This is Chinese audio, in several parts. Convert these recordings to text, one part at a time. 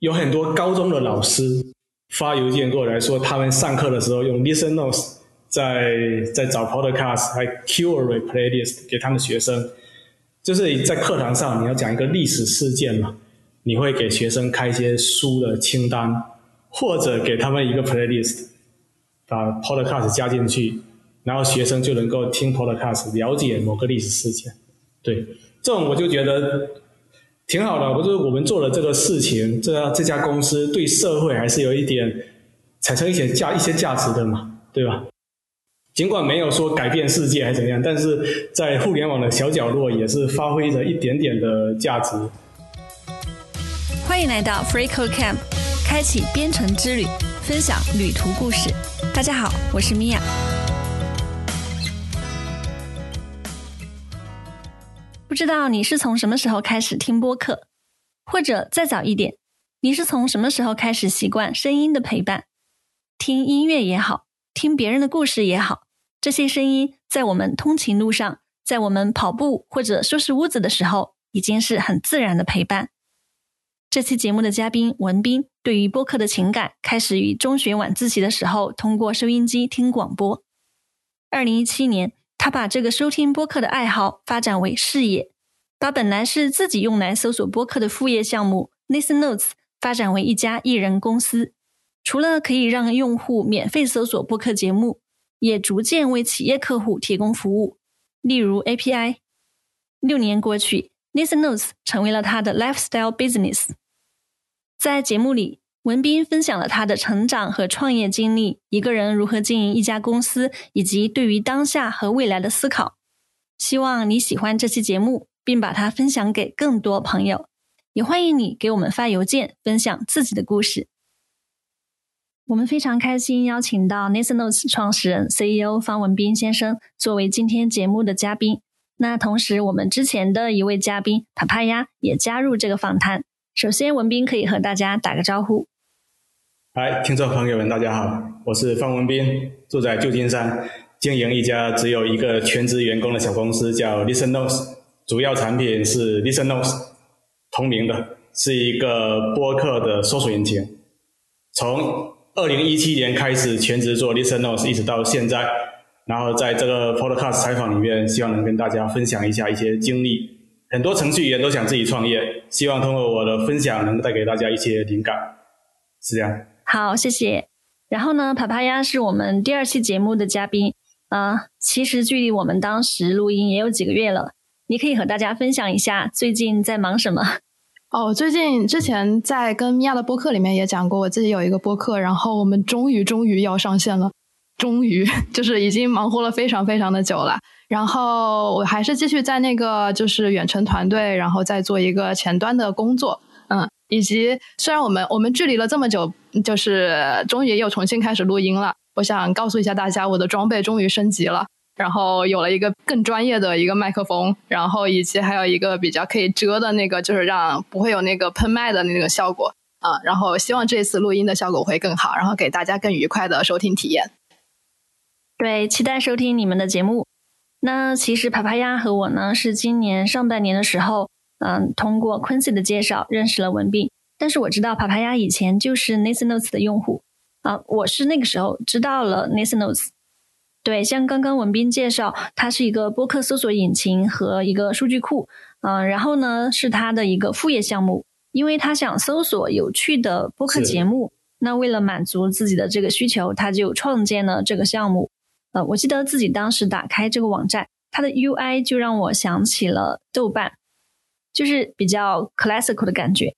有很多高中的老师发邮件过来说，他们上课的时候用 Listen Notes 在在找 Podcast，还 curate playlist 给他们学生。就是在课堂上你要讲一个历史事件嘛，你会给学生开一些书的清单，或者给他们一个 playlist，把 Podcast 加进去，然后学生就能够听 Podcast，了解某个历史事件。对，这种我就觉得。挺好的，不是我们做了这个事情，这这家公司对社会还是有一点产生一些价一些价值的嘛，对吧？尽管没有说改变世界还是怎么样，但是在互联网的小角落也是发挥着一点点的价值。欢迎来到 FreeCode Camp，开启编程之旅，分享旅途故事。大家好，我是米娅。知道你是从什么时候开始听播客，或者再早一点，你是从什么时候开始习惯声音的陪伴？听音乐也好，听别人的故事也好，这些声音在我们通勤路上，在我们跑步或者收拾屋子的时候，已经是很自然的陪伴。这期节目的嘉宾文斌，对于播客的情感开始于中学晚自习的时候，通过收音机听广播。二零一七年。他把这个收听播客的爱好发展为事业，把本来是自己用来搜索播客的副业项目 Listen Notes 发展为一家艺人公司。除了可以让用户免费搜索播客节目，也逐渐为企业客户提供服务，例如 API。六年过去，Listen Notes 成为了他的 lifestyle business。在节目里。文斌分享了他的成长和创业经历，一个人如何经营一家公司，以及对于当下和未来的思考。希望你喜欢这期节目，并把它分享给更多朋友。也欢迎你给我们发邮件，分享自己的故事。我们非常开心邀请到 Nathan Notes 创始人 CEO 方文斌先生作为今天节目的嘉宾。那同时，我们之前的一位嘉宾塔帕亚也加入这个访谈。首先，文斌可以和大家打个招呼。嗨，听众朋友们，大家好，我是方文斌，住在旧金山，经营一家只有一个全职员工的小公司，叫 Listen Notes，主要产品是 Listen Notes，同名的，是一个播客的搜索引擎。从二零一七年开始全职做 Listen Notes，一直到现在，然后在这个 Podcast 采访里面，希望能跟大家分享一下一些经历。很多程序员都想自己创业，希望通过我的分享，能带给大家一些灵感，是这样。好，谢谢。然后呢，帕帕鸭是我们第二期节目的嘉宾啊。其实距离我们当时录音也有几个月了，你可以和大家分享一下最近在忙什么？哦，最近之前在跟米娅的播客里面也讲过，我自己有一个播客，然后我们终于终于要上线了，终于 就是已经忙活了非常非常的久了。然后我还是继续在那个就是远程团队，然后再做一个前端的工作，嗯。以及虽然我们我们距离了这么久，就是终于又重新开始录音了。我想告诉一下大家，我的装备终于升级了，然后有了一个更专业的一个麦克风，然后以及还有一个比较可以遮的那个，就是让不会有那个喷麦的那个效果啊。然后希望这次录音的效果会更好，然后给大家更愉快的收听体验。对，期待收听你们的节目。那其实帕帕鸭和我呢，是今年上半年的时候。嗯，通过 Quincy 的介绍认识了文斌，但是我知道帕帕鸭以前就是 Notes 的用户啊，我是那个时候知道了 Notes。对，像刚刚文斌介绍，它是一个播客搜索引擎和一个数据库，嗯，然后呢是他的一个副业项目，因为他想搜索有趣的播客节目，那为了满足自己的这个需求，他就创建了这个项目。呃，我记得自己当时打开这个网站，它的 UI 就让我想起了豆瓣。就是比较 classical 的感觉，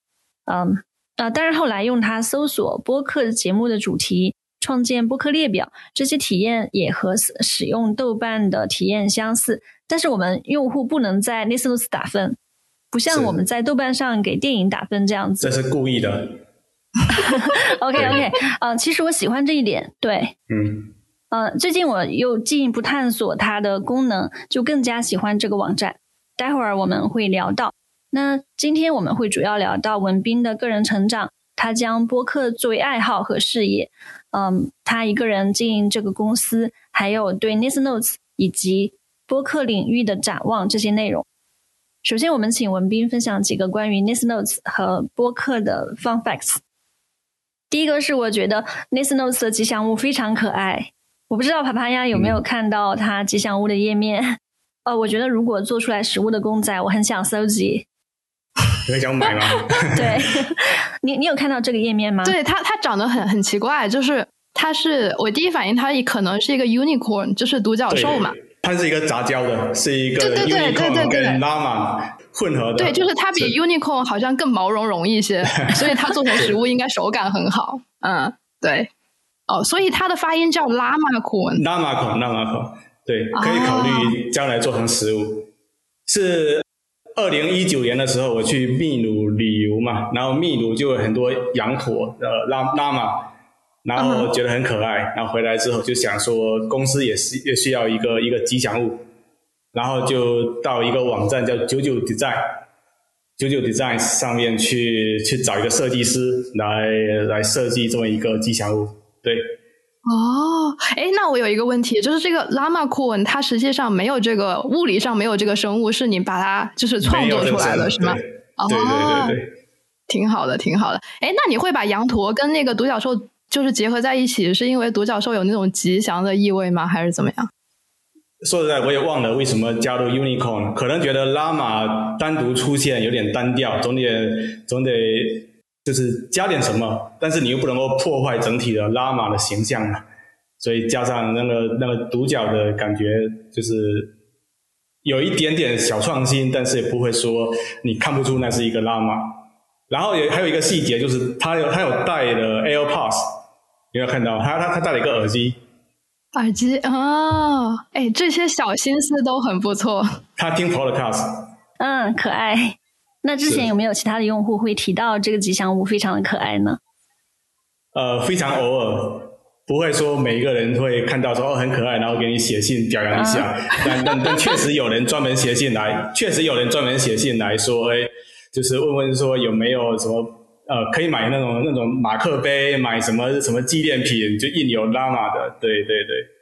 嗯啊，当然后来用它搜索播客节目的主题，创建播客列表，这些体验也和使用豆瓣的体验相似。但是我们用户不能在 Listeners 打分，不像我们在豆瓣上给电影打分这样子。这是故意的。OK OK，嗯，其实我喜欢这一点，对，嗯，呃，最近我又进一步探索它的功能，就更加喜欢这个网站。待会儿我们会聊到。那今天我们会主要聊到文斌的个人成长，他将播客作为爱好和事业，嗯，他一个人经营这个公司，还有对 Listen Notes 以及播客领域的展望这些内容。首先，我们请文斌分享几个关于 Nice Notes 和播客的 fun facts。第一个是，我觉得 Nice Notes 的吉祥物非常可爱。我不知道帕帕亚有没有看到它吉祥物的页面。呃，我觉得如果做出来食物的公仔，我很想搜集。你想买吗？对，你你有看到这个页面吗？对，它它长得很很奇怪，就是它是我第一反应，它可能是一个 unicorn，就是独角兽嘛。它是一个杂交的，是一个 unicorn 跟 llama 混合的。对，就是它比 unicorn 好像更毛茸茸一些，所以它做成食物应该手感很好。嗯，对。哦，所以它的发音叫 llama corn。llama corn，llama corn。对，可以考虑将来做成食物。是二零一九年的时候，我去秘鲁旅游嘛，然后秘鲁就有很多羊驼，呃，拉拉嘛，然后觉得很可爱，然后回来之后就想说，公司也是也需要一个一个吉祥物，然后就到一个网站叫九九 design，九九 design 上面去去找一个设计师来来设计这么一个吉祥物，对。哦，哎，那我有一个问题，就是这个 llama corn 它实际上没有这个物理上没有这个生物，是你把它就是创作出来的，是吗？哦，对对对，挺好的，挺好的。哎，那你会把羊驼跟那个独角兽就是结合在一起，是因为独角兽有那种吉祥的意味吗？还是怎么样？说实在，我也忘了为什么加入 unicorn，可能觉得 llama 单独出现有点单调，总得总得。就是加点什么，但是你又不能够破坏整体的拉玛的形象嘛，所以加上那个那个独角的感觉，就是有一点点小创新，但是也不会说你看不出那是一个拉玛。然后也还有一个细节，就是他有他有带的 AirPods，有没有看到？他他他带了一个耳机。耳机啊，哎，这些小心思都很不错。他听 Podcast。嗯，可爱。那之前有没有其他的用户会提到这个吉祥物非常的可爱呢？呃，非常偶尔，不会说每一个人会看到说哦很可爱，然后给你写信表扬一下。但但但确实有人专门写信来，确实有人专门写信来说，哎，就是问问说有没有什么呃可以买那种那种马克杯，买什么什么纪念品，就印有拉玛的。对对对。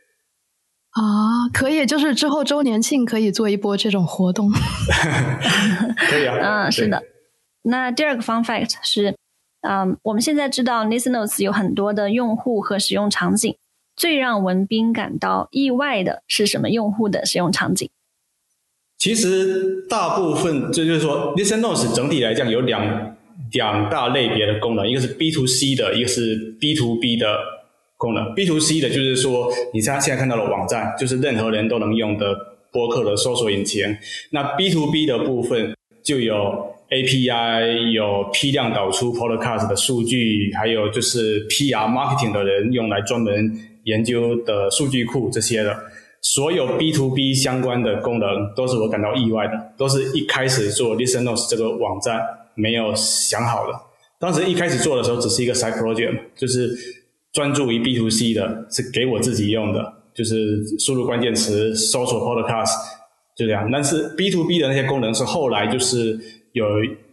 啊，可以，就是之后周年庆可以做一波这种活动。可以啊，嗯，是的。那第二个 fun fact 是，嗯，我们现在知道 Nice Notes 有很多的用户和使用场景，最让文斌感到意外的是什么用户的使用场景？其实大部分，这就是说 Listen Notes 整体来讲有两两大类别的功能，一个是 B to C 的，一个是 B to B 的。功能 B to C 的，就是说你现现在看到的网站，就是任何人都能用的播客的搜索引擎。那 B to B 的部分就有 API，有批量导出 Podcast 的数据，还有就是 PR marketing 的人用来专门研究的数据库这些的。所有 B to B 相关的功能都是我感到意外的，都是一开始做 Listen Notes 这个网站没有想好的。当时一开始做的时候，只是一个 side project，就是。专注于 B to C 的，是给我自己用的，就是输入关键词搜索 Podcast，就这样。但是 B to B 的那些功能是后来就是有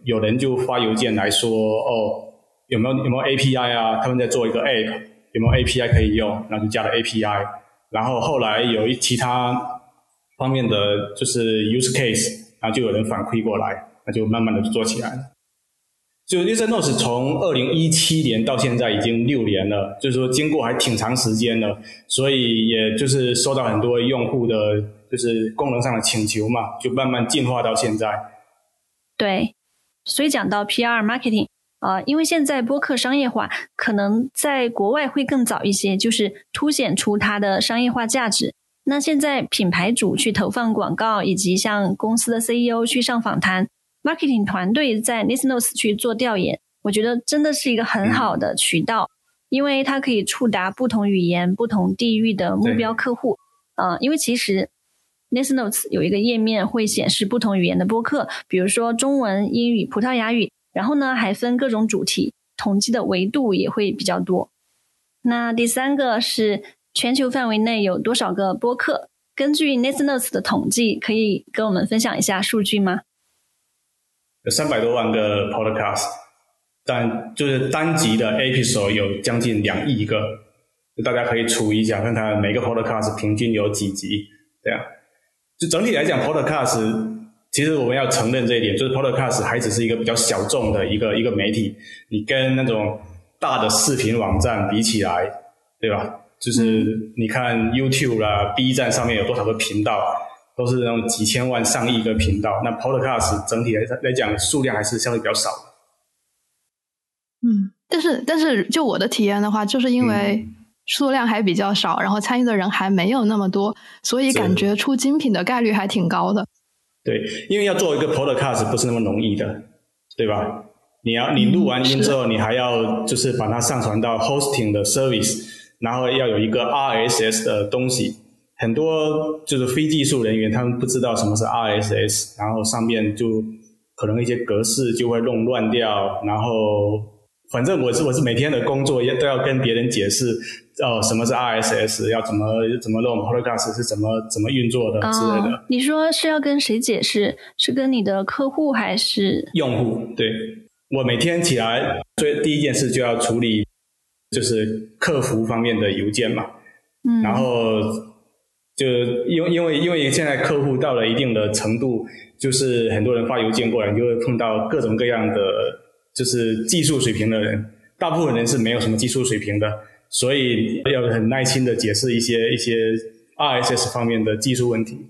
有人就发邮件来说，哦，有没有有没有 API 啊？他们在做一个 App，有没有 API 可以用？然后就加了 API。然后后来有一其他方面的就是 use case，然后就有人反馈过来，那就慢慢的做起来了。就 Listen Notes 从二零一七年到现在已经六年了，就是说经过还挺长时间了，所以也就是收到很多用户的就是功能上的请求嘛，就慢慢进化到现在。对，所以讲到 PR marketing 啊，因为现在播客商业化可能在国外会更早一些，就是凸显出它的商业化价值。那现在品牌主去投放广告，以及像公司的 CEO 去上访谈。Marketing 团队在 Nice Notes 去做调研，我觉得真的是一个很好的渠道，因为它可以触达不同语言、不同地域的目标客户。啊，因为其实 Nice Notes 有一个页面会显示不同语言的播客，比如说中文、英语、葡萄牙语，然后呢还分各种主题，统计的维度也会比较多。那第三个是全球范围内有多少个播客？根据 Nice Notes 的统计，可以跟我们分享一下数据吗？有三百多万个 podcast，但就是单集的 episode 有将近两亿个，大家可以除一下，看看每个 podcast 平均有几集，这样。就整体来讲，podcast 其实我们要承认这一点，就是 Podcast 还只是一个比较小众的一个一个媒体，你跟那种大的视频网站比起来，对吧？就是你看 YouTube 啦、B 站上面有多少个频道，都是那种几千万、上亿个频道。那 Podcast 整体来来讲，数量还是相对比较少。嗯，但是但是就我的体验的话，就是因为数量还比较少，然后参与的人还没有那么多，所以感觉出精品的概率还挺高的。对，因为要做一个 Podcast 不是那么容易的，对吧？你要你录完音之后，你还要就是把它上传到 Hosting 的 Service。然后要有一个 RSS 的东西，很多就是非技术人员他们不知道什么是 RSS，然后上面就可能一些格式就会弄乱掉，然后反正我是我是每天的工作也都要跟别人解释哦什么是 RSS，要怎么怎么弄 Podcast 是怎么怎么运作的之类的。你说是要跟谁解释？是跟你的客户还是用户？对我每天起来最第一件事就要处理。就是客服方面的邮件嘛，嗯，然后就因为因为因为现在客户到了一定的程度，就是很多人发邮件过来，就会碰到各种各样的就是技术水平的人，大部分人是没有什么技术水平的，所以要很耐心的解释一些一些 RSS 方面的技术问题。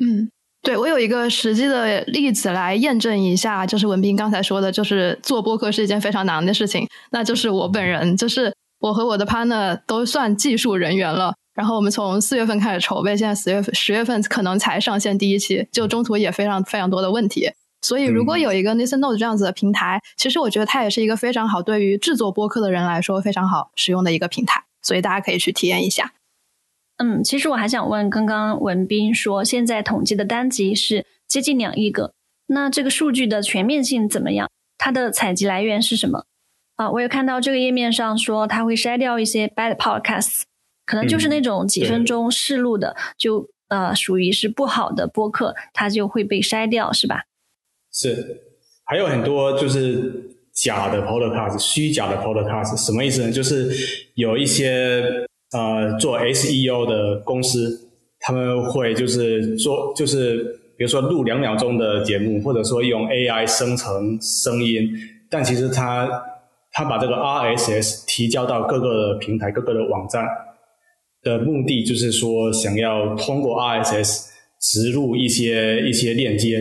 嗯。对，我有一个实际的例子来验证一下，就是文斌刚才说的，就是做播客是一件非常难的事情。那就是我本人，就是我和我的 partner 都算技术人员了。然后我们从四月份开始筹备，现在十月份十月份可能才上线第一期，就中途也非常非常多的问题。所以如果有一个 Listen Note 这样子的平台，其实我觉得它也是一个非常好对于制作播客的人来说非常好使用的一个平台，所以大家可以去体验一下。嗯，其实我还想问，刚刚文斌说现在统计的单集是接近两亿个，那这个数据的全面性怎么样？它的采集来源是什么？啊，我有看到这个页面上说它会筛掉一些 bad podcasts，可能就是那种几分钟试录的，就呃属于是不好的播客，它就会被筛掉，是吧？是，还有很多就是假的 podcast，虚假的 podcast，什么意思呢？就是有一些。呃，做 SEO 的公司，他们会就是做，就是比如说录两秒钟的节目，或者说用 AI 生成声音，但其实他他把这个 RSS 提交到各个平台、各个的网站的目的，就是说想要通过 RSS 植入一些一些链接，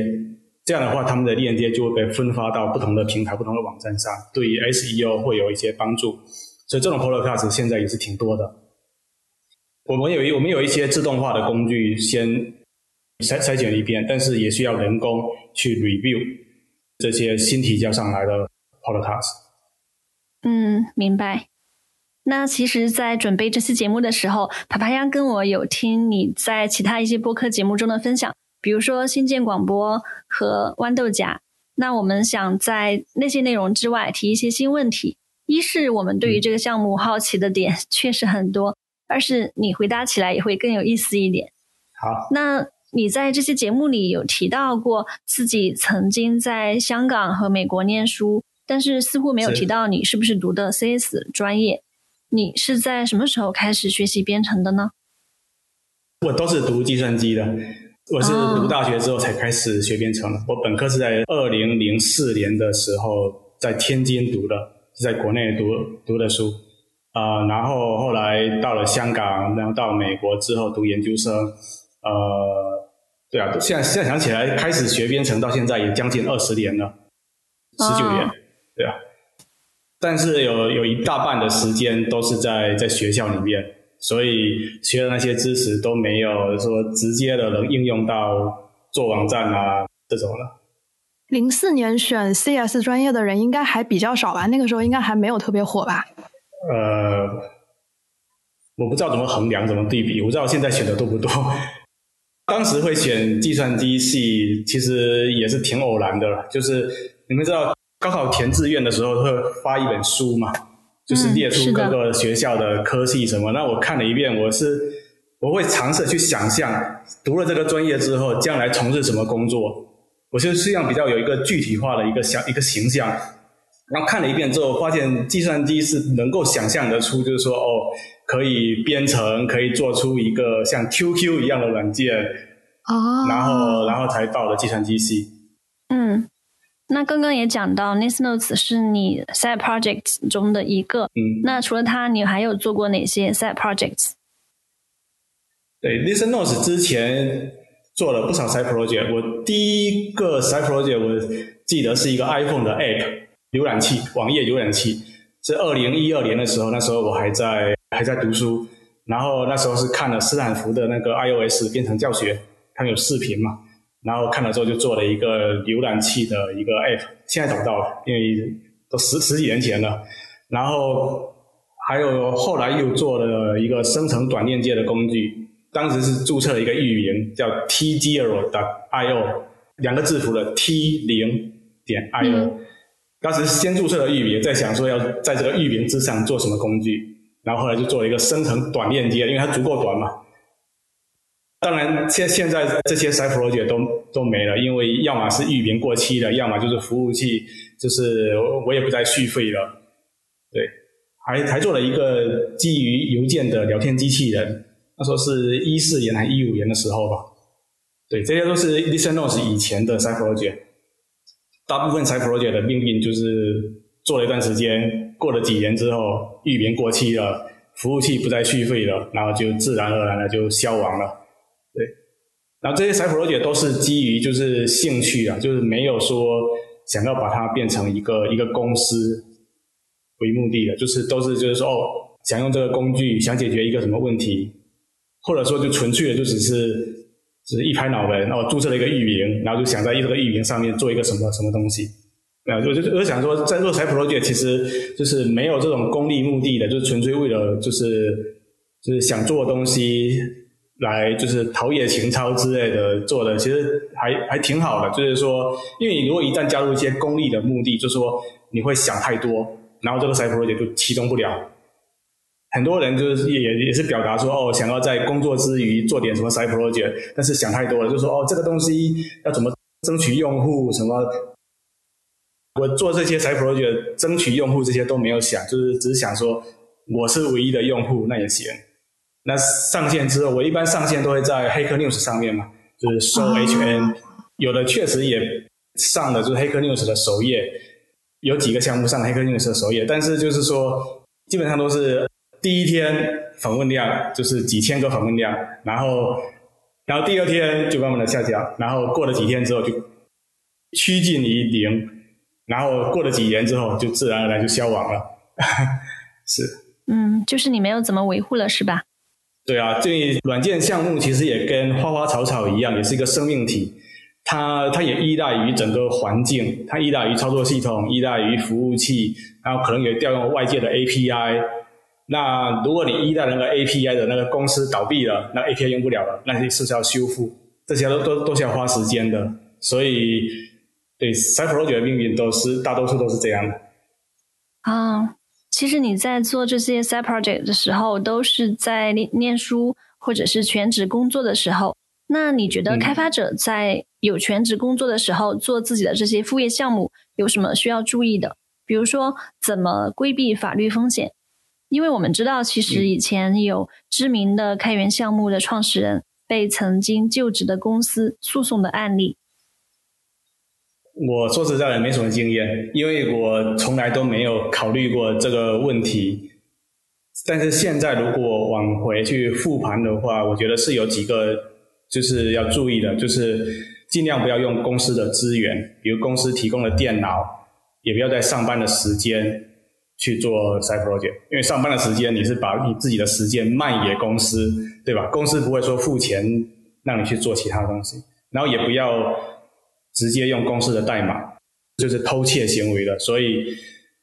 这样的话，他们的链接就会被分发到不同的平台、不同的网站上，对于 SEO 会有一些帮助。所以这种 Podcast 现在也是挺多的。我们有一我们有一些自动化的工具，先筛筛选一遍，但是也需要人工去 review 这些新提交上来的 podcast。嗯，明白。那其实，在准备这期节目的时候，爬爬鸭跟我有听你在其他一些播客节目中的分享，比如说新建广播和豌豆荚。那我们想在那些内容之外提一些新问题。一是我们对于这个项目好奇的点 确实很多。二是你回答起来也会更有意思一点。好，那你在这些节目里有提到过自己曾经在香港和美国念书，但是似乎没有提到你是不是读的 CS 专业。你是在什么时候开始学习编程的呢？我都是读计算机的，我是读大学之后才开始学编程的。我本科是在二零零四年的时候在天津读的，是在国内读读的书。啊，然后后来到了香港，然后到美国之后读研究生，呃，对啊，现在现在想起来，开始学编程到现在也将近二十年了，十九年，对啊。但是有有一大半的时间都是在在学校里面，所以学的那些知识都没有说直接的能应用到做网站啊这种了。零四年选 CS 专业的人应该还比较少吧？那个时候应该还没有特别火吧？呃，我不知道怎么衡量，怎么对比。我不知道现在选的多不多。当时会选计算机系，其实也是挺偶然的了。就是你们知道，高考填志愿的时候会发一本书嘛，就是列出各个学校的科系什么。那我看了一遍，我是我会尝试去想象，读了这个专业之后，将来从事什么工作。我就实际上比较有一个具体化的一个想一个形象。然后看了一遍之后，发现计算机是能够想象得出，就是说，哦，可以编程，可以做出一个像 QQ 一样的软件，哦，然后然后才到了计算机系。嗯，那刚刚也讲到 n i s Notes 是你 side projects 中的一个。嗯，那除了它，你还有做过哪些 side projects？对 Listen Notes 之前做了不少 side project。我第一个 side project 我记得是一个 iPhone 的 app 浏览器，网页浏览器，是二零一二年的时候，那时候我还在还在读书，然后那时候是看了斯坦福的那个 iOS 编程教学，他们有视频嘛，然后看了之后就做了一个浏览器的一个 app，现在找不到了，因为都十十几年前了。然后还有后来又做了一个生成短链接的工具，当时是注册了一个域名叫 t zero 的 io，两个字符的 t 零点 io。当时先注册了域名，在想说要在这个域名之上做什么工具，然后后来就做了一个生成短链接，因为它足够短嘛。当然，现现在这些 side project 都都没了，因为要么是域名过期了，要么就是服务器就是我也不再续费了。对，还还做了一个基于邮件的聊天机器人，那时候是一四年还一五年的时候吧。对，这些都是 Listen Notes 以前的 side project。大部分 side project 的命运就是做了一段时间，过了几年之后，域名过期了，服务器不再续费了，然后就自然而然的就消亡了。对，然后这些 side project 都是基于就是兴趣啊，就是没有说想要把它变成一个一个公司为目的的，就是都是就是说哦，想用这个工具想解决一个什么问题，或者说就纯粹的就只是。只是一拍脑门，然后注册了一个域名，然后就想在这个域名上面做一个什么什么东西。啊，我就我就想说，在做财 project 其实就是没有这种功利目的的，就是纯粹为了就是就是想做的东西来就是陶冶情操之类的做的，其实还还挺好的。就是说，因为你如果一旦加入一些功利的目的，就是说你会想太多，然后这个 side project 就启动不了。很多人就是也也是表达说哦，想要在工作之余做点什么 side project，但是想太多了，就说哦，这个东西要怎么争取用户什么？我做这些 side project 争取用户这些都没有想，就是只是想说我是唯一的用户那也行。那上线之后，我一般上线都会在黑客 news 上面嘛，就是搜 HN，有的确实也上了，就是黑客 news 的首页，有几个项目上黑客 news 的首页，但是就是说基本上都是。第一天访问量就是几千个访问量，然后，然后第二天就慢慢的下降，然后过了几天之后就趋近于零，然后过了几年之后就自然而然就消亡了，是。嗯，就是你没有怎么维护了，是吧？对啊，这软件项目其实也跟花花草草一样，也是一个生命体，它它也依赖于整个环境，它依赖于操作系统，依赖于服务器，然后可能也调用外界的 API。那如果你依赖那个 API 的那个公司倒闭了，那 API 用不了了，那你是不是要修复？这些都都都是要花时间的。所以，对 c y p r o j e c t 的命运都是大多数都是这样的。啊，其实你在做这些 side project 的时候，都是在念念书或者是全职工作的时候。那你觉得开发者在有全职工作的时候做自己的这些副业项目，有什么需要注意的？比如说，怎么规避法律风险？因为我们知道，其实以前有知名的开源项目的创始人被曾经就职的公司诉讼的案例。我说实在的，没什么经验，因为我从来都没有考虑过这个问题。但是现在如果往回去复盘的话，我觉得是有几个就是要注意的，就是尽量不要用公司的资源，比如公司提供的电脑，也不要在上班的时间。去做 side project，因为上班的时间你是把你自己的时间卖给公司，对吧？公司不会说付钱让你去做其他东西，然后也不要直接用公司的代码，就是偷窃行为的，所以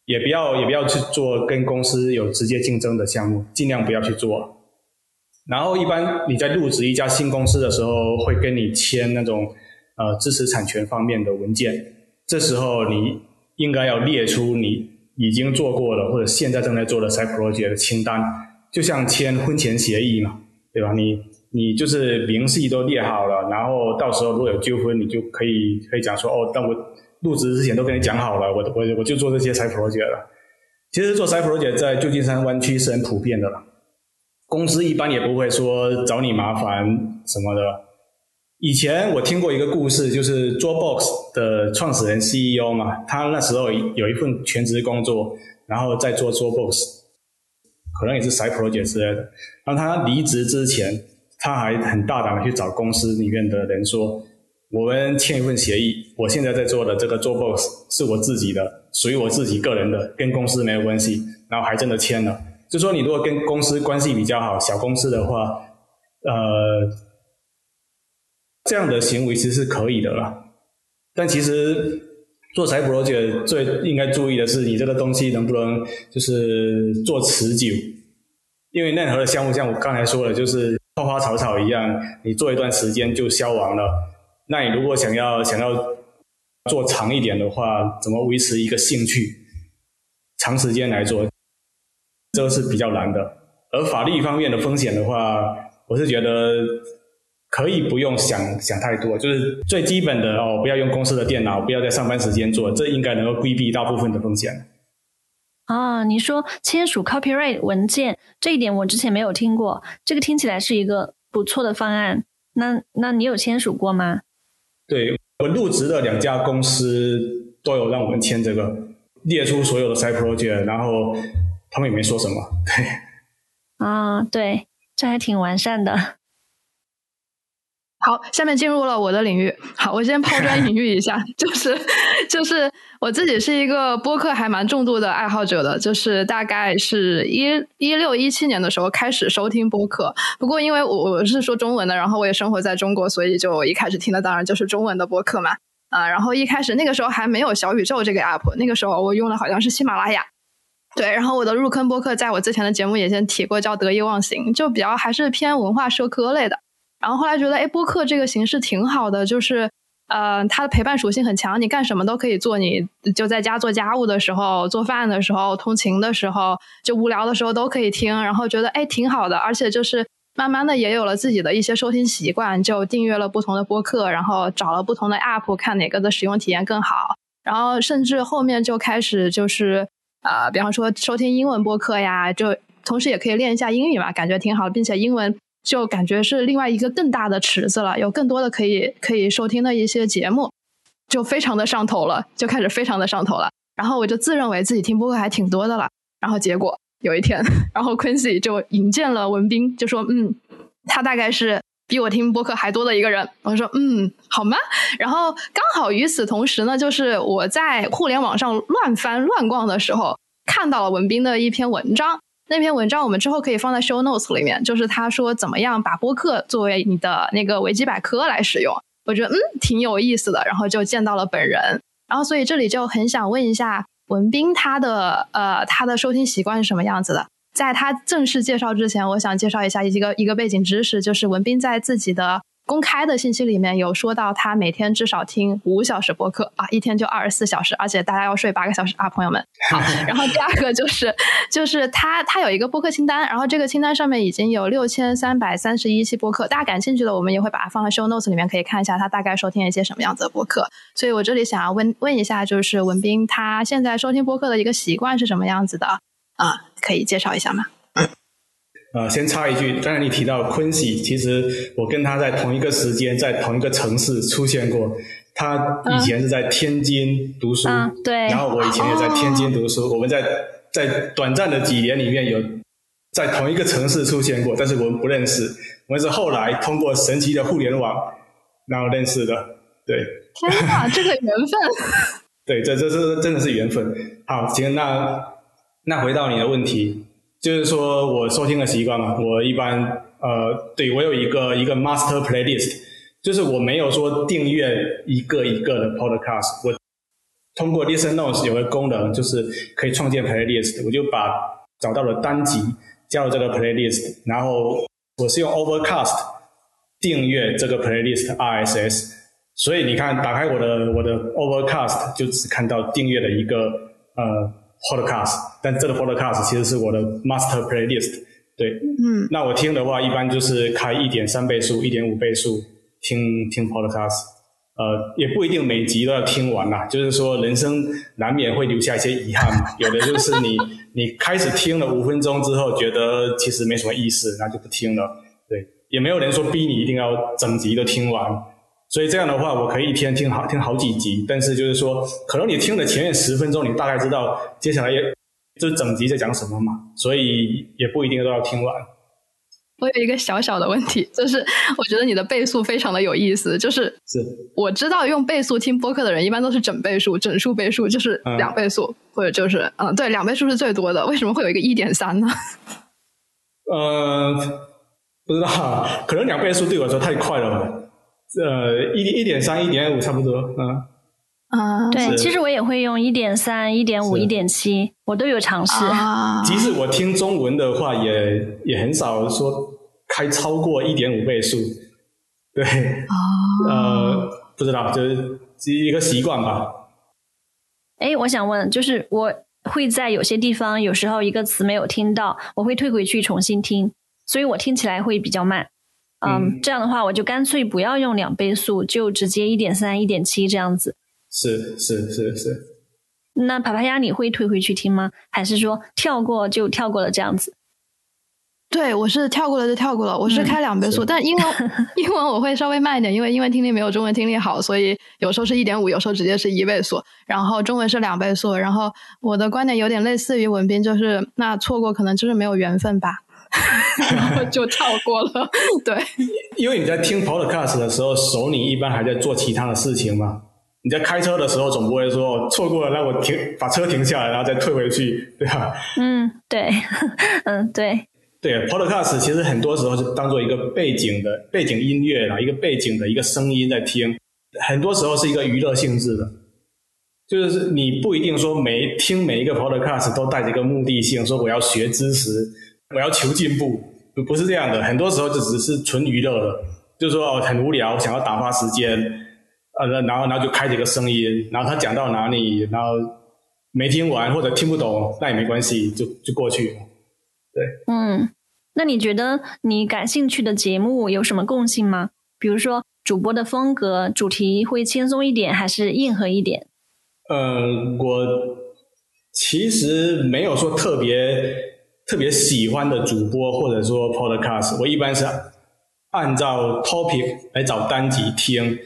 也不要也不要去做跟公司有直接竞争的项目，尽量不要去做。然后一般你在入职一家新公司的时候，会跟你签那种呃知识产权方面的文件，这时候你应该要列出你。已经做过了，或者现在正在做的 side project 的清单，就像签婚前协议嘛，对吧？你你就是明细都列好了，然后到时候如果有纠纷，你就可以可以讲说，哦，但我入职之前都跟你讲好了，我我我就做这些 side project 了。其实做 side project 在旧金山湾区是很普遍的了，公司一般也不会说找你麻烦什么的，以前我听过一个故事，就是 Dropbox 的创始人 CEO 嘛，他那时候有一份全职工作，然后在做 Dropbox，可能也是 side project 之类的。然后他离职之前，他还很大胆的去找公司里面的人说：“我们签一份协议，我现在在做的这个 Dropbox 是我自己的，属于我自己个人的，跟公司没有关系。”然后还真的签了。就说你如果跟公司关系比较好，小公司的话，呃。这样的行为其实是可以的啦，但其实做财 project 最应该注意的是，你这个东西能不能就是做持久？因为任何的项目，像我刚才说的，就是花花草草一样，你做一段时间就消亡了。那你如果想要想要做长一点的话，怎么维持一个兴趣，长时间来做，这个是比较难的。而法律方面的风险的话，我是觉得。可以不用想想太多，就是最基本的哦，不要用公司的电脑，不要在上班时间做，这应该能够规避大部分的风险。啊，你说签署 copyright 文件这一点，我之前没有听过，这个听起来是一个不错的方案。那那你有签署过吗？对我入职的两家公司都有让我们签这个，列出所有的 side project，然后他们也没说什么。对。啊，对，这还挺完善的。好，下面进入了我的领域。好，我先抛砖引玉一下，就是就是我自己是一个播客还蛮重度的爱好者的，就是大概是一一六一七年的时候开始收听播客。不过因为我我是说中文的，然后我也生活在中国，所以就一开始听的当然就是中文的播客嘛。啊，然后一开始那个时候还没有小宇宙这个 app，那个时候我用的好像是喜马拉雅。对，然后我的入坑播客在我之前的节目也先提过，叫得意忘形，就比较还是偏文化社科类的。然后后来觉得，哎，播客这个形式挺好的，就是，呃，它的陪伴属性很强，你干什么都可以做，你就在家做家务的时候、做饭的时候、通勤的时候，就无聊的时候都可以听。然后觉得，哎，挺好的，而且就是慢慢的也有了自己的一些收听习惯，就订阅了不同的播客，然后找了不同的 app，看哪个的使用体验更好。然后甚至后面就开始就是，呃，比方说收听英文播客呀，就同时也可以练一下英语嘛，感觉挺好，并且英文。就感觉是另外一个更大的池子了，有更多的可以可以收听的一些节目，就非常的上头了，就开始非常的上头了。然后我就自认为自己听播客还挺多的了。然后结果有一天，然后 Quincy 就引荐了文斌，就说：“嗯，他大概是比我听播客还多的一个人。”我说：“嗯，好吗？”然后刚好与此同时呢，就是我在互联网上乱翻乱逛的时候，看到了文斌的一篇文章。那篇文章我们之后可以放在 show notes 里面，就是他说怎么样把播客作为你的那个维基百科来使用，我觉得嗯挺有意思的，然后就见到了本人，然后所以这里就很想问一下文斌他的呃他的收听习惯是什么样子的，在他正式介绍之前，我想介绍一下一个一个背景知识，就是文斌在自己的。公开的信息里面有说到，他每天至少听五小时播客啊，一天就二十四小时，而且大家要睡八个小时啊，朋友们。好，然后第二个就是，就是他他有一个播客清单，然后这个清单上面已经有六千三百三十一期播客，大家感兴趣的，我们也会把它放在 show notes 里面，可以看一下他大概收听一些什么样子的播客。所以我这里想要问问一下，就是文斌他现在收听播客的一个习惯是什么样子的啊？可以介绍一下吗？呃，先插一句，刚才你提到昆西，其实我跟他在同一个时间，在同一个城市出现过。他以前是在天津读书，对，然后我以前也在天津读书。我们在在短暂的几年里面有在同一个城市出现过，但是我们不认识。我们是后来通过神奇的互联网然后认识的。对，天哪，这个缘分。对，这这这真的是缘分。好，行，那那回到你的问题。就是说我收听的习惯嘛，我一般呃，对我有一个一个 master playlist，就是我没有说订阅一个一个的 podcast，我通过 listen notes 有个功能，就是可以创建 playlist，我就把找到了单集加入这个 playlist，然后我是用 Overcast 订阅这个 playlist RSS，所以你看打开我的我的 Overcast 就只看到订阅的一个呃。Podcast，但这个 Podcast 其实是我的 Master Playlist，对，嗯，那我听的话一般就是开一点三倍速、一点五倍速听听 Podcast，呃，也不一定每集都要听完啦，就是说人生难免会留下一些遗憾嘛，有的就是你你开始听了五分钟之后觉得其实没什么意思，那就不听了，对，也没有人说逼你一定要整集都听完。所以这样的话，我可以一天听好听好几集。但是就是说，可能你听了前面十分钟，你大概知道接下来也就整集在讲什么嘛，所以也不一定都要听完。我有一个小小的问题，就是我觉得你的倍速非常的有意思。就是是我知道用倍速听播客的人，一般都是整倍数、整数倍数，就是两倍速，或者就是嗯，对，两倍数是最多的。为什么会有一个一点三呢？呃，不知道，可能两倍速对我来说太快了吧。呃，一一点三、一点五差不多，嗯。啊，对，其实我也会用一点三、一点五、一点七，我都有尝试。即使我听中文的话，也也很少说开超过一点五倍速。对，呃，不知道，就是一个习惯吧。哎，我想问，就是我会在有些地方，有时候一个词没有听到，我会退回去重新听，所以我听起来会比较慢。嗯，这样的话，我就干脆不要用两倍速，就直接一点三、一点七这样子。是是是是，那爬爬鸭你会退回去听吗？还是说跳过就跳过了这样子？对，我是跳过了就跳过了。我是开两倍速，但英文 英文我会稍微慢一点，因为英文听力没有中文听力好，所以有时候是一点五，有时候直接是一倍速。然后中文是两倍速。然后我的观点有点类似于文斌，就是那错过可能就是没有缘分吧，然后就跳过了。对，因为你在听 Podcast 的时候，手你一般还在做其他的事情嘛。你在开车的时候，总不会说错过了，让我停把车停下来，然后再退回去，对吧？嗯，对，嗯，对。对，Podcast 其实很多时候是当做一个背景的背景音乐啦，一个背景的一个声音在听，很多时候是一个娱乐性质的，就是你不一定说每听每一个 Podcast 都带着一个目的性，说我要学知识，我要求进步，不是这样的，很多时候就只是纯娱乐的，就是说哦很无聊，想要打发时间。呃，然后，然后就开几个声音，然后他讲到哪里，然后没听完或者听不懂，那也没关系，就就过去了。对，嗯，那你觉得你感兴趣的节目有什么共性吗？比如说主播的风格、主题会轻松一点，还是硬核一点？呃，我其实没有说特别特别喜欢的主播，或者说 podcast，我一般是按照 topic 来找单集听。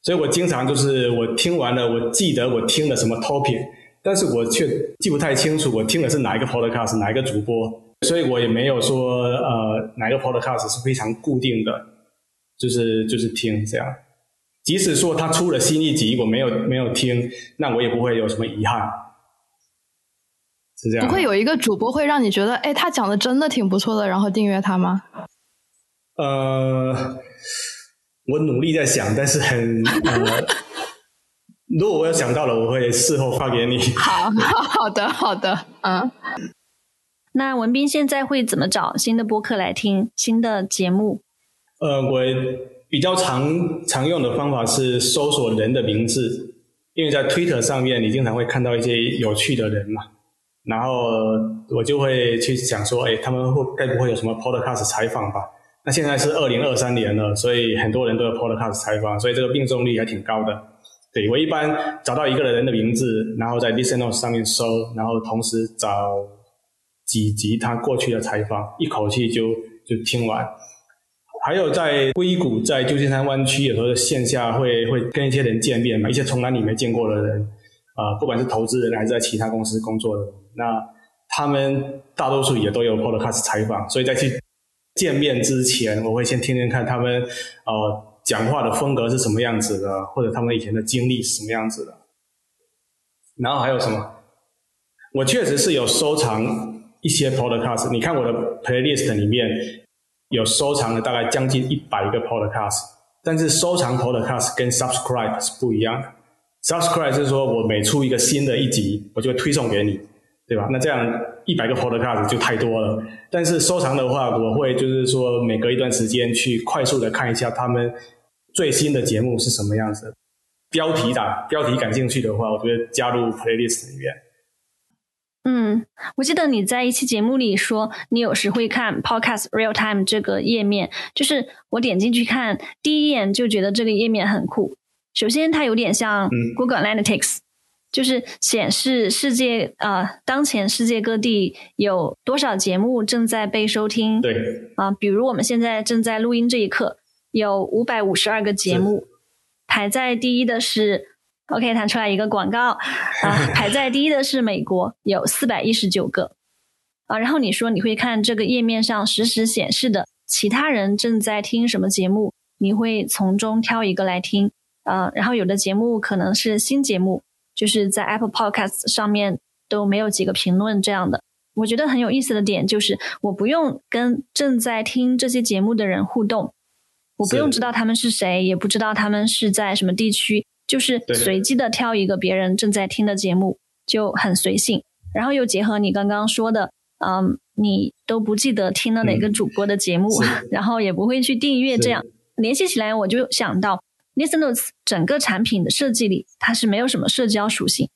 所以我经常就是我听完了，我记得我听了什么 topic，但是我却记不太清楚我听的是哪一个 podcast，哪一个主播，所以我也没有说呃哪个 podcast 是非常固定的，就是就是听这样。即使说他出了新一集，我没有没有听，那我也不会有什么遗憾，是这样。不会有一个主播会让你觉得，哎，他讲的真的挺不错的，然后订阅他吗？呃。我努力在想，但是很呃，如果我有想到了，我会事后发给你。好，好的，好的，嗯。那文斌现在会怎么找新的播客来听新的节目？呃，我比较常常用的方法是搜索人的名字，因为在 Twitter 上面你经常会看到一些有趣的人嘛，然后我就会去想说，哎，他们会该不会有什么 Podcast 采访吧？那现在是二零二三年了，所以很多人都有 podcast 采访，所以这个命中率还挺高的。对我一般找到一个人的名字，然后在 Listen Notes 上面搜，然后同时找几集他过去的采访，一口气就就听完。还有在硅谷，在旧金山湾区，有时候线下会会跟一些人见面嘛，一些从来你没见过的人，啊，不管是投资人还是在其他公司工作的，那他们大多数也都有 podcast 采访，所以再去。见面之前，我会先听听看他们呃讲话的风格是什么样子的，或者他们以前的经历是什么样子的。然后还有什么？我确实是有收藏一些 podcast。你看我的 playlist 里面有收藏了大概将近一百个 podcast，但是收藏 podcast 跟 subscribe 是不一样的。subscribe 是说我每出一个新的一集，我就会推送给你。对吧？那这样一百个 podcast 就太多了。但是收藏的话，我会就是说每隔一段时间去快速的看一下他们最新的节目是什么样子。标题党，标题感兴趣的话，我觉得加入 playlist 里面。嗯，我记得你在一期节目里说，你有时会看 podcast real time 这个页面，就是我点进去看，第一眼就觉得这个页面很酷。首先，它有点像 Google Analytics。就是显示世界啊，当前世界各地有多少节目正在被收听？对啊，比如我们现在正在录音这一刻，有五百五十二个节目。排在第一的是，OK，弹出来一个广告啊，排在第一的是美国，有四百一十九个啊。然后你说你会看这个页面上实时显示的其他人正在听什么节目，你会从中挑一个来听啊。然后有的节目可能是新节目，就是在 Apple Podcast 上面都没有几个评论这样的。我觉得很有意思的点就是，我不用跟正在听这些节目的人互动。我不用知道他们是谁，也不知道他们是在什么地区，就是随机的挑一个别人正在听的节目，就很随性。然后又结合你刚刚说的，嗯，你都不记得听了哪个主播的节目，然后也不会去订阅，这样联系起来，我就想到 Listen Notes 整个产品的设计里，它是没有什么社交属性，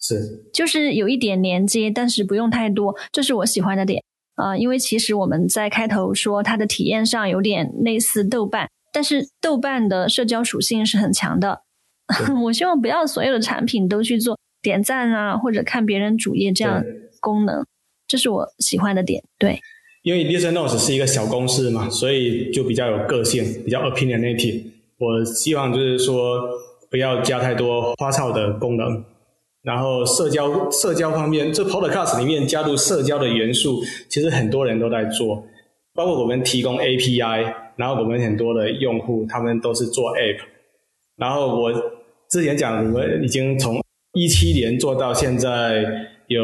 是，就是有一点连接，但是不用太多，这是我喜欢的点。啊，因为其实我们在开头说它的体验上有点类似豆瓣，但是豆瓣的社交属性是很强的。我希望不要所有的产品都去做点赞啊，或者看别人主页这样功能，这是我喜欢的点。对，因为 Listen Notes 是一个小公司嘛，所以就比较有个性，比较 opinionative。我希望就是说不要加太多花哨的功能。然后社交社交方面，这 Podcast 里面加入社交的元素，其实很多人都在做，包括我们提供 API，然后我们很多的用户他们都是做 App。然后我之前讲，我们已经从一七年做到现在有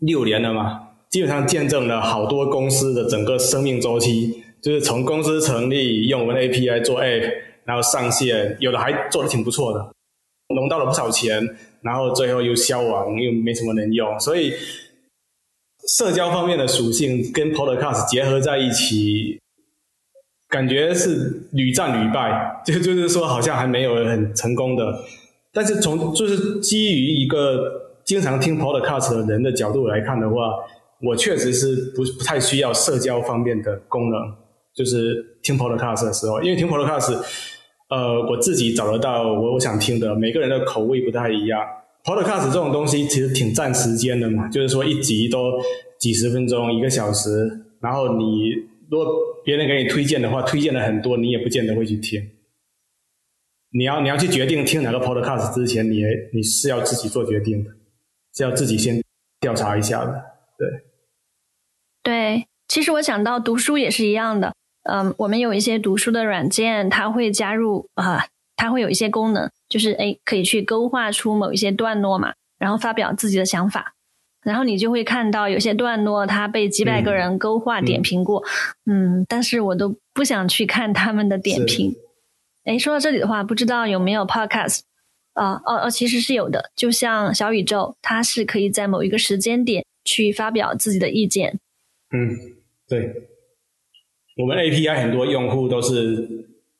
六年了嘛，基本上见证了好多公司的整个生命周期，就是从公司成立用我们的 API 做 App，然后上线，有的还做的挺不错的，融到了不少钱。然后最后又消亡，又没什么人用，所以社交方面的属性跟 Podcast 结合在一起，感觉是屡战屡败，就就是说好像还没有很成功的。但是从就是基于一个经常听 Podcast 的人的角度来看的话，我确实是不不太需要社交方面的功能，就是听 Podcast 的时候，因为听 Podcast。呃，我自己找得到我我想听的，每个人的口味不太一样。Podcast 这种东西其实挺占时间的嘛，就是说一集都几十分钟、一个小时，然后你如果别人给你推荐的话，推荐了很多，你也不见得会去听。你要你要去决定听哪个 Podcast 之前，你你是要自己做决定的，是要自己先调查一下的。对，对，其实我想到读书也是一样的。嗯，我们有一些读书的软件，它会加入啊，它会有一些功能，就是哎，可以去勾画出某一些段落嘛，然后发表自己的想法，然后你就会看到有些段落它被几百个人勾画点评过，嗯，但是我都不想去看他们的点评。哎，说到这里的话，不知道有没有 Podcast 啊？哦哦，其实是有的，就像小宇宙，它是可以在某一个时间点去发表自己的意见。嗯，对。我们 API 很多用户都是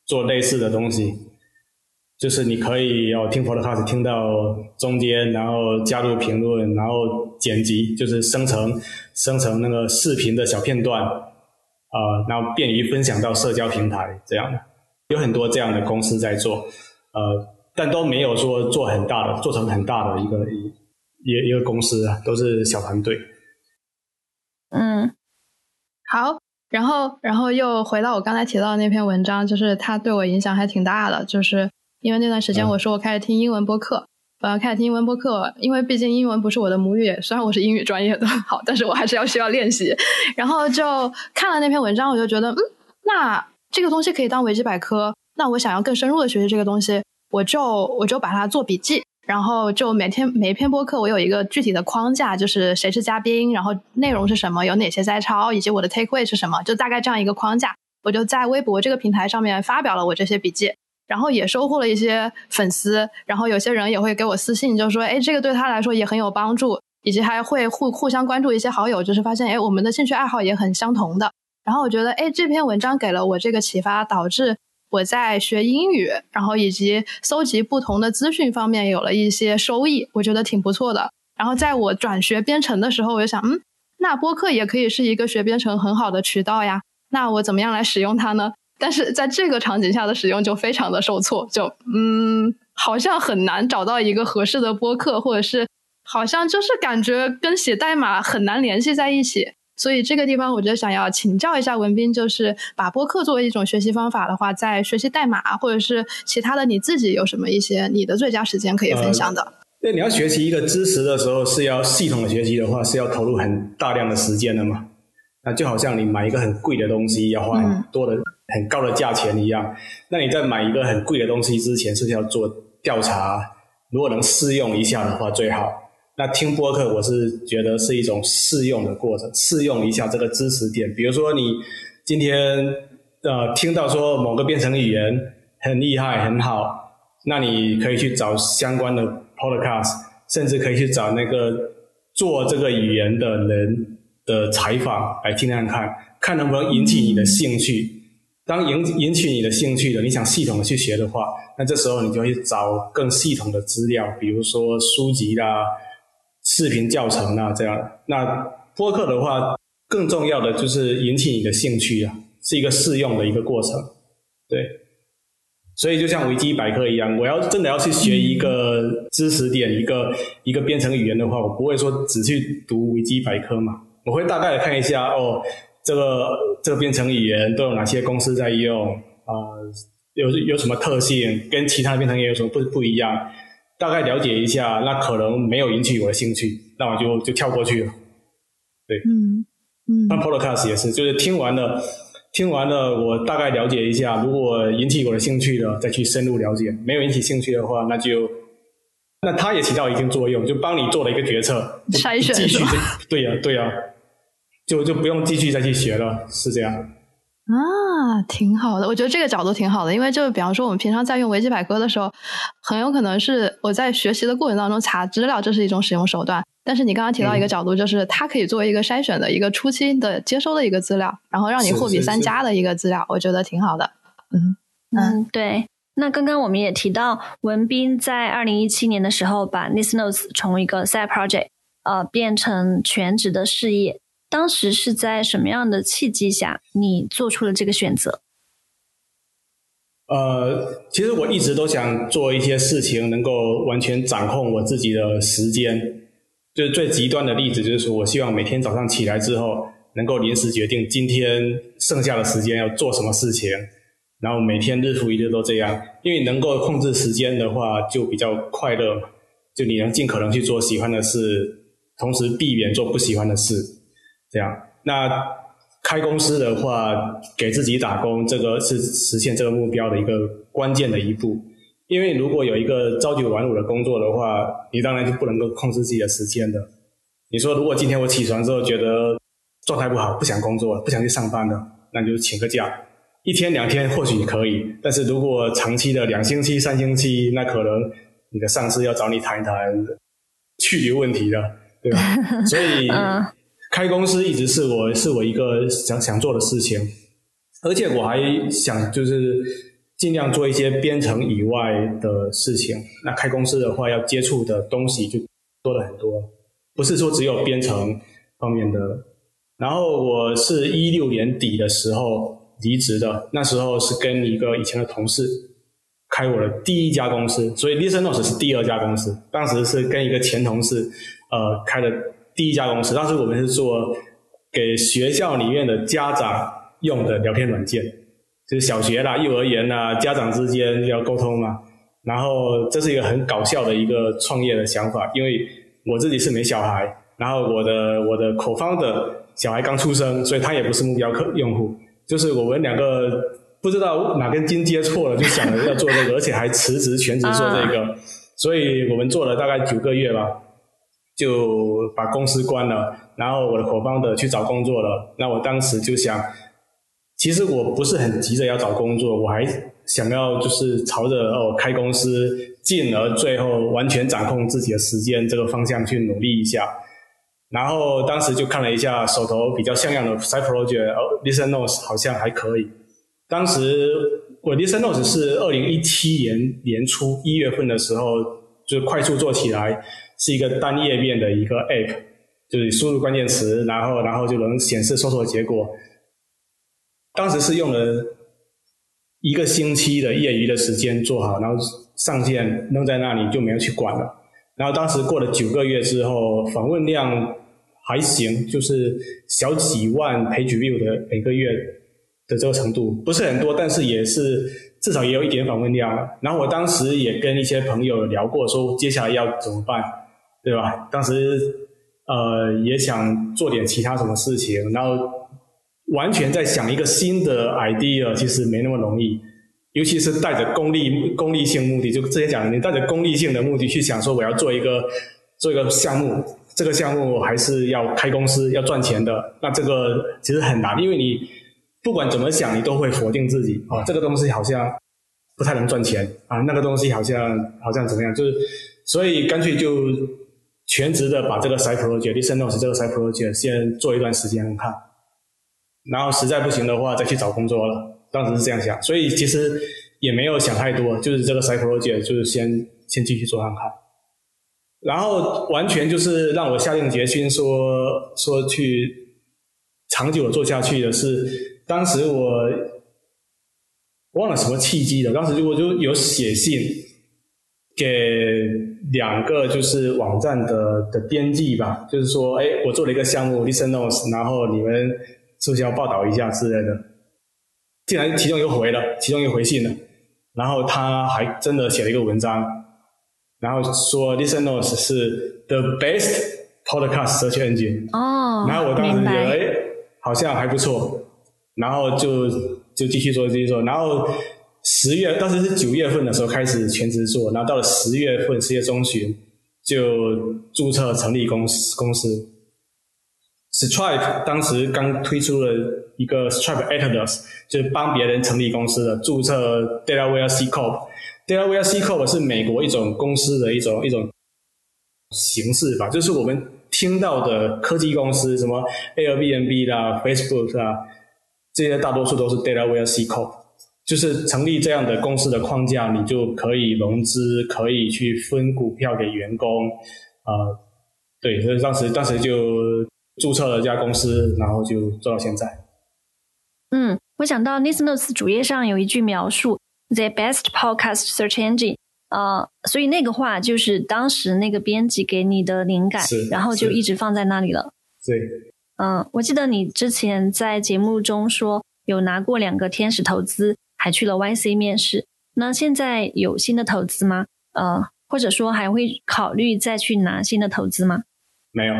做类似的东西，就是你可以要听 Podcast 听到中间，然后加入评论，然后剪辑，就是生成生成那个视频的小片段，啊，然后便于分享到社交平台这样的，有很多这样的公司在做，呃，但都没有说做很大的，做成很大的一个一一个公司啊，都是小团队。嗯，好。然后，然后又回到我刚才提到的那篇文章，就是它对我影响还挺大的。就是因为那段时间，我说我开始听英文播客，我要开始听英文播客，因为毕竟英文不是我的母语，虽然我是英语专业的，好，但是我还是要需要练习。然后就看了那篇文章，我就觉得，嗯，那这个东西可以当维基百科。那我想要更深入的学习这个东西，我就我就把它做笔记。然后就每天每一篇播客，我有一个具体的框架，就是谁是嘉宾，然后内容是什么，有哪些摘抄，以及我的 take away 是什么，就大概这样一个框架。我就在微博这个平台上面发表了我这些笔记，然后也收获了一些粉丝，然后有些人也会给我私信，就说，哎，这个对他来说也很有帮助，以及还会互互相关注一些好友，就是发现，哎，我们的兴趣爱好也很相同的。然后我觉得，哎，这篇文章给了我这个启发，导致。我在学英语，然后以及搜集不同的资讯方面有了一些收益，我觉得挺不错的。然后在我转学编程的时候，我就想，嗯，那播客也可以是一个学编程很好的渠道呀。那我怎么样来使用它呢？但是在这个场景下的使用就非常的受挫，就嗯，好像很难找到一个合适的播客，或者是好像就是感觉跟写代码很难联系在一起。所以这个地方，我觉得想要请教一下文斌，就是把播客作为一种学习方法的话，在学习代码或者是其他的，你自己有什么一些你的最佳时间可以分享的？对，你要学习一个知识的时候，是要系统的学习的话，是要投入很大量的时间的嘛？那就好像你买一个很贵的东西，要花很多的、很高的价钱一样。那你在买一个很贵的东西之前，是要做调查，如果能试用一下的话最好。那听播客，我是觉得是一种试用的过程，试用一下这个知识点。比如说，你今天呃听到说某个编程语言很厉害、很好，那你可以去找相关的 podcast，甚至可以去找那个做这个语言的人的采访来听看看，看能不能引起你的兴趣。当引引起你的兴趣的，你想系统的去学的话，那这时候你就会找更系统的资料，比如说书籍啦。视频教程啊，这样。那播客的话，更重要的就是引起你的兴趣啊，是一个试用的一个过程。对，所以就像维基百科一样，我要真的要去学一个知识点，一个一个编程语言的话，我不会说只去读维基百科嘛，我会大概看一下哦，这个这个编程语言都有哪些公司在用啊，有有什么特性，跟其他编程语言有什么不不一样。大概了解一下，那可能没有引起我的兴趣，那我就就跳过去了。对，嗯嗯。那 Podcast 也是，就是听完了，听完了，我大概了解一下，如果引起我的兴趣了，再去深入了解；没有引起兴趣的话，那就那它也起到一定作用，就帮你做了一个决策，筛选继续。对呀，对呀，就就不用继续再去学了，是这样。啊，挺好的，我觉得这个角度挺好的，因为就比方说我们平常在用维基百科的时候，很有可能是我在学习的过程当中查资料，这是一种使用手段。但是你刚刚提到一个角度，就是它可以作为一个筛选的一个初期的接收的一个资料，然后让你货比三家的一个资料，我觉得挺好的。嗯嗯，对。那刚刚我们也提到，文斌在二零一七年的时候把 Nis Notes 从一个 side project 呃变成全职的事业。当时是在什么样的契机下，你做出了这个选择？呃，其实我一直都想做一些事情，能够完全掌控我自己的时间。就是最极端的例子，就是说我希望每天早上起来之后，能够临时决定今天剩下的时间要做什么事情，然后每天日复一日都这样。因为能够控制时间的话，就比较快乐，就你能尽可能去做喜欢的事，同时避免做不喜欢的事。这样，那开公司的话，给自己打工，这个是实现这个目标的一个关键的一步。因为如果有一个朝九晚五的工作的话，你当然就不能够控制自己的时间的。你说，如果今天我起床之后觉得状态不好，不想工作，不想去上班了，那你就请个假，一天两天或许可以。但是如果长期的两星期、三星期，那可能你的上司要找你谈一谈去留问题的，对吧？所以。开公司一直是我是我一个想想做的事情，而且我还想就是尽量做一些编程以外的事情。那开公司的话，要接触的东西就多了很多，不是说只有编程方面的。然后我是一六年底的时候离职的，那时候是跟一个以前的同事开我的第一家公司，所以 ListenNotes 是第二家公司。当时是跟一个前同事呃开的。第一家公司，当时我们是做给学校里面的家长用的聊天软件，就是小学啦、幼儿园啦，家长之间要沟通嘛。然后这是一个很搞笑的一个创业的想法，因为我自己是没小孩，然后我的我的口方的小孩刚出生，所以他也不是目标客用户。就是我们两个不知道哪根筋接错了，就想着要做这个，而且还辞职全职做这个，所以我们做了大概九个月吧。就把公司关了，然后我的伙伴的去找工作了。那我当时就想，其实我不是很急着要找工作，我还想要就是朝着哦开公司，进而最后完全掌控自己的时间这个方向去努力一下。然后当时就看了一下手头比较像样的 Side Project，Listen Notes 好像还可以。当时我 Listen Notes 是二零一七年年初一月份的时候就快速做起来。是一个单页面的一个 App，就是输入关键词，然后然后就能显示搜索结果。当时是用了一个星期的业余的时间做好，然后上线扔在那里就没有去管了。然后当时过了九个月之后，访问量还行，就是小几万 page view 的每个月的这个程度，不是很多，但是也是至少也有一点访问量了。然后我当时也跟一些朋友聊过，说接下来要怎么办，对吧？当时呃也想做点其他什么事情，然后完全在想一个新的 idea，其实没那么容易。尤其是带着功利功利性目的，就之前讲的，你带着功利性的目的去想说我要做一个做一个项目，这个项目还是要开公司要赚钱的，那这个其实很难，因为你不管怎么想，你都会否定自己啊，这个东西好像不太能赚钱啊，那个东西好像好像怎么样，就是所以干脆就全职的把这个 side project，listenos 这个 side project 先做一段时间看，然后实在不行的话再去找工作了。当时是这样想，所以其实也没有想太多，就是这个 side project 就是先先继续做看看，然后完全就是让我下定决心说说去长久的做下去的是，当时我忘了什么契机了，当时就我就有写信给两个就是网站的的编辑吧，就是说，哎，我做了一个项目 Listen Notes，然后你们是不是要报道一下之类的。竟然其中一个回了，其中一个回信了，然后他还真的写了一个文章，然后说 Listen Notes 是 the best podcast search engine。哦，然后我当时觉得，哎，好像还不错，然后就就继续做，继续做，然后十月当时是九月份的时候开始全职做，然后到了十月份，十月中旬就注册成立公司公司。Stripe 当时刚推出了一个 Stripe Atlas，就是帮别人成立公司的注册 Delaware C Corp。Delaware C Corp 是美国一种公司的一种一种形式吧，就是我们听到的科技公司，什么 Airbnb 啦、Facebook 啊，这些大多数都是 Delaware C Corp。就是成立这样的公司的框架，你就可以融资，可以去分股票给员工。啊，对，所以当时当时就。注册了一家公司，然后就做到现在。嗯，我想到 Listenos 主页上有一句描述：“The best podcast search engine。”啊，所以那个话就是当时那个编辑给你的灵感，然后就一直放在那里了。对。嗯，我记得你之前在节目中说有拿过两个天使投资，还去了 YC 面试。那现在有新的投资吗？呃，或者说还会考虑再去拿新的投资吗？没有。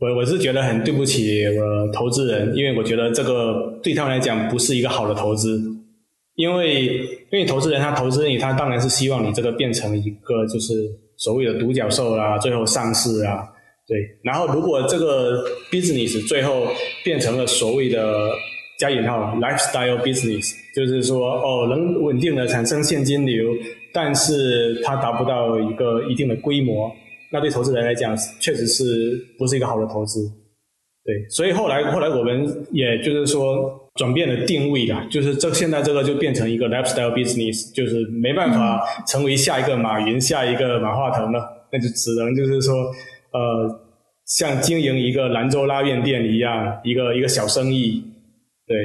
我我是觉得很对不起我投资人，因为我觉得这个对他们来讲不是一个好的投资，因为因为投资人他投资你，他当然是希望你这个变成一个就是所谓的独角兽啦，最后上市啊，对。然后如果这个 business 最后变成了所谓的加引号 lifestyle business，就是说哦能稳定的产生现金流，但是它达不到一个一定的规模。那对投资人来讲，确实是不是一个好的投资，对，所以后来后来我们也就是说转变了定位啦，就是这现在这个就变成一个 lifestyle business，就是没办法成为下一个马云、下一个马化腾了，那就只能就是说，呃，像经营一个兰州拉面店一样，一个一个小生意，对，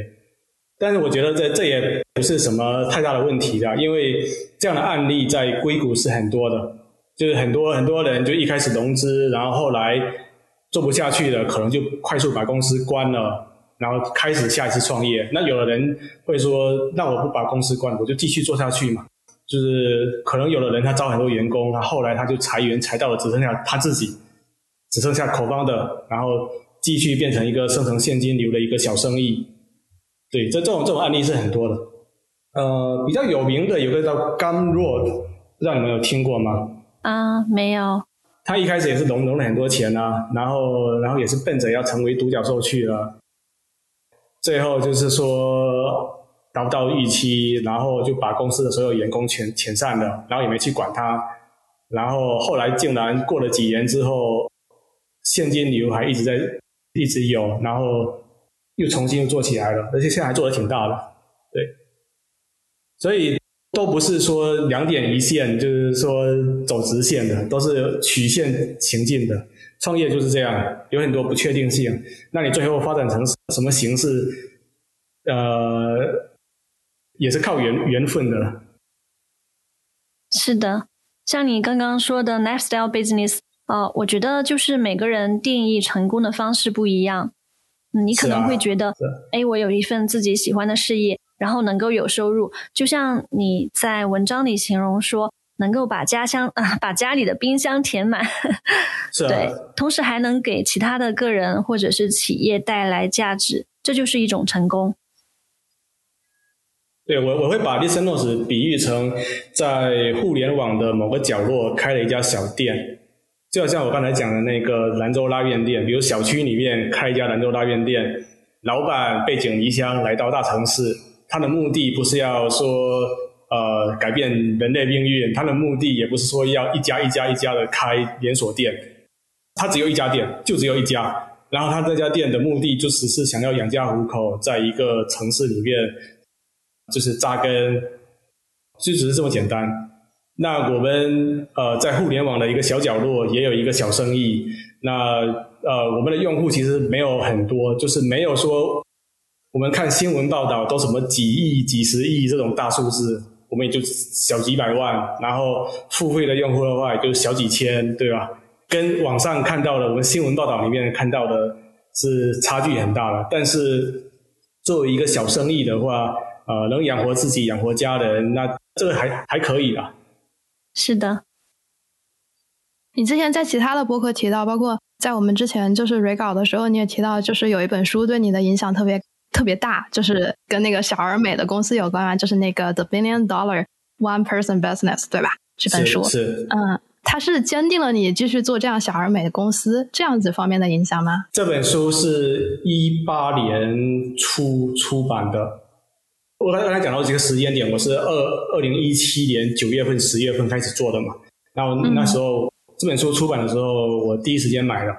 但是我觉得这这也不是什么太大的问题的，因为这样的案例在硅谷是很多的。就是很多很多人就一开始融资，然后后来做不下去了，可能就快速把公司关了，然后开始下一次创业。那有的人会说：“那我不把公司关，我就继续做下去嘛。”就是可能有的人他招很多员工，他后来他就裁员裁到了只剩下他自己，只剩下口方的，然后继续变成一个生成现金流的一个小生意。对，这这种这种案例是很多的。呃，比较有名的有个叫 Gumroad，不知道你们有听过吗？啊，没有。他一开始也是融融了很多钱啊，然后然后也是奔着要成为独角兽去了，最后就是说达不到预期，然后就把公司的所有员工全遣散了，然后也没去管他，然后后来竟然过了几年之后，现金流还一直在一直有，然后又重新又做起来了，而且现在还做的挺大的，对，所以。都不是说两点一线，就是说走直线的，都是曲线行进的。创业就是这样，有很多不确定性。那你最后发展成什么形式，呃，也是靠缘缘分的。是的，像你刚刚说的 lifestyle business，呃，我觉得就是每个人定义成功的方式不一样。你可能会觉得，哎，我有一份自己喜欢的事业，然后能够有收入，就像你在文章里形容说，能够把家乡啊，把家里的冰箱填满，对，同时还能给其他的个人或者是企业带来价值，这就是一种成功。对我，我会把 Listen Notes 比喻成在互联网的某个角落开了一家小店。就好像我刚才讲的那个兰州拉面店，比如小区里面开一家兰州拉面店，老板背井离乡来到大城市，他的目的不是要说呃改变人类命运，他的目的也不是说要一家一家一家的开连锁店，他只有一家店，就只有一家，然后他这家店的目的就只是想要养家糊口，在一个城市里面就是扎根，就只是这么简单。那我们呃在互联网的一个小角落也有一个小生意，那呃我们的用户其实没有很多，就是没有说我们看新闻报道都什么几亿、几十亿这种大数字，我们也就小几百万，然后付费的用户的话也就小几千，对吧？跟网上看到的我们新闻报道里面看到的是差距很大的。但是作为一个小生意的话，呃能养活自己、养活家人，那这个还还可以啊。是的，你之前在其他的播客提到，包括在我们之前就是 re 稿的时候，你也提到，就是有一本书对你的影响特别特别大，就是跟那个小而美的公司有关啊，就是那个 The Billion Dollar One Person Business，对吧？这本书是嗯，它是坚定了你继续做这样小而美的公司这样子方面的影响吗？这本书是一八年初出版的。我刚才讲到几个时间点，我是二二零一七年九月份、十月份开始做的嘛。然后那时候这本书出版的时候，我第一时间买了。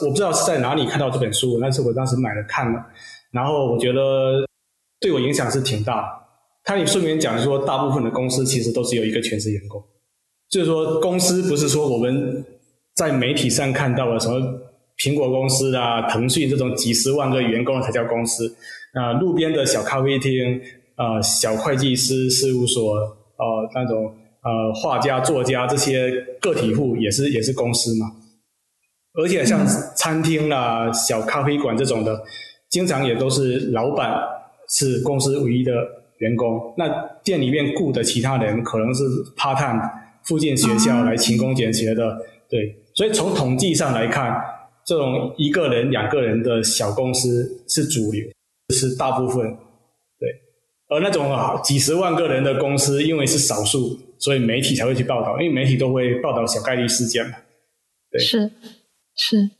我不知道是在哪里看到这本书，但是我当时买了看了。然后我觉得对我影响是挺大。它里顺便讲说，大部分的公司其实都只有一个全职员工，就是说公司不是说我们在媒体上看到的什么苹果公司啊、腾讯这种几十万个员工才叫公司。啊，路边的小咖啡厅，呃，小会计师事务所，呃，那种呃，画家、作家这些个体户也是也是公司嘛。而且像餐厅啦、小咖啡馆这种的，经常也都是老板是公司唯一的员工。那店里面雇的其他人可能是 part time，附近学校来勤工俭学的。对，所以从统计上来看，这种一个人、两个人的小公司是主流。是大部分，对，而那种啊几十万个人的公司，因为是少数，所以媒体才会去报道，因为媒体都会报道小概率事件嘛。对，是是，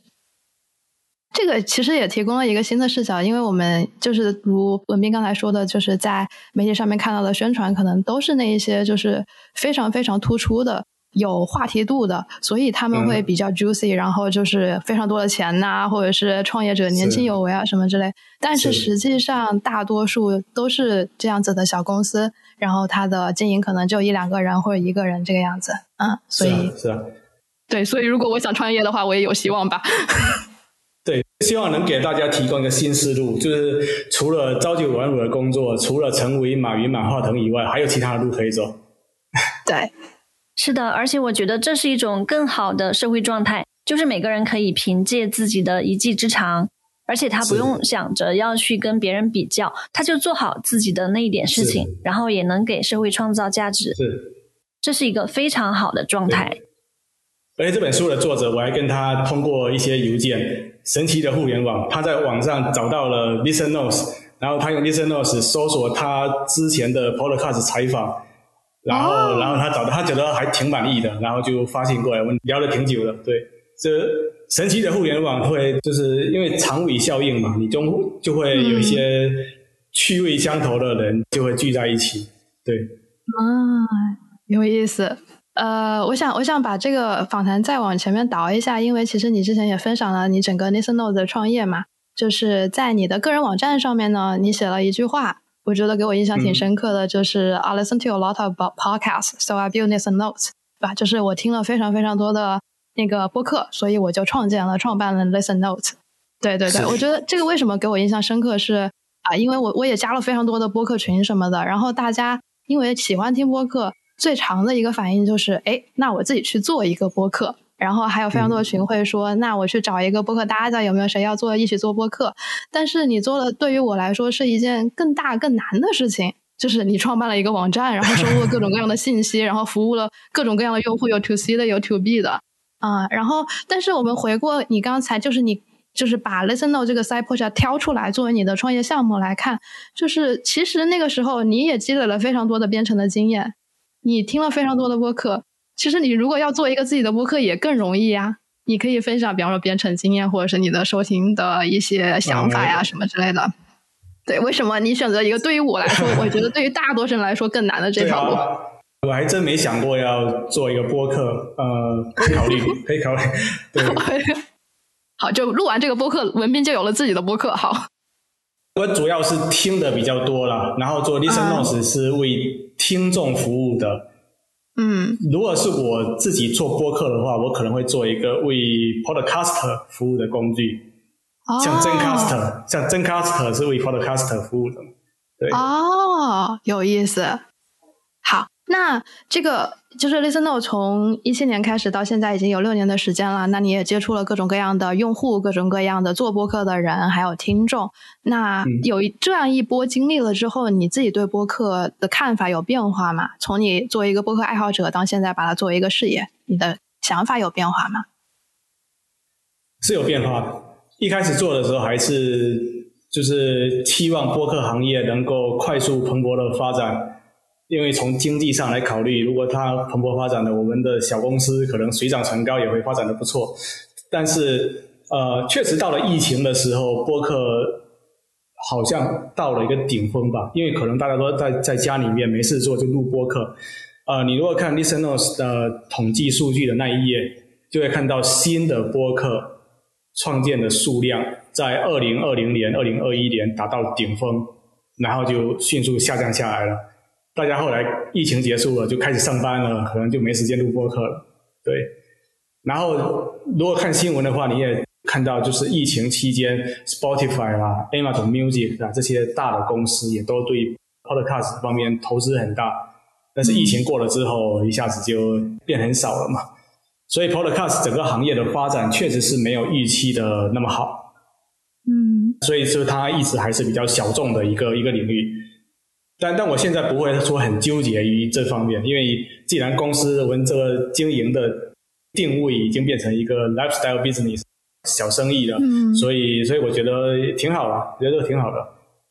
这个其实也提供了一个新的视角，因为我们就是如文斌刚才说的，就是在媒体上面看到的宣传，可能都是那一些就是非常非常突出的。有话题度的，所以他们会比较 juicy，然后就是非常多的钱呐，或者是创业者年轻有为啊什么之类。但是实际上，大多数都是这样子的小公司，然后它的经营可能就一两个人或者一个人这个样子。嗯，所以是啊，对，所以如果我想创业的话，我也有希望吧。对，希望能给大家提供一个新思路，就是除了朝九晚五的工作，除了成为马云、马化腾以外，还有其他的路可以走。对。是的，而且我觉得这是一种更好的社会状态，就是每个人可以凭借自己的一技之长，而且他不用想着要去跟别人比较，他就做好自己的那一点事情，然后也能给社会创造价值。是，这是一个非常好的状态。而且这本书的作者，我还跟他通过一些邮件，神奇的互联网，他在网上找到了 Listen Notes，然后他用 Listen Notes 搜索他之前的 Podcast 采访。然后，然后他找到，他觉得还挺满意的，然后就发信过来问，聊了挺久的。对，这神奇的互联网会就是因为长尾效应嘛，你中就会有一些趣味相投的人就会聚在一起。对，啊，有意思。呃，我想，我想把这个访谈再往前面倒一下，因为其实你之前也分享了你整个 Listen Notes 的创业嘛，就是在你的个人网站上面呢，你写了一句话。我觉得给我印象挺深刻的，就是 I listen to a lot of podcasts, so I build this notes，对吧？就是我听了非常非常多的那个播客，所以我就创建了、创办了 Listen Notes。对对对，我觉得这个为什么给我印象深刻是啊，因为我我也加了非常多的播客群什么的，然后大家因为喜欢听播客，最长的一个反应就是，哎，那我自己去做一个播客。然后还有非常多的群会说，那我去找一个播客搭子，有没有谁要做一起做播客？但是你做了对于我来说是一件更大更难的事情，就是你创办了一个网站，然后收录了各种各样的信息，然后服务了各种各样的用户，有 to C 的，有 to B 的啊。然后，但是我们回过你刚才，就是你就是把 Listen No 这个 Side Project 挑出来作为你的创业项目来看，就是其实那个时候你也积累了非常多的编程的经验，你听了非常多的播客。其实你如果要做一个自己的播客也更容易呀，你可以分享，比方说编程经验，或者是你的收听的一些想法呀，什么之类的。对，为什么你选择一个对于我来说，我觉得对于大多数人来说更难的这条路？我还真没想过要做一个播客，呃，可以考虑，可以考虑。对，好，就录完这个播客，文斌就有了自己的播客。好，我主要是听的比较多了，然后做 Listen Notes 是为听众服务的。嗯，如果是我自己做播客的话，我可能会做一个为 Podcaster 服务的工具，像 ZenCaster，像 ZenCaster 是为 Podcaster 服务的。对，哦，有意思。好，那这个。就是 Listen No 从一七年开始到现在已经有六年的时间了，那你也接触了各种各样的用户，各种各样的做播客的人，还有听众。那有这样一波经历了之后，你自己对播客的看法有变化吗？从你作为一个播客爱好者到现在把它作为一个事业，你的想法有变化吗？是有变化的。一开始做的时候还是就是期望播客行业能够快速蓬勃的发展。因为从经济上来考虑，如果它蓬勃发展的，我们的小公司可能水涨船高，也会发展的不错。但是，呃，确实到了疫情的时候，播客好像到了一个顶峰吧。因为可能大家都在在家里面没事做，就录播客。呃，你如果看 Listeners 的统计数据的那一页，就会看到新的播客创建的数量在二零二零年、二零二一年达到顶峰，然后就迅速下降下来了。大家后来疫情结束了，就开始上班了，可能就没时间录播客了。对，然后如果看新闻的话，你也看到，就是疫情期间，Spotify 啊、Amazon Music 啊这些大的公司也都对 Podcast 方面投资很大。但是疫情过了之后，一下子就变很少了嘛。所以 Podcast 整个行业的发展确实是没有预期的那么好。嗯，所以说它一直还是比较小众的一个一个领域。但但我现在不会说很纠结于这方面，因为既然公司我们这个经营的定位已经变成一个 lifestyle business 小生意了，所以所以我觉得挺好的，觉得挺好的。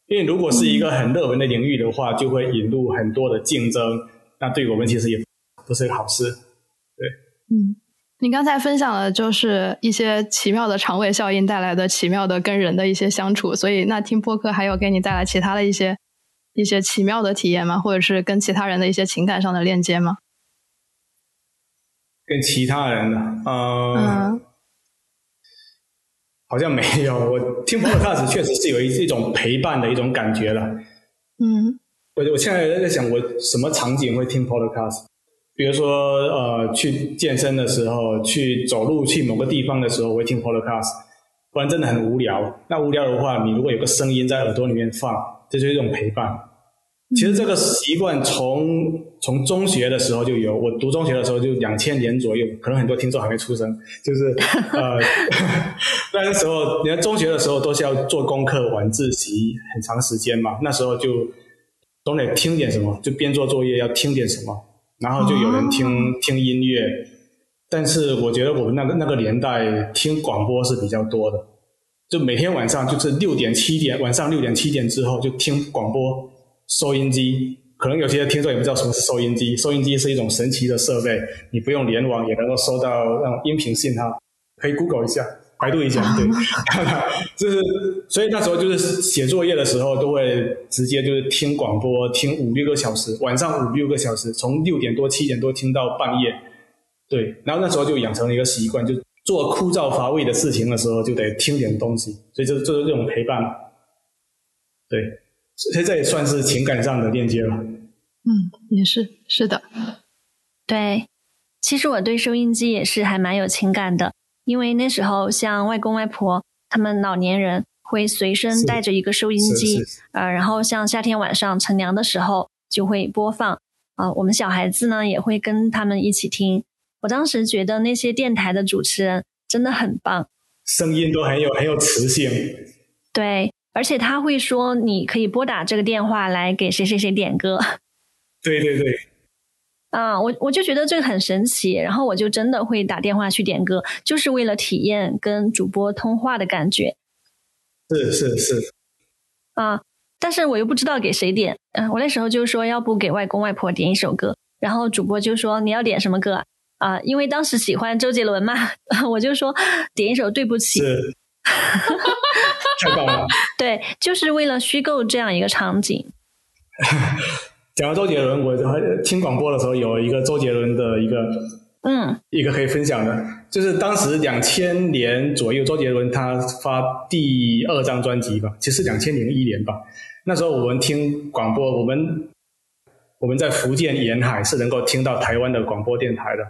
因为如果是一个很热门的领域的话，就会引入很多的竞争，那对我们其实也不是一个好事。对，嗯，你刚才分享的就是一些奇妙的肠胃效应带来的奇妙的跟人的一些相处，所以那听播客还有给你带来其他的一些。一些奇妙的体验吗？或者是跟其他人的一些情感上的链接吗？跟其他人的，嗯，好像没有。我听 podcast 确实是有一一种陪伴的一种感觉了。嗯，我我现在在想，我什么场景会听 podcast？比如说，呃，去健身的时候，去走路去某个地方的时候，我会听 podcast。不然真的很无聊。那无聊的话，你如果有个声音在耳朵里面放。这就是一种陪伴。其实这个习惯从从中学的时候就有。我读中学的时候就两千年左右，可能很多听众还没出生。就是 呃，那个时候，你看中学的时候都是要做功课、晚自习很长时间嘛。那时候就总得听点什么，就边做作业要听点什么。然后就有人听听音乐，但是我觉得我们那个那个年代听广播是比较多的。就每天晚上就是六点七点，晚上六点七点之后就听广播收音机。可能有些听众也不知道什么是收音机。收音机是一种神奇的设备，你不用联网也能够收到那种音频信号。可以 Google 一下，百度一下，对，就是所以那时候就是写作业的时候都会直接就是听广播，听五六个小时，晚上五六个小时，从六点多七点多听到半夜。对，然后那时候就养成了一个习惯，就。做枯燥乏味的事情的时候，就得听点东西，所以就就是这种陪伴。对，所以这也算是情感上的链接了。嗯，也是，是的。对，其实我对收音机也是还蛮有情感的，因为那时候像外公外婆他们老年人会随身带着一个收音机，呃，然后像夏天晚上乘凉的时候就会播放，啊，我们小孩子呢也会跟他们一起听。我当时觉得那些电台的主持人真的很棒，声音都很有很有磁性。对，而且他会说你可以拨打这个电话来给谁谁谁点歌。对对对。啊，我我就觉得这个很神奇，然后我就真的会打电话去点歌，就是为了体验跟主播通话的感觉。是是是。啊，但是我又不知道给谁点。嗯，我那时候就说要不给外公外婆点一首歌，然后主播就说你要点什么歌啊？因为当时喜欢周杰伦嘛，我就说点一首对不起。是。太棒了。对，就是为了虚构这样一个场景。讲到周杰伦，我听广播的时候有一个周杰伦的一个，嗯，一个可以分享的，就是当时两千年左右，周杰伦他发第二张专辑吧，其实两千零一年吧。那时候我们听广播，我们我们在福建沿海是能够听到台湾的广播电台的。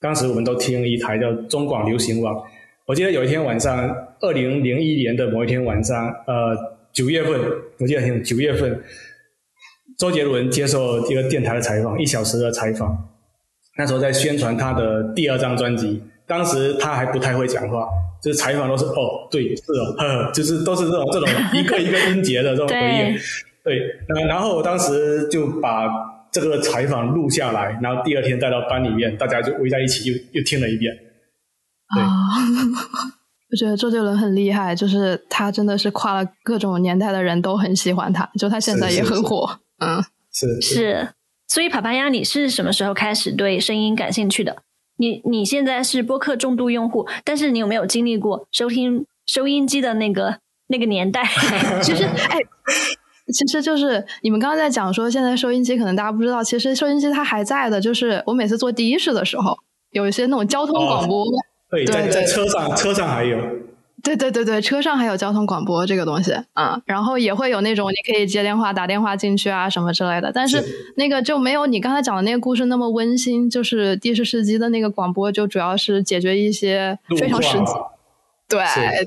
当时我们都听一台叫中广流行网。我记得有一天晚上，二零零一年的某一天晚上，呃，九月份，我记得很九月份。周杰伦接受一个电台的采访，一小时的采访。那时候在宣传他的第二张专辑，当时他还不太会讲话，就是采访都是哦，对，是哦，呵，就是都是这种这种一个一个音节的这种回应。对，那然后我当时就把这个采访录下来，然后第二天带到班里面，大家就围在一起又又听了一遍。啊，我觉得周杰伦很厉害，就是他真的是跨了各种年代的人都很喜欢他，就他现在也很火。嗯，是是，所以帕帕亚，你是什么时候开始对声音感兴趣的？你你现在是播客重度用户，但是你有没有经历过收听收音机的那个那个年代？其 实，哎，其实就是你们刚刚在讲说，现在收音机可能大家不知道，其实收音机它还在的。就是我每次坐的士的时候，有一些那种交通广播，对，在在车上车上还有。对对对对，车上还有交通广播这个东西，嗯，然后也会有那种你可以接电话、打电话进去啊什么之类的，但是那个就没有你刚才讲的那个故事那么温馨。就是的士司机的那个广播，就主要是解决一些非常实际。对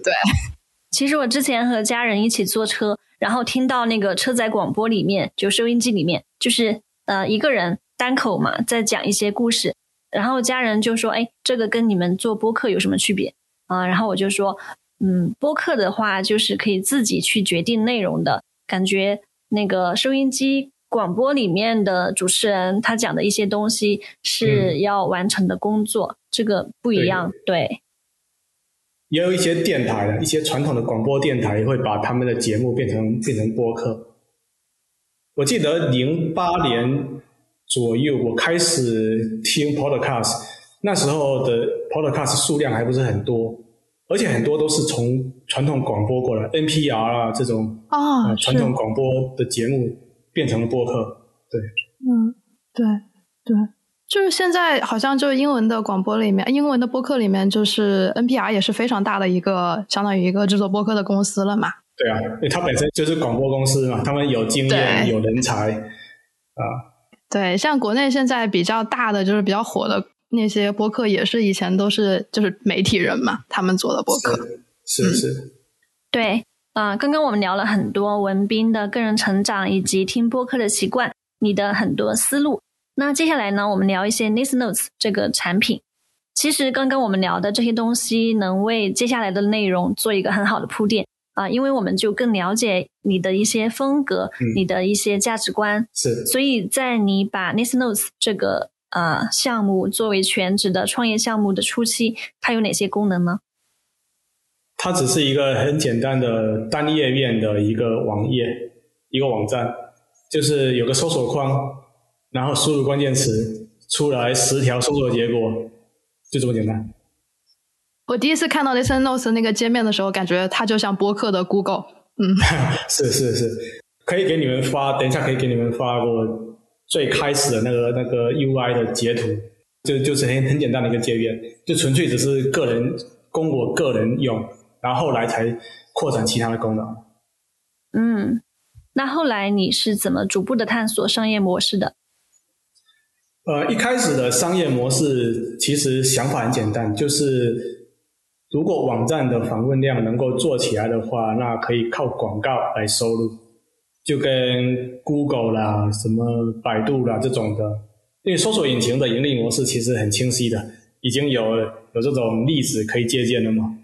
对。其实我之前和家人一起坐车，然后听到那个车载广播里面，就收音机里面，就是呃一个人单口嘛，在讲一些故事，然后家人就说：“哎，这个跟你们做播客有什么区别啊？”然后我就说。嗯，播客的话就是可以自己去决定内容的感觉。那个收音机广播里面的主持人，他讲的一些东西是要完成的工作，这个不一样。对，也有一些电台的一些传统的广播电台会把他们的节目变成变成播客。我记得零八年左右，我开始听 podcast，那时候的 podcast 数量还不是很多。而且很多都是从传统广播过来，NPR 啊这种啊传统广播的节目变成了播客，对，嗯，对对，就是现在好像就是英文的广播里面，英文的播客里面，就是 NPR 也是非常大的一个，相当于一个制作播客的公司了嘛。对啊，因为它本身就是广播公司嘛，他们有经验、有人才啊。对，像国内现在比较大的就是比较火的。那些播客也是以前都是就是媒体人嘛，他们做的播客是是，对啊。刚刚我们聊了很多文斌的个人成长以及听播客的习惯，你的很多思路。那接下来呢，我们聊一些 Listen Notes 这个产品。其实刚刚我们聊的这些东西，能为接下来的内容做一个很好的铺垫啊，因为我们就更了解你的一些风格，你的一些价值观。是，所以在你把 Listen Notes 这个呃，项目作为全职的创业项目的初期，它有哪些功能呢？它只是一个很简单的单页面的一个网页，一个网站，就是有个搜索框，然后输入关键词，出来十条搜索结果，就这么简单。我第一次看到 Listen Notes 那个界面的时候，感觉它就像播客的 Google。嗯，是是是，可以给你们发，等一下可以给你们发我。最开始的那个那个 UI 的截图，就就是很很简单的一个界面，就纯粹只是个人供我个人用，然后后来才扩展其他的功能。嗯，那后来你是怎么逐步的探索商业模式的？呃，一开始的商业模式其实想法很简单，就是如果网站的访问量能够做起来的话，那可以靠广告来收入。就跟 Google 啦、什么百度啦这种的，因为搜索引擎的盈利模式其实很清晰的，已经有有这种例子可以借鉴了嘛。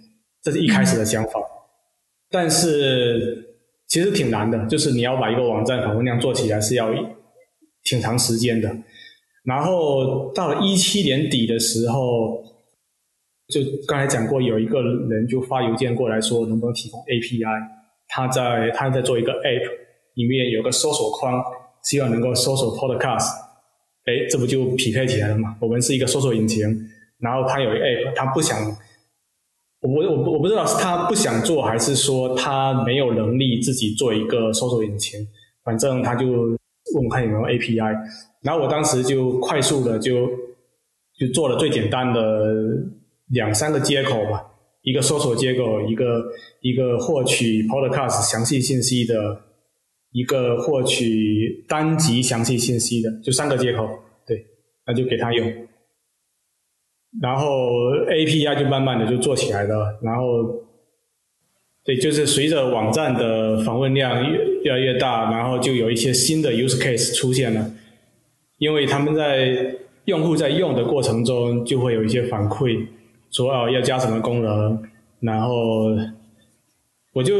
这是一开始的想法，但是其实挺难的，就是你要把一个网站访问量做起来是要挺长时间的。然后到了一七年底的时候，就刚才讲过，有一个人就发邮件过来说，能不能提供 API？他在他在做一个 App，里面有个搜索框，希望能够搜索 Podcast。哎，这不就匹配起来了吗？我们是一个搜索引擎，然后他有一个 App，他不想，我我我不知道是他不想做，还是说他没有能力自己做一个搜索引擎。反正他就问我看有没有 API。然后我当时就快速的就就做了最简单的两三个接口吧，一个搜索接口，一个一个获取 Podcast 详细信息的，一个获取单集详细信息的，就三个接口，对，那就给他用。然后 API 就慢慢的就做起来了，然后对，就是随着网站的访问量越越来越大，然后就有一些新的 use case 出现了。因为他们在用户在用的过程中，就会有一些反馈，说哦要加什么功能，然后我就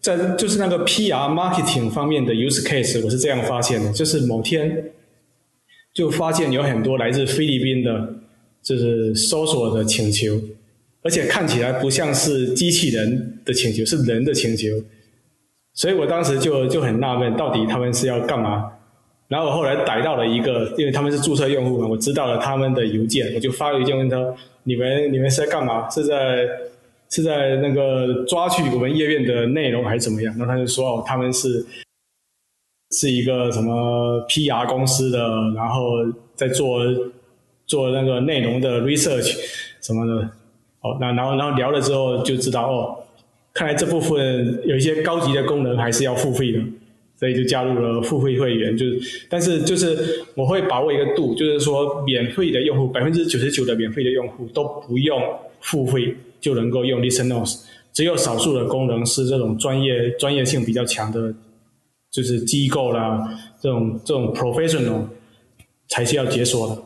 在就是那个 PR marketing 方面的 use case，我是这样发现的，就是某天就发现有很多来自菲律宾的，就是搜索的请求，而且看起来不像是机器人的请求，是人的请求，所以我当时就就很纳闷，到底他们是要干嘛？然后我后来逮到了一个，因为他们是注册用户嘛，我知道了他们的邮件，我就发邮件问他：你们你们是在干嘛？是在是在那个抓取我们页面的内容还是怎么样？然后他就说：哦，他们是是一个什么 PR 公司的，然后在做做那个内容的 research 什么的。哦，那然后然后聊了之后就知道哦，看来这部分有一些高级的功能还是要付费的。所以就加入了付费会员，就是，但是就是我会把握一个度，就是说免费的用户百分之九十九的免费的用户都不用付费就能够用 Listenos，只有少数的功能是这种专业专业性比较强的，就是机构啦这种这种 professional 才需要解锁的，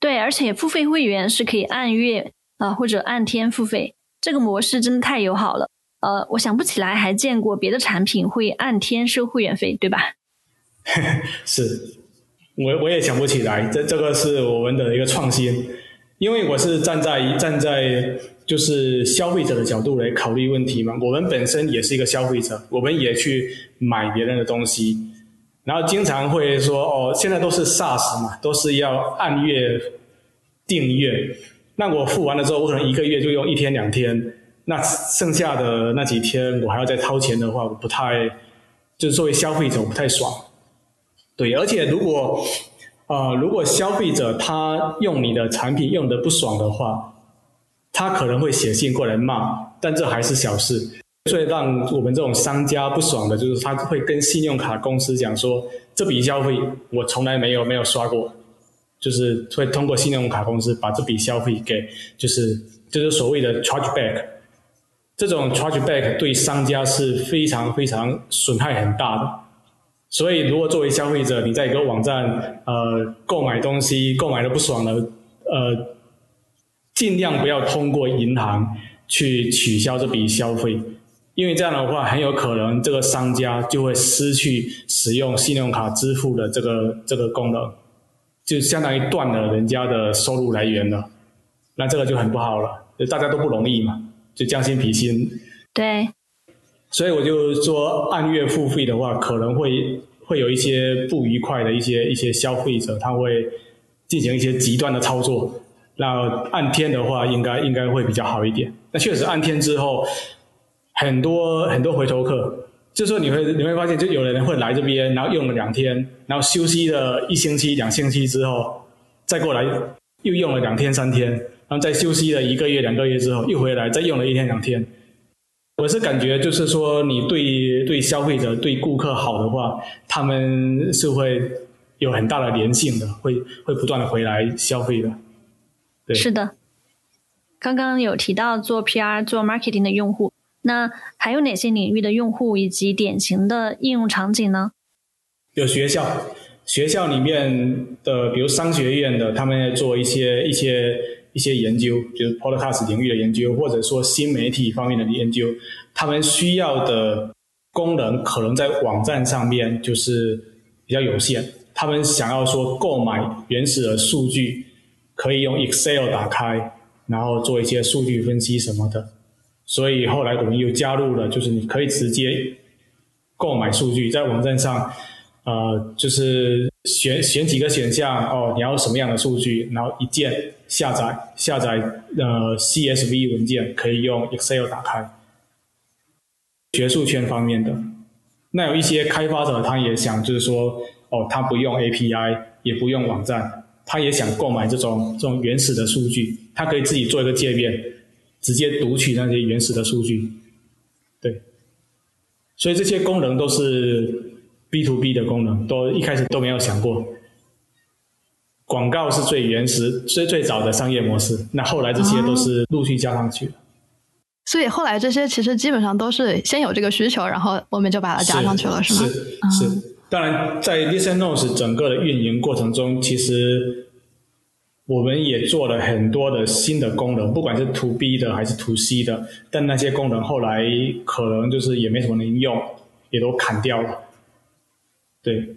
对。而且付费会员是可以按月啊或者按天付费，这个模式真的太友好了。呃，我想不起来还见过别的产品会按天收会员费，对吧？是，我我也想不起来，这这个是我们的一个创新，因为我是站在站在就是消费者的角度来考虑问题嘛。我们本身也是一个消费者，我们也去买别人的东西，然后经常会说哦，现在都是 SaaS 嘛，都是要按月订阅，那我付完了之后，我可能一个月就用一天两天。那剩下的那几天，我还要再掏钱的话，我不太，就作为消费者我不太爽。对，而且如果，呃，如果消费者他用你的产品用的不爽的话，他可能会写信过来骂，但这还是小事。最让我们这种商家不爽的就是他会跟信用卡公司讲说，这笔消费我从来没有没有刷过，就是会通过信用卡公司把这笔消费给，就是就是所谓的 charge back。这种 chargeback 对商家是非常非常损害很大的，所以如果作为消费者，你在一个网站呃购买东西购买的不爽了，呃，尽量不要通过银行去取消这笔消费，因为这样的话很有可能这个商家就会失去使用信用卡支付的这个这个功能，就相当于断了人家的收入来源了，那这个就很不好了，大家都不容易嘛。就将心比心，对，所以我就说按月付费的话，可能会会有一些不愉快的一些一些消费者，他会进行一些极端的操作。那按天的话，应该应该会比较好一点。那确实按天之后，很多很多回头客，就说你会你会发现，就有的人会来这边，然后用了两天，然后休息了一星期、两星期之后，再过来又用了两天、三天。然后再休息了一个月、两个月之后，又回来再用了一天两天。我是感觉就是说，你对对消费者、对顾客好的话，他们是会有很大的粘性的，会会不断的回来消费的。对，是的。刚刚有提到做 PR、做 marketing 的用户，那还有哪些领域的用户以及典型的应用场景呢？有学校，学校里面的，比如商学院的，他们在做一些一些一些研究，比如 Podcast 领域的研究，或者说新媒体方面的研究，他们需要的功能可能在网站上面就是比较有限。他们想要说购买原始的数据，可以用 Excel 打开，然后做一些数据分析什么的。所以后来我们又加入了，就是你可以直接购买数据，在网站上，呃，就是选选几个选项哦，你要什么样的数据，然后一键下载下载呃 CSV 文件，可以用 Excel 打开。学术圈方面的，那有一些开发者他也想，就是说哦，他不用 API，也不用网站，他也想购买这种这种原始的数据，他可以自己做一个界面。直接读取那些原始的数据，对，所以这些功能都是 B to B 的功能，都一开始都没有想过。广告是最原始、最最早的商业模式，那后来这些都是陆续加上去的。所以后来这些其实基本上都是先有这个需求，然后我们就把它加上去了，是吗？是是。当然，在 Listen Notes 整个的运营过程中，其实。我们也做了很多的新的功能，不管是 To B 的还是 To C 的，但那些功能后来可能就是也没什么人用，也都砍掉了。对，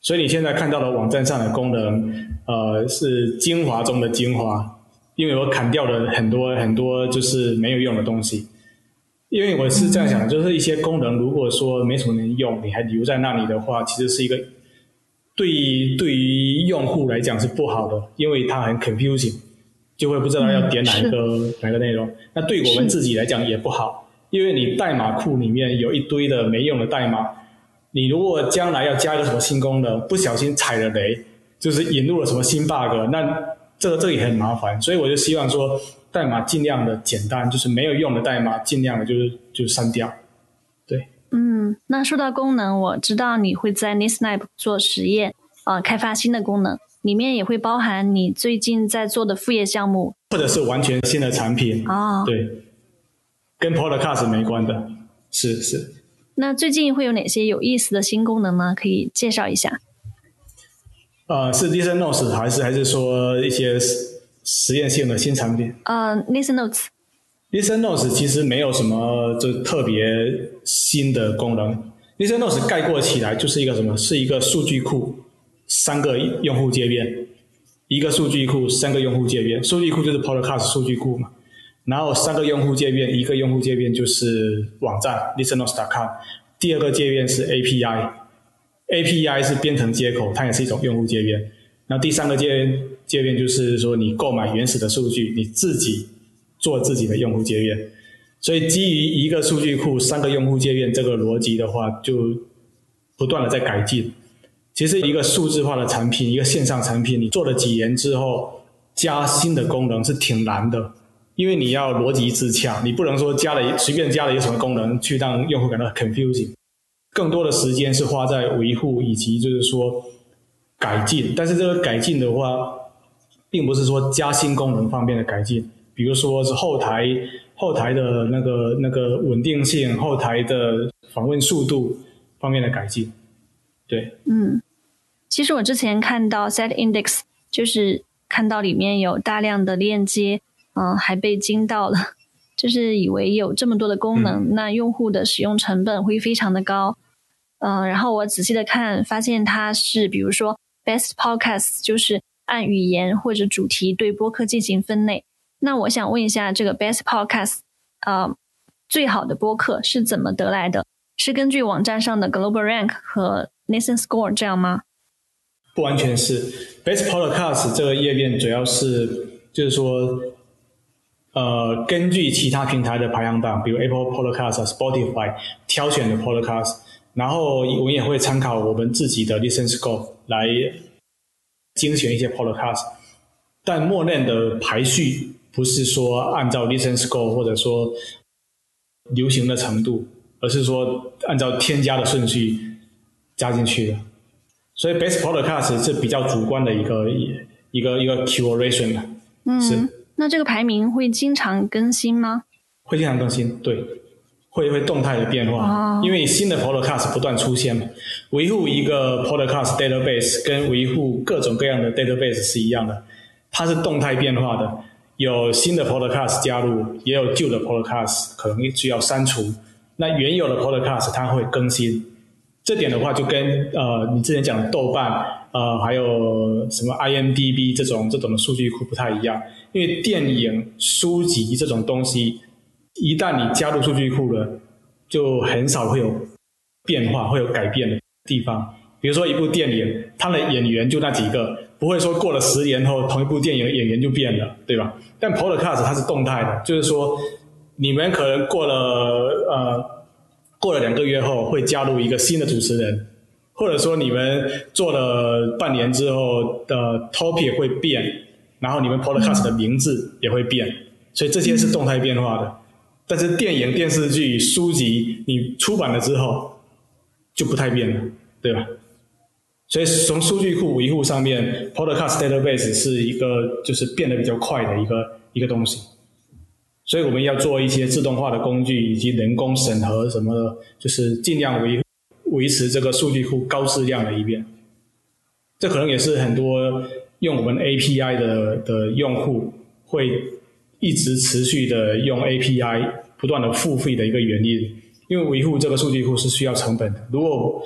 所以你现在看到的网站上的功能，呃，是精华中的精华，因为我砍掉了很多很多就是没有用的东西。因为我是这样想的，就是一些功能如果说没什么人用，你还留在那里的话，其实是一个。对于对于用户来讲是不好的，因为它很 confusing，就会不知道要点哪一个哪个内容。那对我们自己来讲也不好，因为你代码库里面有一堆的没用的代码，你如果将来要加一个什么新功能，不小心踩了雷，就是引入了什么新 bug，那这个这也很麻烦。所以我就希望说，代码尽量的简单，就是没有用的代码尽量的就是就删掉。嗯，那说到功能，我知道你会在 Nisnap 做实验，呃，开发新的功能，里面也会包含你最近在做的副业项目，或者是完全新的产品哦，对，跟 Podcast 没关的，是是。那最近会有哪些有意思的新功能呢？可以介绍一下？呃，是 Listen Notes 还是还是说一些实验性的新产品？呃，Listen Notes。Listen Notes 其实没有什么就特别新的功能。Listen Notes 概括起来就是一个什么？是一个数据库，三个用户界面，一个数据库，三个用户界面。数据库就是 Podcast 数据库嘛。然后三个用户界面，一个用户界面就是网站 ListenNotes.com。第二个界面是 API，API 是编程接口，它也是一种用户界面。那第三个界界面就是说你购买原始的数据，你自己。做自己的用户界面，所以基于一个数据库三个用户界面这个逻辑的话，就不断的在改进。其实一个数字化的产品，一个线上产品，你做了几年之后，加新的功能是挺难的，因为你要逻辑自洽，你不能说加了随便加了一个什么功能去让用户感到 confusing。更多的时间是花在维护以及就是说改进，但是这个改进的话，并不是说加新功能方面的改进。比如说是后台后台的那个那个稳定性，后台的访问速度方面的改进，对，嗯，其实我之前看到 Set Index，就是看到里面有大量的链接，嗯，还被惊到了，就是以为有这么多的功能，那用户的使用成本会非常的高，嗯，然后我仔细的看，发现它是比如说 Best Podcast，就是按语言或者主题对播客进行分类。那我想问一下，这个 Best Podcast，呃，最好的播客是怎么得来的？是根据网站上的 Global Rank 和 Listen Score 这样吗？不完全是，Best Podcast 这个页面主要是就是说，呃，根据其他平台的排行榜，比如 Apple Podcast、Spotify 挑选的 Podcast，然后我也会参考我们自己的 Listen Score 来精选一些 Podcast，但默认的排序。不是说按照 listen score 或者说流行的程度，而是说按照添加的顺序加进去的。所以 best podcast 是比较主观的一个一个一个 curation 的。嗯，是。那这个排名会经常更新吗？会经常更新，对，会会动态的变化，因为新的 podcast 不断出现嘛。维护一个 podcast database 跟维护各种各样的 database 是一样的，它是动态变化的。有新的 podcast 加入，也有旧的 podcast 可能需要删除。那原有的 podcast 它会更新，这点的话就跟呃你之前讲的豆瓣呃还有什么 IMDB 这种这种的数据库不太一样，因为电影、书籍这种东西，一旦你加入数据库了，就很少会有变化、会有改变的地方。比如说一部电影，它的演员就那几个。不会说过了十年后同一部电影演员就变了，对吧？但 Podcast 它是动态的，就是说你们可能过了呃过了两个月后会加入一个新的主持人，或者说你们做了半年之后的 topic 会变，然后你们 Podcast 的名字也会变，所以这些是动态变化的。但是电影、电视剧、书籍你出版了之后就不太变了，对吧？所以从数据库维护上面，Podcast database 是一个就是变得比较快的一个一个东西。所以我们要做一些自动化的工具以及人工审核什么的，就是尽量维维持这个数据库高质量的一面。这可能也是很多用我们 API 的的用户会一直持续的用 API 不断的付费的一个原因，因为维护这个数据库是需要成本的。如果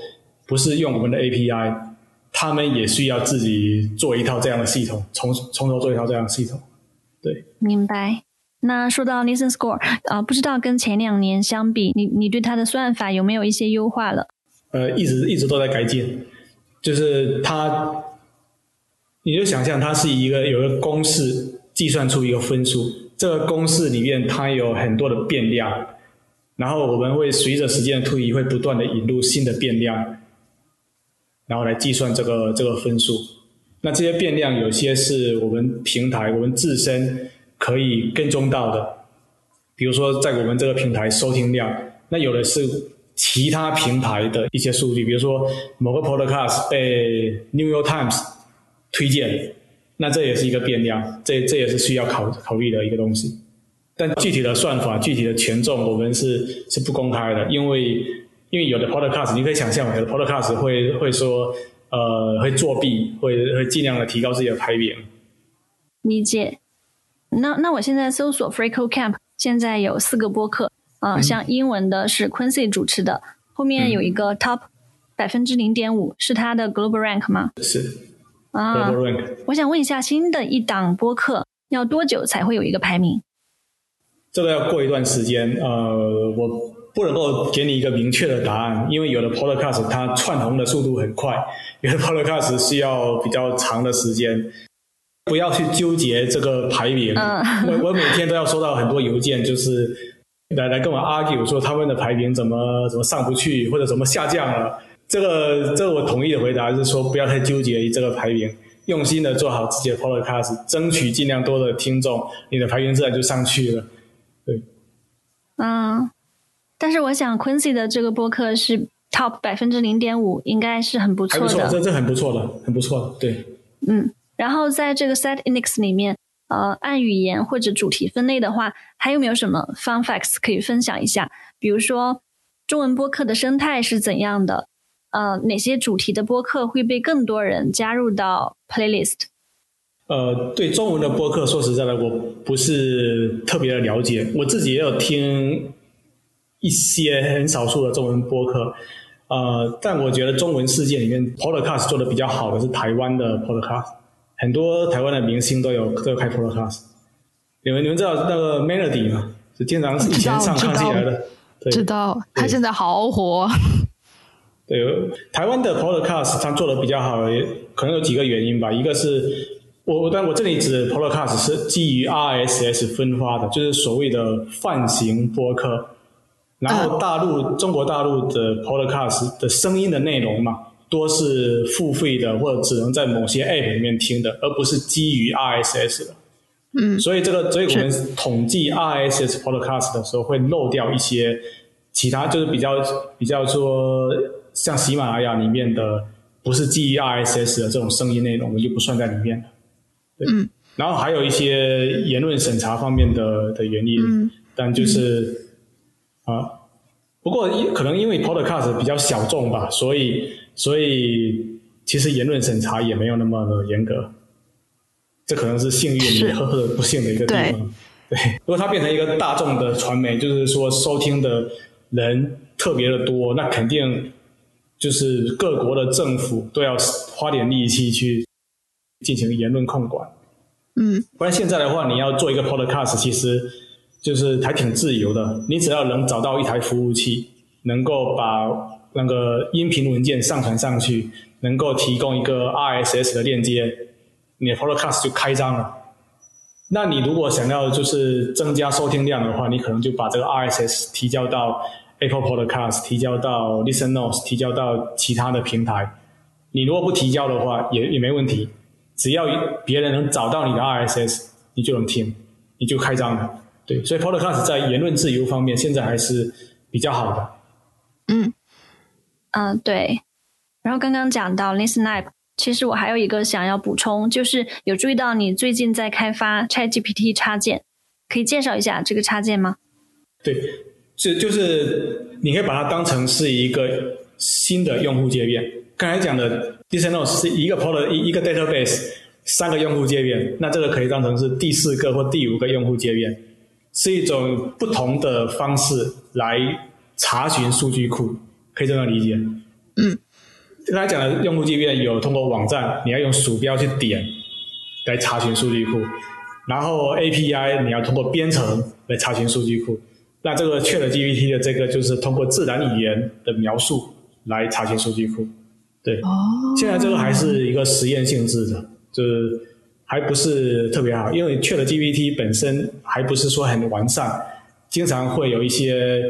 不是用我们的 API，他们也需要自己做一套这样的系统，从从头做一套这样的系统。对，明白。那说到 Listen Score 啊，不知道跟前两年相比，你你对它的算法有没有一些优化了？呃，一直一直都在改进。就是它，你就想象它是一个有一个公式计算出一个分数，这个公式里面它有很多的变量，然后我们会随着时间的推移，会不断的引入新的变量。然后来计算这个这个分数，那这些变量有些是我们平台我们自身可以跟踪到的，比如说在我们这个平台收听量，那有的是其他平台的一些数据，比如说某个 podcast 被 New York Times 推荐，那这也是一个变量，这这也是需要考考虑的一个东西，但具体的算法、具体的权重我们是是不公开的，因为。因为有的 podcast，你可以想象，有的 podcast 会会说，呃，会作弊，会会尽量的提高自己的排名。理解。那那我现在搜索 Freako Camp，现在有四个播客，啊，像英文的是 Quincy 主持的，后面有一个 Top 百分之零点五，是他的 Global Rank 吗？是。啊。Global Rank。我想问一下，新的一档播客要多久才会有一个排名？这个要过一段时间，呃，我。不能够给你一个明确的答案，因为有的 podcast 它窜红的速度很快，有的 podcast 需要比较长的时间。不要去纠结这个排名，我我每天都要收到很多邮件，就是来来跟我 argue 说他们的排名怎么怎么上不去，或者怎么下降了。这个这个我统一的回答是说，不要太纠结于这个排名，用心的做好自己的 podcast，争取尽量多的听众，你的排名自然就上去了。对，嗯。但是我想，Quincy 的这个播客是 Top 百分之零点五，应该是很不错的。不错，这这很不错的，很不错的，对。嗯，然后在这个 Set Index 里面，呃，按语言或者主题分类的话，还有没有什么 Fun Facts 可以分享一下？比如说，中文播客的生态是怎样的？呃，哪些主题的播客会被更多人加入到 Playlist？呃，对中文的播客，说实在的，我不是特别的了解，我自己也有听。一些很少数的中文播客，呃，但我觉得中文世界里面 podcast 做的比较好的是台湾的 podcast，很多台湾的明星都有都有开 podcast。你们你们知道那个 Melody 吗？是经常以前上康熙来的，对知道他现在好火。对，台湾的 podcast 他做的比较好，可能有几个原因吧。一个是我但我这里指 podcast 是基于 RSS 分发的，就是所谓的泛型播客。然后大陆中国大陆的 podcast 的声音的内容嘛，多是付费的，或者只能在某些 app 里面听的，而不是基于 RSS 的。嗯，所以这个，所以我们统计 RSS podcast 的时候，会漏掉一些其他，就是比较比较说像喜马拉雅里面的不是基于 RSS 的这种声音内容，我们就不算在里面了。嗯，然后还有一些言论审查方面的的原因，但就是。啊，不过可能因为 Podcast 比较小众吧，所以所以其实言论审查也没有那么的严格。这可能是幸运或者不幸的一个地方。对，如果它变成一个大众的传媒，就是说收听的人特别的多，那肯定就是各国的政府都要花点力气去进行言论控管。嗯，不然现在的话，你要做一个 podcast，其实就是还挺自由的。你只要能找到一台服务器，能够把那个音频文件上传上去，能够提供一个 RSS 的链接，你的 podcast 就开张了。那你如果想要就是增加收听量的话，你可能就把这个 RSS 提交到 Apple Podcast，提交到 Listen Notes，提交到其他的平台。你如果不提交的话，也也没问题。只要别人能找到你的 RSS，你就能听，你就开张了。对，所以 Podcast 在言论自由方面现在还是比较好的。嗯，嗯，对。然后刚刚讲到 Listen App。其实我还有一个想要补充，就是有注意到你最近在开发 ChatGPT 插件，可以介绍一下这个插件吗？对，是就是你可以把它当成是一个新的用户界面。刚才讲的 Listen Notes 是一个 pod 一一个 database 三个用户界面，那这个可以当成是第四个或第五个用户界面，是一种不同的方式来查询数据库，可以这样理解。嗯。刚才讲的用户界面有通过网站，你要用鼠标去点来查询数据库，然后 API 你要通过编程来查询数据库。那这个 ChatGPT 的这个就是通过自然语言的描述来查询数据库。对，哦现在这个还是一个实验性质的，就是还不是特别好，因为 ChatGPT 本身还不是说很完善，经常会有一些。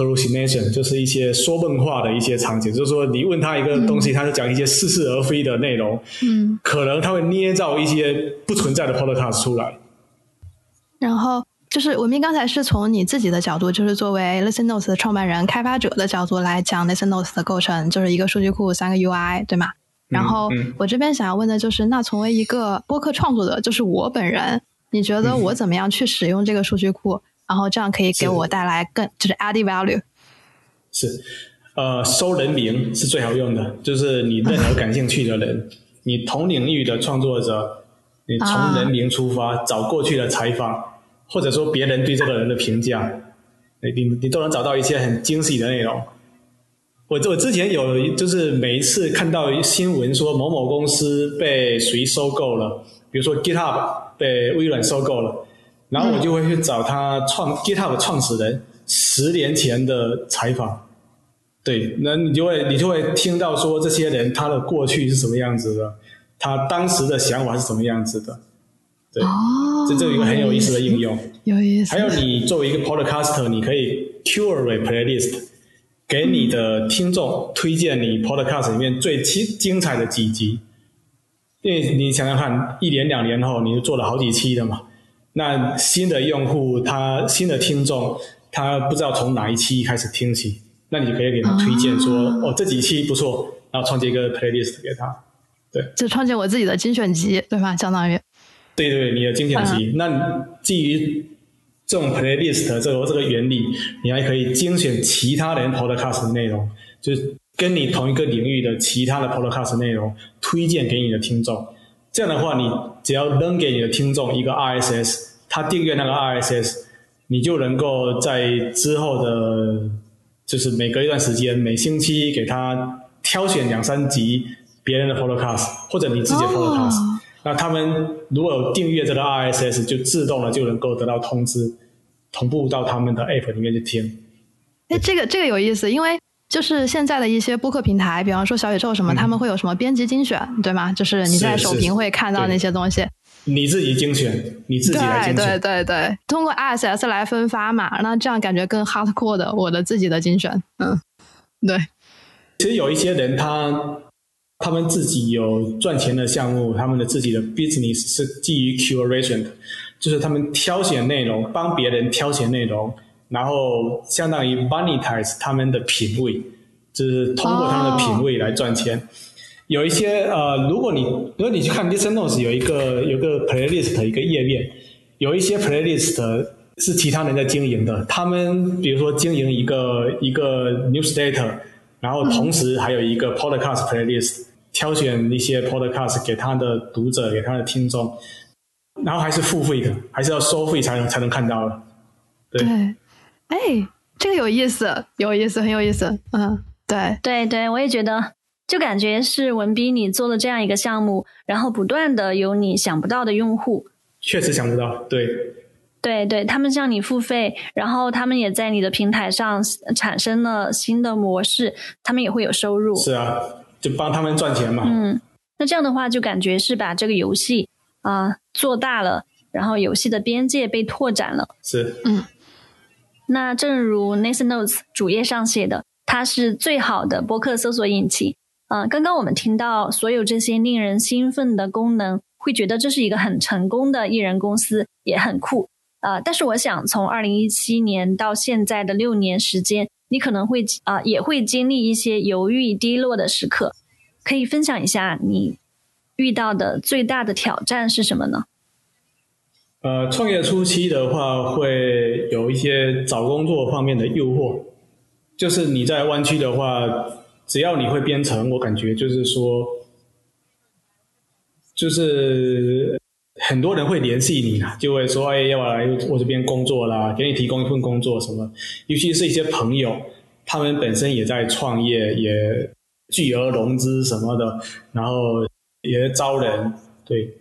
hallucination 就是一些说梦话的一些场景，就是说你问他一个东西，他就讲一些似是而非的内容，嗯，可能他会捏造一些不存在的 podcast 出来。然后就是文斌刚才是从你自己的角度，就是作为 Listen Notes 的创办人、开发者的角度来讲 Listen Notes 的构成，就是一个数据库、三个 UI，对吗？然后我这边想要问的就是，那作为一个播客创作者，就是我本人，你觉得我怎么样去使用这个数据库？然后这样可以给我带来更就是 added value。是，呃，收人名是最好用的，就是你任何感兴趣的人，你同领域的创作者，你从人名出发找过去的采访，或者说别人对这个人的评价，你你都能找到一些很惊喜的内容。我我之前有就是每一次看到新闻说某某公司被谁收购了，比如说 GitHub 被微软收购了。然后我就会去找他创 GitHub 创始人十年前的采访，对，那你就会你就会听到说这些人他的过去是什么样子的，他当时的想法是什么样子的，对，这这有一个很有意思的应用，有意思。还有你作为一个 Podcaster，你可以 curate playlist，给你的听众推荐你 Podcast 里面最精精彩的几集，因为你想想看，一年两年后你就做了好几期的嘛。那新的用户，他新的听众，他不知道从哪一期开始听起，那你就可以给他推荐说，哦，这几期不错，然后创建一个 playlist 给他，对，就创建我自己的精选集，对吧？相当于，对对，你的精选集。那基于这种 playlist 这个这个原理，你还可以精选其他人 podcast 的内容，就是跟你同一个领域的其他的 podcast 内容推荐给你的听众。这样的话，你只要扔给你的听众一个 RSS，他订阅那个 RSS，你就能够在之后的，就是每隔一段时间，每星期给他挑选两三集别人的 Podcast，或者你自己的 Podcast，那他们如果有订阅这个 RSS，就自动的就能够得到通知，同步到他们的 App 里面去听。哎，这个这个有意思，因为。就是现在的一些播客平台，比方说小宇宙什么，他们会有什么编辑精选，对吗？就是你在首屏会看到那些东西。你自己精选，你自己来精选。对对对对，通过 RSS 来分发嘛，那这样感觉更 hardcore 的，我的自己的精选，嗯，对。其实有一些人，他他们自己有赚钱的项目，他们的自己的 business 是基于 curation 的，就是他们挑选内容，帮别人挑选内容。然后相当于 monetize 他们的品味，就是通过他们的品味来赚钱。有一些呃，如果你如果你去看 Listen Notes 有一个有个 playlist 一个页面，有一些 playlist 是其他人在经营的。他们比如说经营一个一个 newsletter，然后同时还有一个 podcast playlist，挑选一些 podcast 给他的读者，给他的听众，然后还是付费的，还是要收费才能才能看到的。对，哎，这个有意思，有意思，很有意思。嗯，对，对，对，我也觉得，就感觉是文斌你做了这样一个项目，然后不断的有你想不到的用户。确实想不到，对，对对，他们向你付费，然后他们也在你的平台上产生了新的模式，他们也会有收入。是啊，就帮他们赚钱嘛。嗯，那这样的话，就感觉是把这个游戏啊做大了，然后游戏的边界被拓展了。是，嗯。那正如 Nathan Notes 主页上写的，它是最好的播客搜索引擎。嗯，刚刚我们听到所有这些令人兴奋的功能。会觉得这是一个很成功的艺人公司，也很酷啊！但是我想，从二零一七年到现在的六年时间，你可能会啊也会经历一些犹豫、低落的时刻。可以分享一下你遇到的最大的挑战是什么呢？呃，创业初期的话，会有一些找工作方面的诱惑。就是你在湾区的话，只要你会编程，我感觉就是说。就是很多人会联系你啊，就会说：“哎，要不来我这边工作啦？给你提供一份工作什么？”尤其是一些朋友，他们本身也在创业，也巨额融资什么的，然后也招人。对，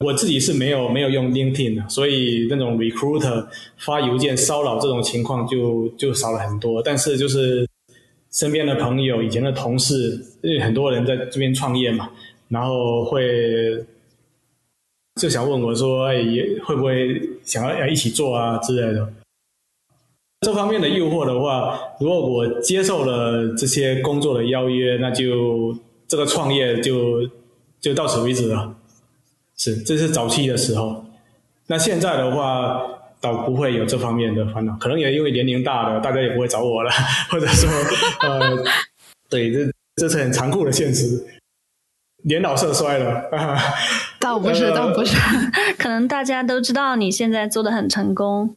我自己是没有没有用 LinkedIn 的，所以那种 recruiter 发邮件骚扰这种情况就就少了很多。但是就是身边的朋友、以前的同事，因为很多人在这边创业嘛。然后会就想问我说：“哎，会不会想要要一起做啊之类的？”这方面的诱惑的话，如果我接受了这些工作的邀约，那就这个创业就就到此为止了。是，这是早期的时候。那现在的话，倒不会有这方面的烦恼。可能也因为年龄大了，大家也不会找我了，或者说，呃，对，这这是很残酷的现实。年老色衰了 啊，倒不是，倒不是，可能大家都知道你现在做的很成功。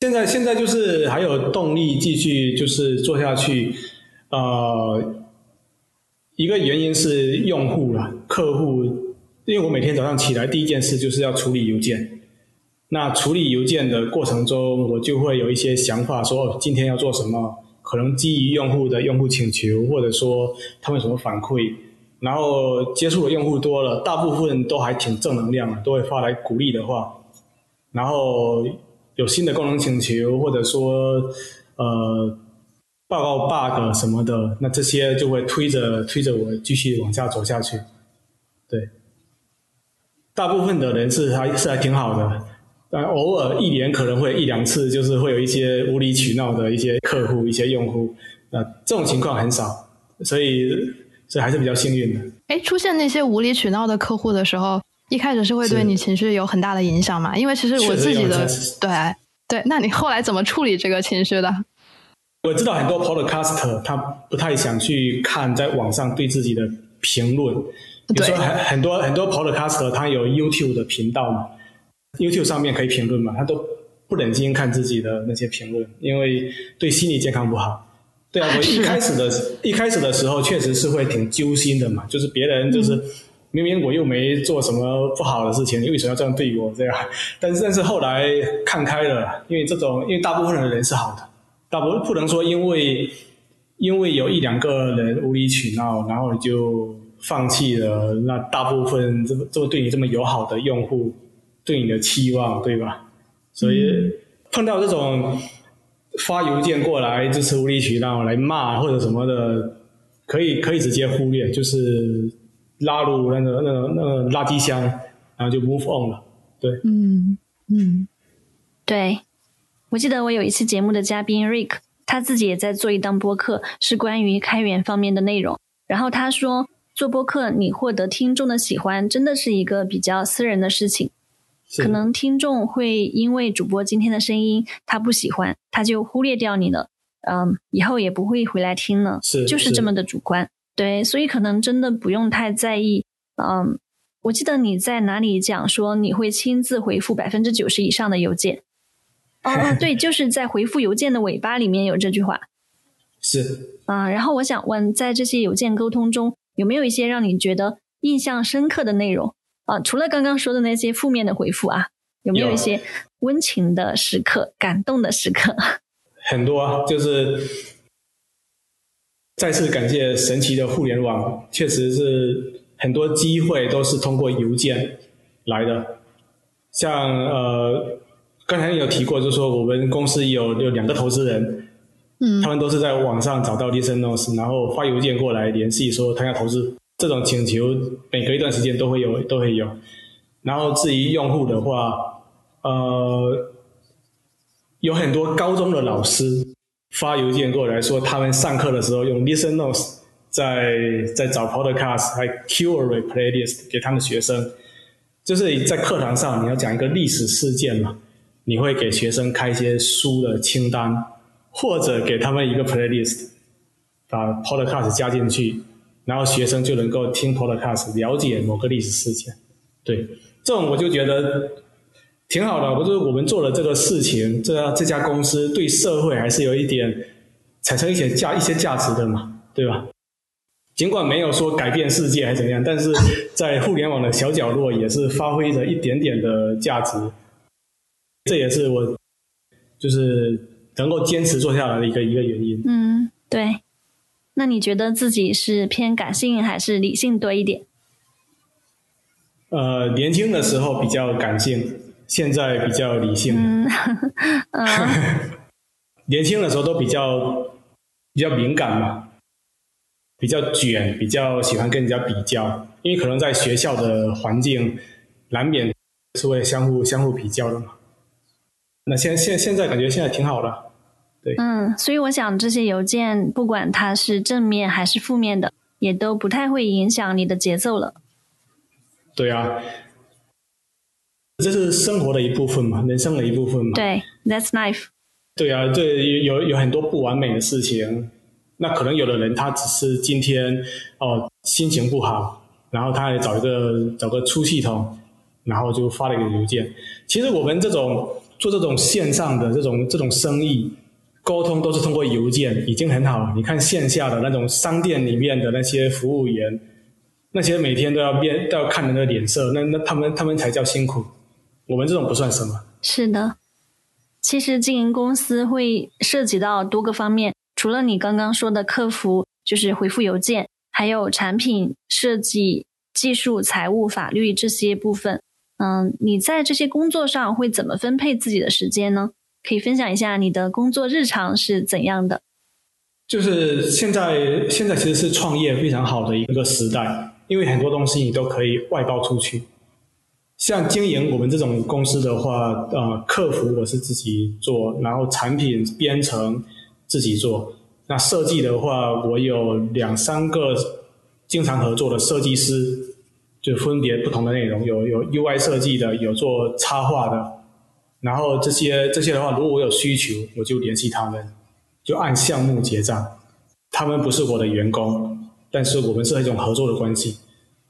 现在现在就是还有动力继续就是做下去，呃，一个原因是用户了，客户，因为我每天早上起来第一件事就是要处理邮件，那处理邮件的过程中，我就会有一些想法，说今天要做什么，可能基于用户的用户请求，或者说他们什么反馈。然后接触的用户多了，大部分都还挺正能量的，都会发来鼓励的话。然后有新的功能请求，或者说呃报告 bug 什么的，那这些就会推着推着我继续往下走下去。对，大部分的人是还是还挺好的，但偶尔一年可能会一两次，就是会有一些无理取闹的一些客户、一些用户，那这种情况很少，所以。所以还是比较幸运的。哎，出现那些无理取闹的客户的时候，一开始是会对你情绪有很大的影响嘛？因为其实我自己的对对，那你后来怎么处理这个情绪的？我知道很多 podcast 他不太想去看在网上对自己的评论，比如说很很多很多 podcast 他有 YouTube 的频道嘛，YouTube 上面可以评论嘛，他都不忍心看自己的那些评论，因为对心理健康不好。对啊，我一开始的 一开始的时候确实是会挺揪心的嘛，就是别人就是明明我又没做什么不好的事情，你为什么要这样对我这样？但是但是后来看开了，因为这种因为大部分的人是好的，大不不能说因为因为有一两个人无理取闹，然后你就放弃了那大部分这么这么对你这么友好的用户对你的期望，对吧？所以碰到这种。发邮件过来就是无理取闹来骂或者什么的，可以可以直接忽略，就是拉入那个那个那个垃圾箱，然后就 move on 了。对，嗯嗯，对，我记得我有一期节目的嘉宾 Rick，他自己也在做一档播客，是关于开源方面的内容。然后他说，做播客你获得听众的喜欢，真的是一个比较私人的事情。可能听众会因为主播今天的声音他不喜欢，他就忽略掉你了，嗯，以后也不会回来听了，是就是这么的主观，对，所以可能真的不用太在意，嗯，我记得你在哪里讲说你会亲自回复百分之九十以上的邮件。哦哦，对，就是在回复邮件的尾巴里面有这句话。是。啊，然后我想问，在这些邮件沟通中，有没有一些让你觉得印象深刻的内容？啊，除了刚刚说的那些负面的回复啊，有没有一些温情的时刻、感动的时刻？很多啊，就是再次感谢神奇的互联网，确实是很多机会都是通过邮件来的。像呃，刚才有提过，就是说我们公司有有两个投资人，嗯，他们都是在网上找到 Listen Notes，然后发邮件过来联系，说他要投资。这种请求每隔一段时间都会有，都会有。然后至于用户的话，呃，有很多高中的老师发邮件过来说，他们上课的时候用 Listen Notes 在在找 Podcast，还 curate playlist 给他们学生。就是在课堂上你要讲一个历史事件嘛，你会给学生开一些书的清单，或者给他们一个 playlist，把 Podcast 加进去。然后学生就能够听 podcast 了解某个历史事件，对，这种我就觉得挺好的。不是我们做的这个事情，这这家公司对社会还是有一点产生一些价一些价值的嘛，对吧？尽管没有说改变世界还是怎么样，但是在互联网的小角落也是发挥着一点点的价值。这也是我就是能够坚持做下来的一个一个原因。嗯，对。那你觉得自己是偏感性还是理性多一点？呃，年轻的时候比较感性，现在比较理性。嗯，年轻的时候都比较比较敏感嘛，比较卷，比较喜欢跟人家比较，因为可能在学校的环境难免是会相互相互比较的嘛。那现现现在感觉现在挺好的。对，嗯，所以我想这些邮件，不管它是正面还是负面的，也都不太会影响你的节奏了。对啊，这是生活的一部分嘛，人生的一部分嘛。对，That's life。对啊，对，有有很多不完美的事情，那可能有的人他只是今天哦心情不好，然后他也找一个找个出气筒，然后就发了一个邮件。其实我们这种做这种线上的这种这种生意。沟通都是通过邮件，已经很好了。你看线下的那种商店里面的那些服务员，那些每天都要面都要看人的脸色，那那他们他们才叫辛苦。我们这种不算什么。是的，其实经营公司会涉及到多个方面，除了你刚刚说的客服，就是回复邮件，还有产品设计、技术、财务、法律这些部分。嗯，你在这些工作上会怎么分配自己的时间呢？可以分享一下你的工作日常是怎样的？就是现在，现在其实是创业非常好的一个时代，因为很多东西你都可以外包出去。像经营我们这种公司的话，呃，客服我是自己做，然后产品编程自己做。那设计的话，我有两三个经常合作的设计师，就分别不同的内容，有有 UI 设计的，有做插画的。然后这些这些的话，如果我有需求，我就联系他们，就按项目结账。他们不是我的员工，但是我们是一种合作的关系。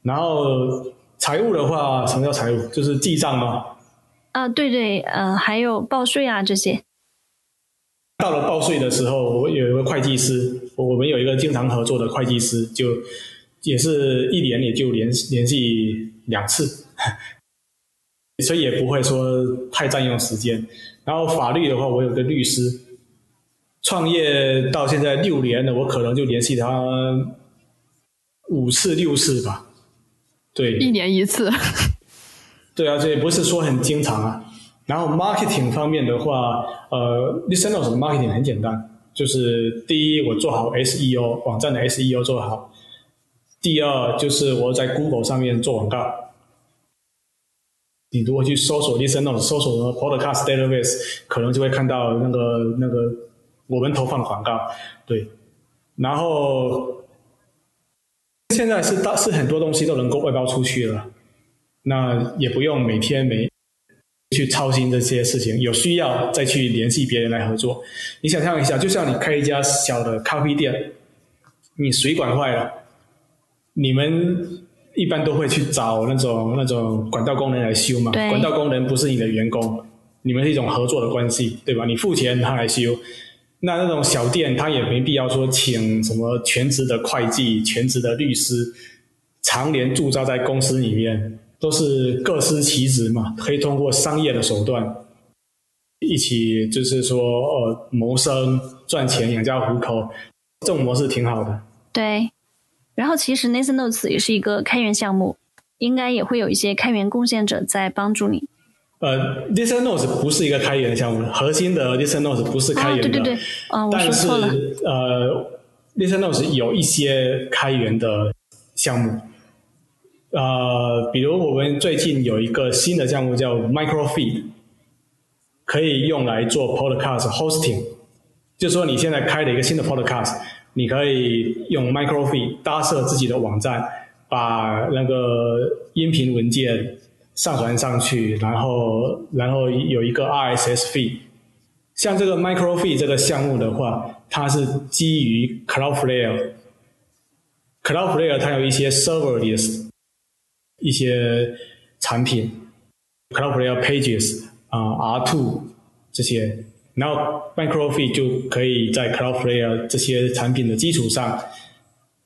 然后财务的话，什么叫财务？就是记账吗？啊，对对，呃，还有报税啊这些。到了报税的时候，我有一个会计师，我们有一个经常合作的会计师，就也是一年也就联联系两次。所以也不会说太占用时间。然后法律的话，我有个律师，创业到现在六年了，我可能就联系他五次六次吧。对，一年一次。对啊，这也不是说很经常啊。然后 marketing 方面的话，呃，Listenos 的 marketing 很简单，就是第一，我做好 SEO 网站的 SEO 做好；第二，就是我在 Google 上面做广告。你如果去搜索 Listenos，搜索 Podcast Database，可能就会看到那个那个我们投放的广告，对。然后现在是大是很多东西都能够外包出去了，那也不用每天每去操心这些事情，有需要再去联系别人来合作。你想象一下，就像你开一家小的咖啡店，你水管坏了，你们。一般都会去找那种那种管道工人来修嘛。管道工人不是你的员工，你们是一种合作的关系，对吧？你付钱他来修。那那种小店，他也没必要说请什么全职的会计、全职的律师，常年驻扎在公司里面，都是各司其职嘛，可以通过商业的手段一起，就是说呃谋生、赚钱、养家糊口，这种模式挺好的。对，然后其实 Nathan Notes 也是一个开源项目，应该也会有一些开源贡献者在帮助你。呃，Listen Notes 不是一个开源项目，核心的 Listen Notes 不是开啊，源的，对对对，啊，我说但是错了。呃，Listen Notes 有一些开源的项目，呃，比如我们最近有一个新的项目叫 Microfeed，可以用来做 Podcast hosting，就是说你现在开了一个新的 Podcast，你可以用 Microfeed 搭设自己的网站，把那个音频文件上传上去，然后然后有一个 RSS feed。像这个 Microfeed 这个项目的话，它是基于 Cloudflare。Cloudflare 它有一些 serverless 一些产品，Cloudflare Pages 啊、R2 这些，然后 Microfeed 就可以在 Cloudflare 这些产品的基础上，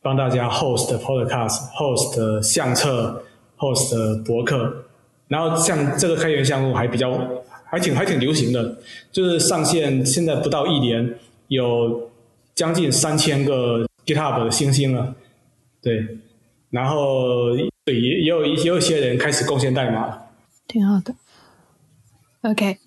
帮大家 host podcast、host 相册、host 博客，然后像这个开源项目还比较还挺还挺流行的，就是上线现在不到一年，有将近三千个 GitHub 的星星了，对，然后对也也有也有一些人开始贡献代码了。挺好的。OK，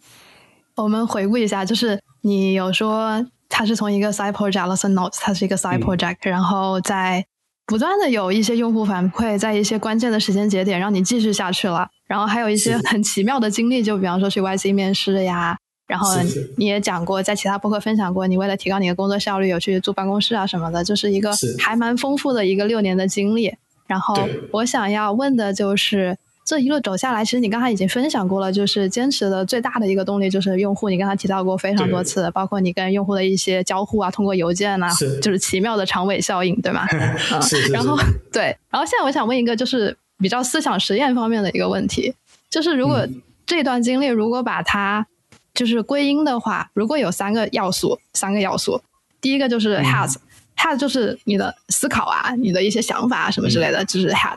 我们回顾一下，就是你有说它是从一个 side project Notes，它是一个 side 嗯 project，、然后在不断的有一些用户反馈，在一些关键的时间节点让你继续下去了，然后还有一些很奇妙的经历，就比方说去 YC 面试呀。然后你也讲过，在其他播客分享过，你为了提高你的工作效率，有去租办公室啊什么的，就是一个还蛮丰富的一个六年的经历。然后我想要问的就是，这一路走下来，其实你刚才已经分享过了，就是坚持的最大的一个动力就是用户，你刚才提到过非常多次，包括你跟用户的一些交互啊，通过邮件啊，是。就是奇妙的长尾效应，对吗？嗯是是是然后 对，然后现在我想问一个就是比较思想实验方面的一个问题，就是如果嗯。这段经历如果把它就是归因的话，如果有三个要素，三个要素，第一个就是嗯。has、has 就是你的思考啊，你的一些想法啊什么之类的，就是 had。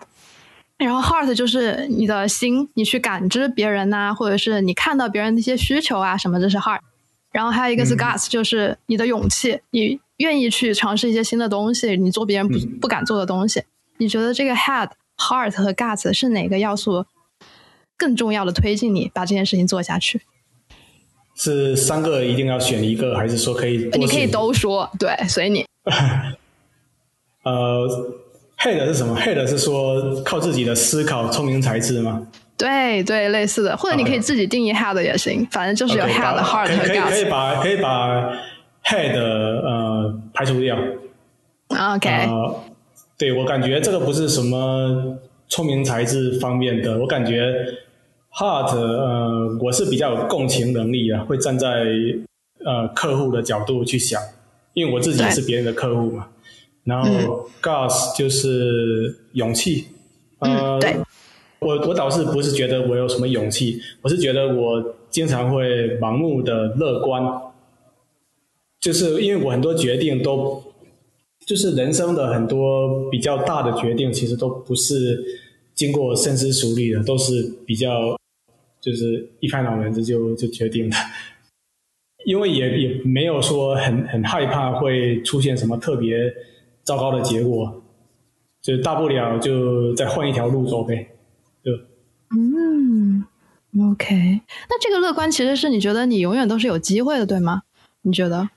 然后 heart 就是你的心，你去感知别人呐、或者是你看到别人的一些需求啊什么，这是 heart。然后还有一个是嗯 guts，、就是你的勇气，你愿意去尝试一些新的东西，你做别人不、嗯不敢做的东西。你觉得这个 head、heart 和 guts 是哪个要素更重要的推进你把这件事情做下去？是三个一定要选一个，还是说可以你可以都说，对，随你。呃，head 是什么？head 是说靠自己的思考、聪明才智吗？对对，类似的，或者你可以自己定义 head 也行，反正就是有 head、把 heart 和可以可以。把可以把 head 呃排除掉。OK，、呃，对我感觉这个不是什么聪明才智方面的，我感觉 heart 呃我是比较有共情能力啊，会站在呃客户的角度去想，因为我自己也是别人的客户嘛。然后 gas 就是勇气，呃，嗯对。我我倒是不是觉得我有什么勇气，我是觉得我经常会盲目的乐观，就是因为我很多决定都，就是人生的很多比较大的决定，其实都不是经过深思熟虑的，都是比较就是一拍脑门子就就决定的，因为也也没有说很很害怕会出现什么特别糟糕的结果，就大不了就再换一条路走呗，就嗯，OK，那这个乐观其实是你觉得你永远都是有机会的，对吗？你觉得？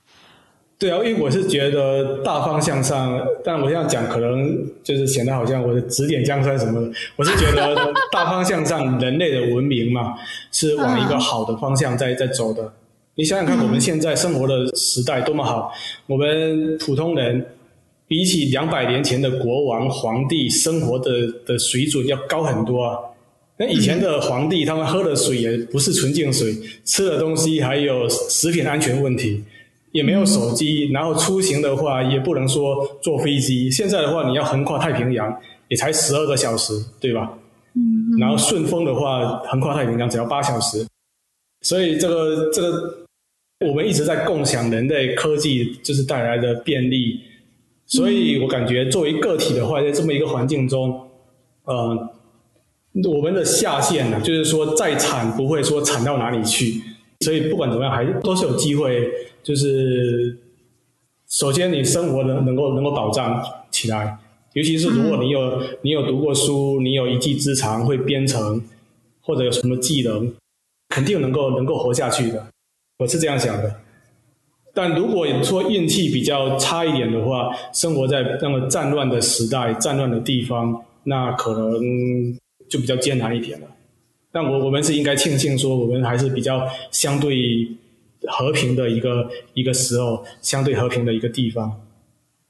对啊，因为我是觉得大方向上，但我这样讲可能就是显得好像我的指点江山什么的。我是觉得大方向上，人类的文明嘛，是往一个好的方向在在走的。你想想看，我们现在生活的时代多么好，我们普通人比起两百年前的国王、皇帝生活的的水准要高很多啊。那以前的皇帝，他们喝的水也不是纯净水，吃的东西还有食品安全问题。也没有手机，然后出行的话也不能说坐飞机。现在的话，你要横跨太平洋，也才十二个小时，对吧？嗯，然后顺丰的话，横跨太平洋只要八小时，所以这个这个我们一直在共享人类科技就是带来的便利，所以我感觉作为个体的话，在这么一个环境中，呃，我们的下限呢，就是说再惨不会说惨到哪里去，所以不管怎么样，还都是有机会，就是首先你生活能能够能够保障起来。尤其是如果你有你有读过书，你有一技之长，会编程，或者有什么技能，肯定能够能够活下去的。我是这样想的。但如果说运气比较差一点的话，生活在那么战乱的时代、战乱的地方，那可能就比较艰难一点了。但我我们是应该庆幸说，我们还是比较相对和平的一个一个时候，相对和平的一个地方。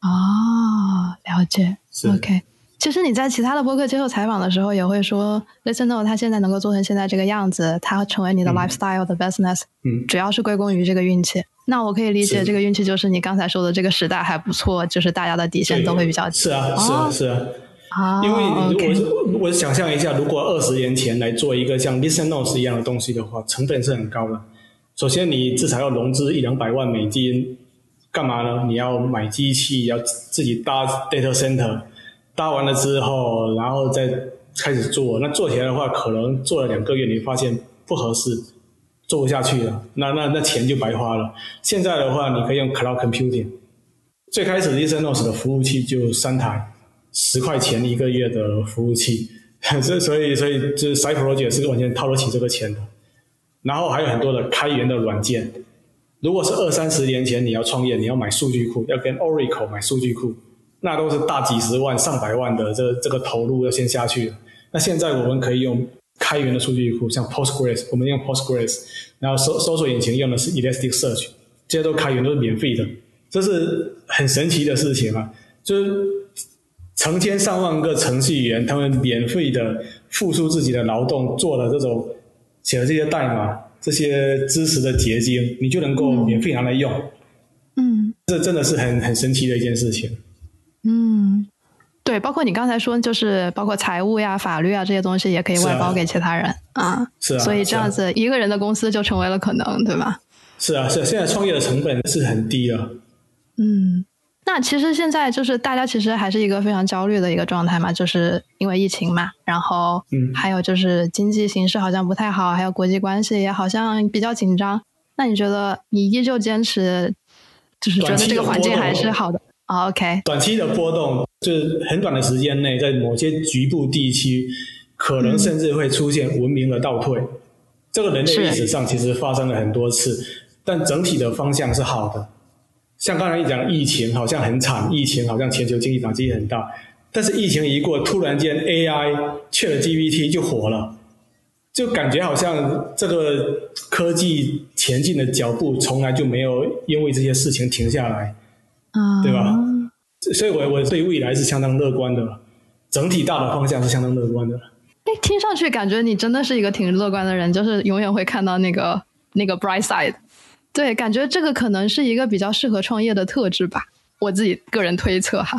哦，了解。OK，其实你在其他的播客接受采访的时候，也会说，Listen No，他现在能够做成现在这个样子，他成为你的嗯 lifestyle 的 business，嗯，主要是归功于这个运气。那我可以理解，这个运气就是你刚才说的这个时代还不错，就是大家的底线都会比较低。是啊，是啊，哦是啊。啊，因为我我想象一下，如果二十年前来做一个像 Listen Notes 一样的东西的话，成本是很高的。首先，你至少要融资一两百万美金，干嘛呢？你要买机器，要自己搭 data center，搭完了之后，然后再开始做。那做起来的话，可能做了两个月，你发现不合适，做不下去了，那那那钱就白花了。现在的话，你可以用 cloud computing。最开始 Listenos 的服务器就三台。十块钱一个月的服务器，所所以所以这 c y p r o j e c t 是完全掏得起这个钱的。然后还有很多的开源的软件。如果是二三十年前你要创业，你要买数据库，要跟 Oracle 买数据库，那都是大几十万、上百万的这这个投入要先下去的。那现在我们可以用开源的数据库，像 Postgres，我们用 Postgres，然后搜搜索引擎用的是 Elasticsearch，这些都开源，都是免费的，这是很神奇的事情啊！就是成千上万个程序员，他们免费的付出自己的劳动，做了这种写了这些代码、这些知识的结晶，你就能够免费拿来用。嗯这真的是很很神奇的一件事情。嗯，对，包括你刚才说，就是包括财务呀、法律啊这些东西，也可以外包给其他人啊。是啊，所以这样子一个人的公司就成为了可能，对吧？是啊，是啊现在创业的成本是很低啊。嗯，那其实现在就是大家其实还是一个非常焦虑的一个状态嘛，就是因为疫情嘛，然后嗯还有就是经济形势好像不太好，还有国际关系也好像比较紧张。那你觉得你依旧坚持，就是觉得这个环境还是好的？OK，短期的波动就是很短的时间内，在某些局部地区，可能甚至会出现文明的倒退。这个人类历史上其实发生了很多次，但整体的方向是好的。像刚才你讲，疫情好像很惨，疫情好像全球经济打击很大，但是疫情一过，突然间 AI、ChatGPT 就火了，就感觉好像这个科技前进的脚步从来就没有因为这些事情停下来。嗯，对吧？所以我我对未来是相当乐观的，整体大的方向是相当乐观的。哎，听上去感觉你真的是一个挺乐观的人，就是永远会看到那个那个 bright side。对，感觉这个可能是一个比较适合创业的特质吧，我自己个人推测哈。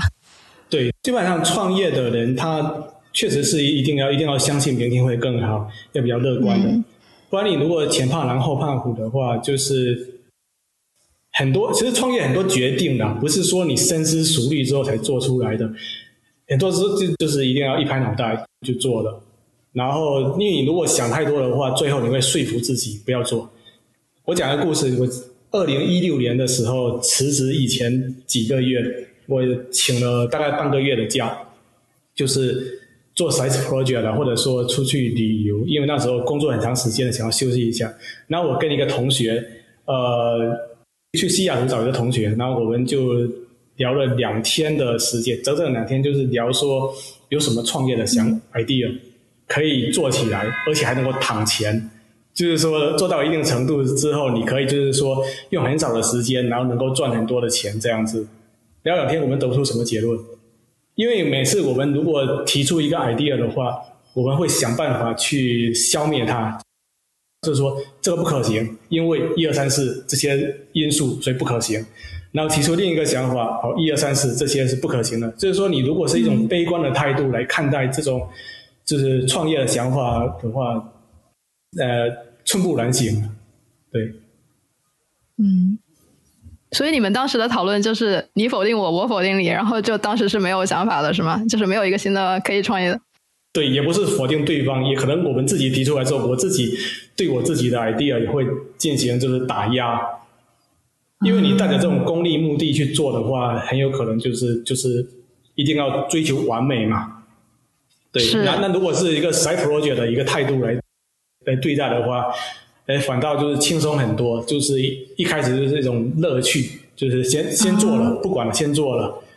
对，基本上创业的人，他确实是一定要一定要相信明天会更好，要比较乐观的。嗯不然你如果前怕狼后怕虎的话，就是很多其实创业很多决定的，不是说你深思熟虑之后才做出来的，很多时候就就是一定要一拍脑袋就做了。然后，因为你如果想太多的话，最后你会说服自己不要做。我讲个故事，我二零一六年的时候辞职以前几个月，我请了大概半个月的假，就是做 side project 啊，或者说出去旅游，因为那时候工作很长时间，想要休息一下。然后我跟一个同学，呃，去西雅图找一个同学，然后我们就聊了两天的时间，整整两天，就是聊说有什么创业的想 idea 可以做起来，而且还能够躺钱。就是说做到一定程度之后，你可以就是说用很少的时间，然后能够赚很多的钱，这样子。聊两天，我们得出什么结论？因为每次我们如果提出一个 idea 的话，我们会想办法去消灭它，就是说这个不可行，因为一二三四这些因素，所以不可行。然后提出另一个想法，好，一二三四这些是不可行的。就是说，你如果是一种悲观的态度来看待这种就是创业的想法的话，呃，寸步难行。对，嗯。所以你们当时的讨论就是你否定我，我否定你，然后就当时是没有想法的，是吗？就是没有一个新的可以创业的。对，也不是否定对方，也可能我们自己提出来之后，我自己对我自己的 idea 也会进行就是打压，因为你带着这种功利目的去做的话，很有可能就是就是一定要追求完美嘛。对，那那如果是一个 side project 的一个态度来来对待的话。哎，反倒就是轻松很多，就是一一开始就是一种乐趣，就是先先做了，不管了，先做了，对。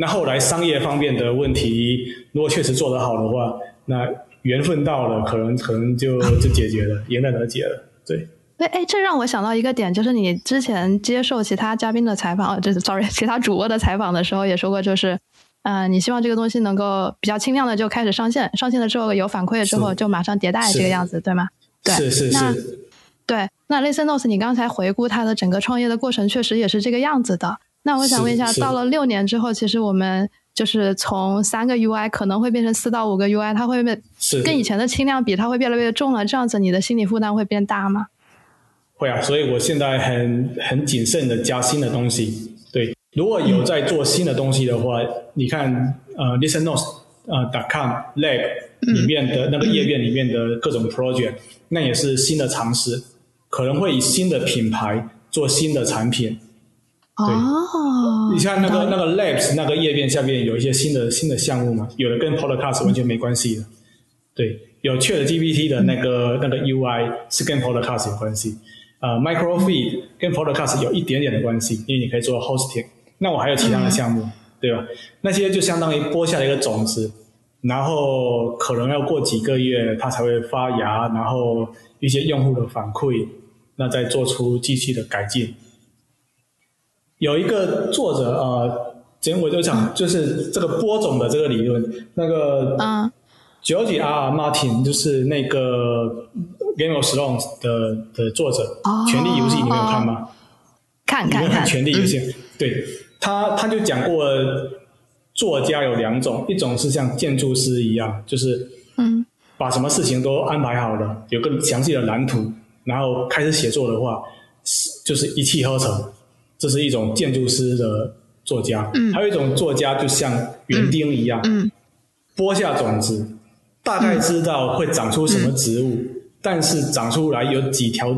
那后来商业方面的问题，如果确实做得好的话，那缘分到了，可能可能就就解决了，迎刃而解了，对。哎哎，这让我想到一个点，就是你之前接受其他嘉宾的采访，就是 sorry，其他主播的采访的时候也说过，就是，嗯，你希望这个东西能够比较轻量的就开始上线，上线了之后有反馈了之后就马上迭代这个样子，对吗？对是是是，对。那 Listen Notes，你刚才回顾他的整个创业的过程，确实也是这个样子的。那我想问一下，到了六年之后，其实我们就是从三个 UI 可能会变成四到五个 UI，它会变跟以前的轻量比，它会越来越重了。这样子，你的心理负担会变大吗？会啊，所以我现在很很谨慎的加新的东西。对，如果有在做新的东西的话，你看呃，Listen Notes 呃，.com Lab。里面的那个页面里面的各种 project，那也是新的尝试，可能会以新的品牌做新的产品。哦，你像那个那个 labs 那个页面下面有一些新的新的项目嘛，有的跟 podcast 完全没关系的。对，有 Chat GPT 的那个那个 UI 是跟 podcast 有关系。呃，microfeed 跟 podcast 有一点点的关系，因为你可以做 hosting。那我还有其他的项目，对吧？那些就相当于播下了一个种子。然后可能要过几个月，它才会发芽，然后一些用户的反馈，那再做出继续的改进。有一个作者呃，今天我就讲，就是这个播种的这个理论，那个嗯，George R. Martin 就是那个 Game of Thrones 的的作者，《权力游戏》你没有看吗？看看看，《权力游戏》对他他就讲过。作家有两种，一种是像建筑师一样，就是嗯，把什么事情都安排好了，有个详细的蓝图，然后开始写作的话，就是一气呵成，这是一种建筑师的作家。嗯，还有一种作家就像园丁一样，嗯，播下种子，大概知道会长出什么植物，但是长出来有几条，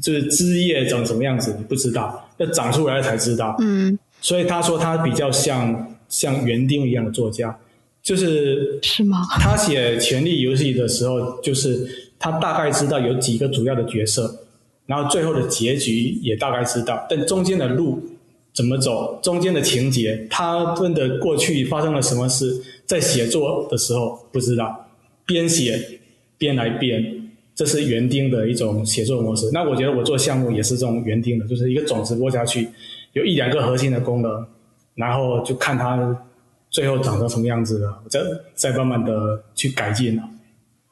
就是枝叶长什么样子，你不知道，要长出来才知道。嗯，所以他说他比较像。像园丁一样的作家，就是是吗？他写《权力游戏》的时候，就是他大概知道有几个主要的角色，然后最后的结局也大概知道，但中间的路怎么走，中间的情节，他们的过去发生了什么事，在写作的时候不知道，边写边来编，这是园丁的一种写作模式。那我觉得我做项目也是这种园丁的，就是一个种子播下去，有一两个核心的功能。然后就看它最后长成什么样子了，再再慢慢的去改进了。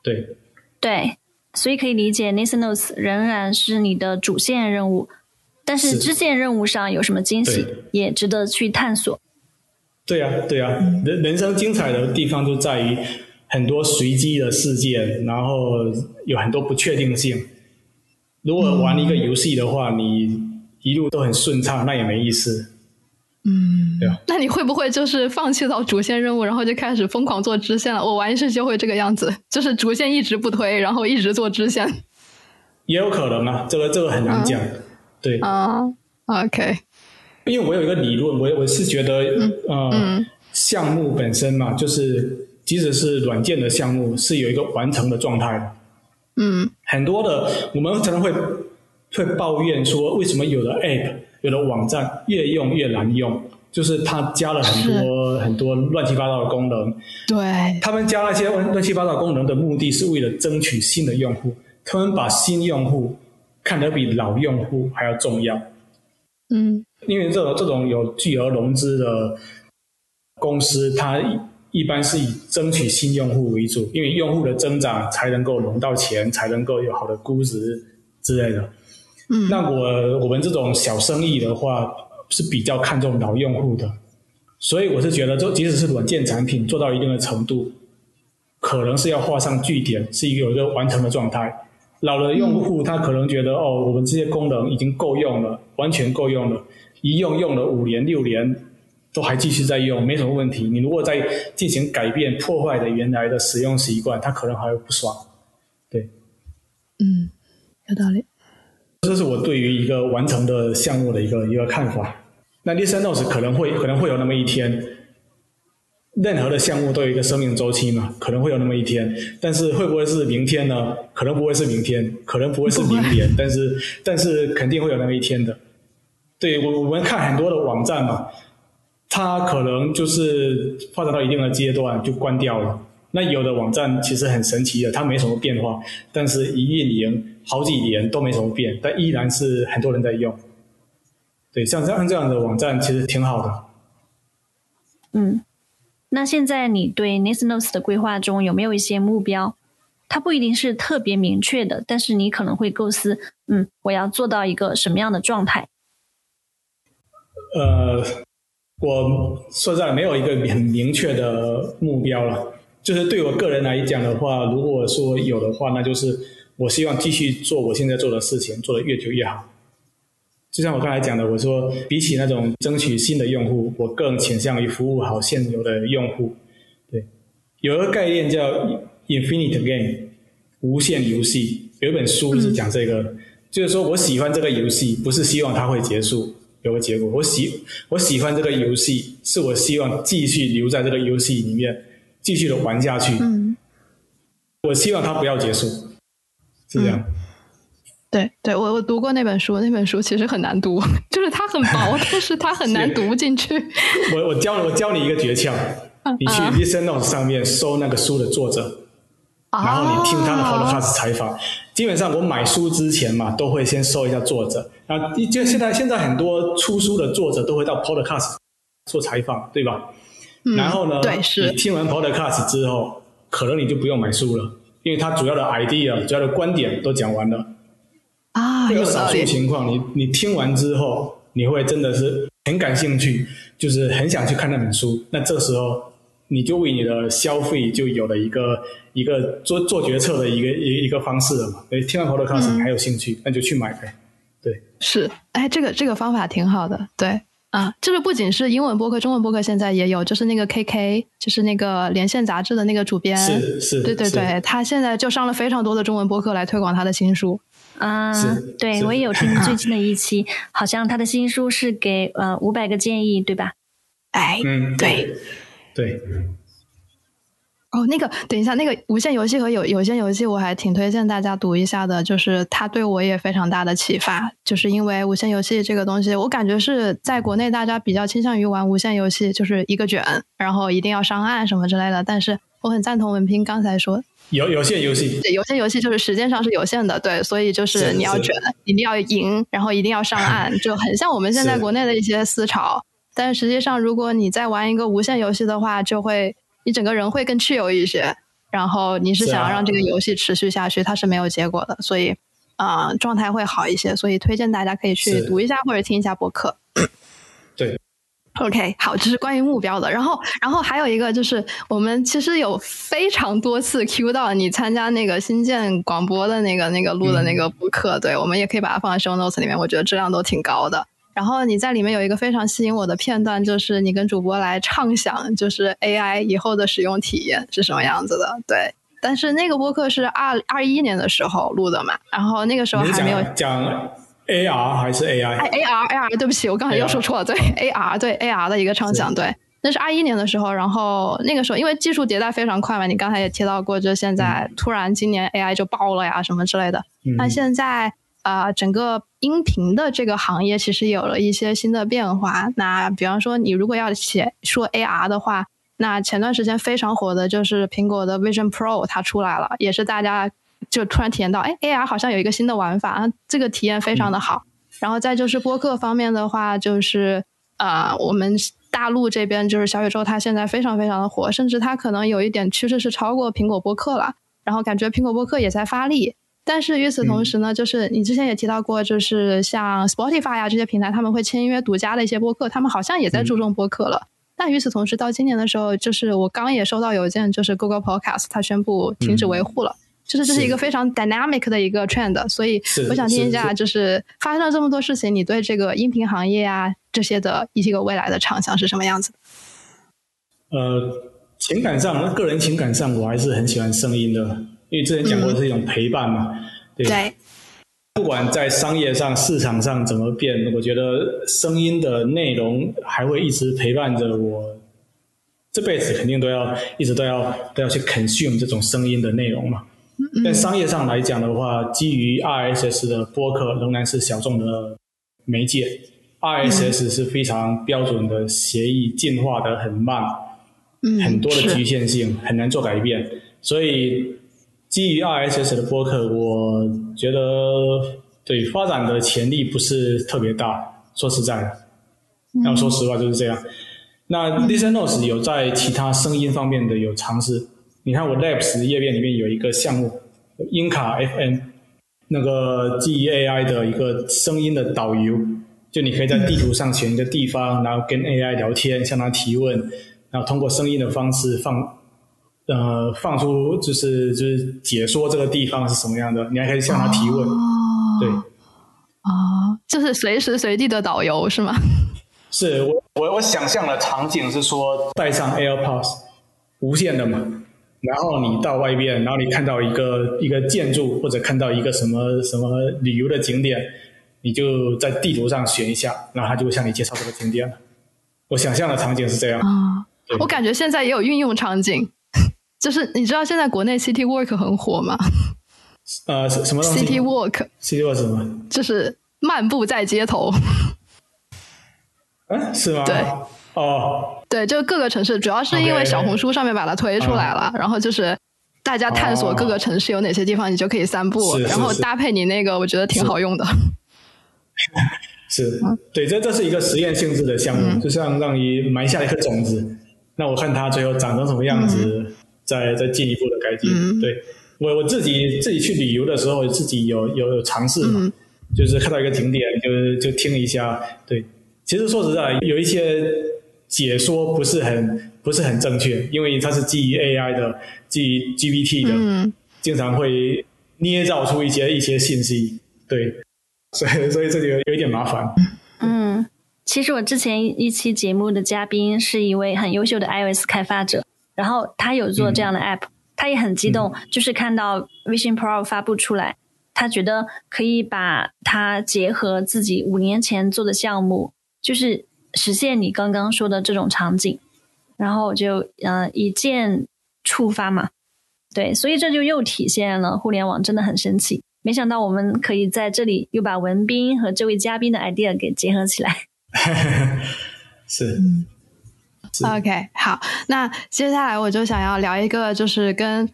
对对，所以可以理解，Nathan Notes 仍然是你的主线任务，但是支线任务上有什么惊喜，也值得去探索。对呀，对呀，人人生精彩的地方就在于很多随机的事件，然后有很多不确定性。如果玩一个游戏的话，你一路都很顺畅，那也没意思。嗯，对啊。那你会不会就是放弃到主线任务，然后就开始疯狂做支线了？我玩游戏就会这个样子，就是主线一直不推，然后一直做支线。也有可能啊，这个这个很难讲。对啊，OK。因为我有一个理论，我我是觉得，呃，项目本身嘛，就是即使是软件的项目，是有一个完成的状态的。嗯，很多的我们可能会会抱怨说，为什么有的 App。有的网站越用越难用，就是它加了很多很多乱七八糟的功能。对，他们加那些乱七八糟功能的目的是为了争取新的用户，他们把新用户看得比老用户还要重要。嗯，因为这种这种有巨额融资的公司，它一般是以争取新用户为主，因为用户的增长才能够融到钱，才能够有好的估值之类的。嗯，那我我们这种小生意的话是比较看重老用户的，所以我是觉得，就即使是软件产品做到一定的程度，可能是要画上句点，是一个有一个完成的状态。老的用户他可能觉得，哦，我们这些功能已经够用了，完全够用了，一用用了五年六年，都还继续在用，没什么问题。你如果再进行改变，破坏的原来的使用习惯，他可能还会不爽。对，嗯，有道理。这是我对于一个完成的项目的一个一个看法。那 Listen Notes 可能会可能会有那么一天，任何的项目都有一个生命周期嘛，可能会有那么一天。但是会不会是明天呢？可能不会是明天，可能不会是明年，但是但是肯定会有那么一天的。对我我们看很多的网站嘛，它可能就是发展到一定的阶段就关掉了。那有的网站其实很神奇的，它没什么变化，但是一运营好几年都没什么变，但依然是很多人在用。对，像这样这样的网站其实挺好的。嗯，那现在你对 Nisnos 的规划中有没有一些目标？它不一定是特别明确的，但是你可能会构思，嗯，我要做到一个什么样的状态？呃，我说实在没有一个很明确的目标了。就是对我个人来讲的话，如果说有的话，那就是我希望继续做我现在做的事情，做的越久越好。就像我刚才讲的，我说比起那种争取新的用户，我更倾向于服务好现有的用户。对，有一个概念叫 Infinite Game，无限游戏。有一本书是讲这个，就是说我喜欢这个游戏，不是希望它会结束，有个结果。我喜我喜欢这个游戏，是我希望继续留在这个游戏里面。继续的玩下去，嗯，我希望它不要结束，是这样。对，对我我读过那本书，那本书其实很难读，就是它很薄，但是它很难读进去。我我教我教你一个诀窍，你去 Listen Notes 上面搜那个书的作者，然后你听他的 Podcast 采访。基本上我买书之前嘛，都会先搜一下作者。啊，就现在现在很多出书的作者都会到 Podcast 做采访，对吧？然后呢？对，是。你听完 Podcast 之后，可能你就不用买书了，因为他主要的 idea、主要的观点都讲完了。啊，有少数情况，你你听完之后，你会真的是很感兴趣，就是很想去看那本书。那这时候，你就为你的消费就有了一个一个做做决策的一个一一个方式了嘛？诶，听完 Podcast 你还有兴趣，那就去买呗。对，是。哎，这个这个方法挺好的。对。啊，就是不仅是英文播客，中文播客现在也有，就是那个 KK，就是那个连线杂志的那个主编，是是，对对对，他现在就上了非常多的中文播客来推广他的新书。啊，对我也有听最近的一期，好像他的新书是给呃五百个建议，对吧？哎，嗯，对对。哦，那个，等一下，那个无限游戏和有有限游戏，我还挺推荐大家读一下的，就是它对我也非常大的启发，就是因为无限游戏这个东西，我感觉是在国内大家比较倾向于玩无限游戏，就是一个卷，然后一定要上岸什么之类的。但是我很赞同文斌刚才说，有有限游戏，对，有限游戏就是时间上是有限的，对，所以就是你要卷，一定要赢，然后一定要上岸，就很像我们现在国内的一些思潮。但实际上，如果你在玩一个无限游戏的话，就会。你整个人会更自由一些，然后你是想要让这个游戏持续下去，它是没有结果的，所以啊，状态会好一些。所以推荐大家可以去读一下或者听一下播客。对，OK，好，这是关于目标的。然后，然后还有一个就是，我们其实有非常多次 Q 到你参加那个新建广播的那个那个录的那个播客，对，我们也可以把它放在 Show Notes 里面，我觉得质量都挺高的。然后你在里面有一个非常吸引我的片段，就是你跟主播来畅想，就是 AI 以后的使用体验是什么样子的。对，但是那个播客是二二一年的时候录的嘛，然后那个时候还没有讲 AR 还是 AI？AR AR，对不起，我刚才又说错了。对 AR，对 AR 的一个畅想，对，那是二一年的时候。然后那个时候因为技术迭代非常快嘛，你刚才也提到过，就现在突然今年 AI 就爆了呀，什么之类的。那现在。啊，整个音频的这个行业其实有了一些新的变化。那比方说，你如果要写说 AR 的话，那前段时间非常火的就是苹果的 Vision Pro 它出来了，也是大家就突然体验到，哎，AR 好像有一个新的玩法，这个体验非常的好。然后再就是播客方面的话，就是啊，我们大陆这边就是小宇宙，它现在非常非常的火，甚至它可能有一点趋势是超过苹果播客了。然后感觉苹果播客也在发力。但是与此同时呢，就是你之前也提到过，就是像 Spotify 呀这些平台，他们会签约独家的一些播客，他们好像也在注重播客了。但与此同时，到今年的时候，就是我刚也收到邮件，就是 Google Podcast 它宣布停止维护了，就是这是一个非常 dynamic 的一个 trend。所以我想听一下，就是发生了这么多事情，你对这个音频行业啊这些的一些个未来的畅想是什么样子？呃，情感上，个人情感上，我还是很喜欢声音的，因为之前讲过是一种陪伴嘛。对。不管在商业上、市场上怎么变，我觉得声音的内容还会一直陪伴着我，这辈子肯定都要一直都要都要去 consume 这种声音的内容嘛。在商业上来讲的话，基于 RSS 的播客仍然是小众的媒介，RSS 是非常标准的协议，进化的很慢，很多的局限性，很难做改变，所以。基于 RSS 的播客，我觉得对发展的潜力不是特别大。说实在的，要说实话就是这样。那 Listen Notes 有在其他声音方面的有尝试。你看我 Labs 页面里面有一个项目，音卡 FM，那个基于 AI 的一个声音的导游，就你可以在地图上选一个地方，然后跟 AI 聊天，向他提问，然后通过声音的方式放。呃，放出就是就是解说这个地方是什么样的，你还可以向他提问，哦对，啊，就是随时随地的导游是吗？是我我我想象的场景是说带上 AirPods 无线的嘛，然后你到外边，然后你看到一个一个建筑或者看到一个什么什么旅游的景点，你就在地图上选一下，然后他就会向你介绍这个景点了。我想象的场景是这样啊，我感觉现在也有运用场景。就是你知道现在国内 City Walk 很火吗？呃，什么？City Walk，City Walk 什么？就是漫步在街头。嗯，是吗？对，哦，对，就各个城市，主要是因为小红书上面把它推出来了，然后就是大家探索各个城市有哪些地方，你就可以散步，然后搭配你那个，我觉得挺好用的。是，对，这这是一个实验性质的项目，就像让你埋下一颗种子，那我看它最后长成什么样子。再再进一步的改进，对我我自己自己去旅游的时候，自己有有有尝试嘛，就是看到一个景点，就就听一下。对，其实说实在，有一些解说不是很不是很正确，因为它是基于 AI 的，基于 GPT 的，经常会捏造出一些一些信息。对，所以所以这就有一点麻烦。嗯，其实我之前一期节目的嘉宾是一位很优秀的 iOS 开发者。然后他有做这样的 app，他也很激动，就是看到 Vision Pro 发布出来，他觉得可以把它结合自己五年前做的项目，就是实现你刚刚说的这种场景，然后就呃一键触发嘛，对，所以这就又体现了互联网真的很神奇。没想到我们可以在这里又把文斌和这位嘉宾的 idea 给结合起来，是。OK，好，那接下来我就想要聊一个，就是跟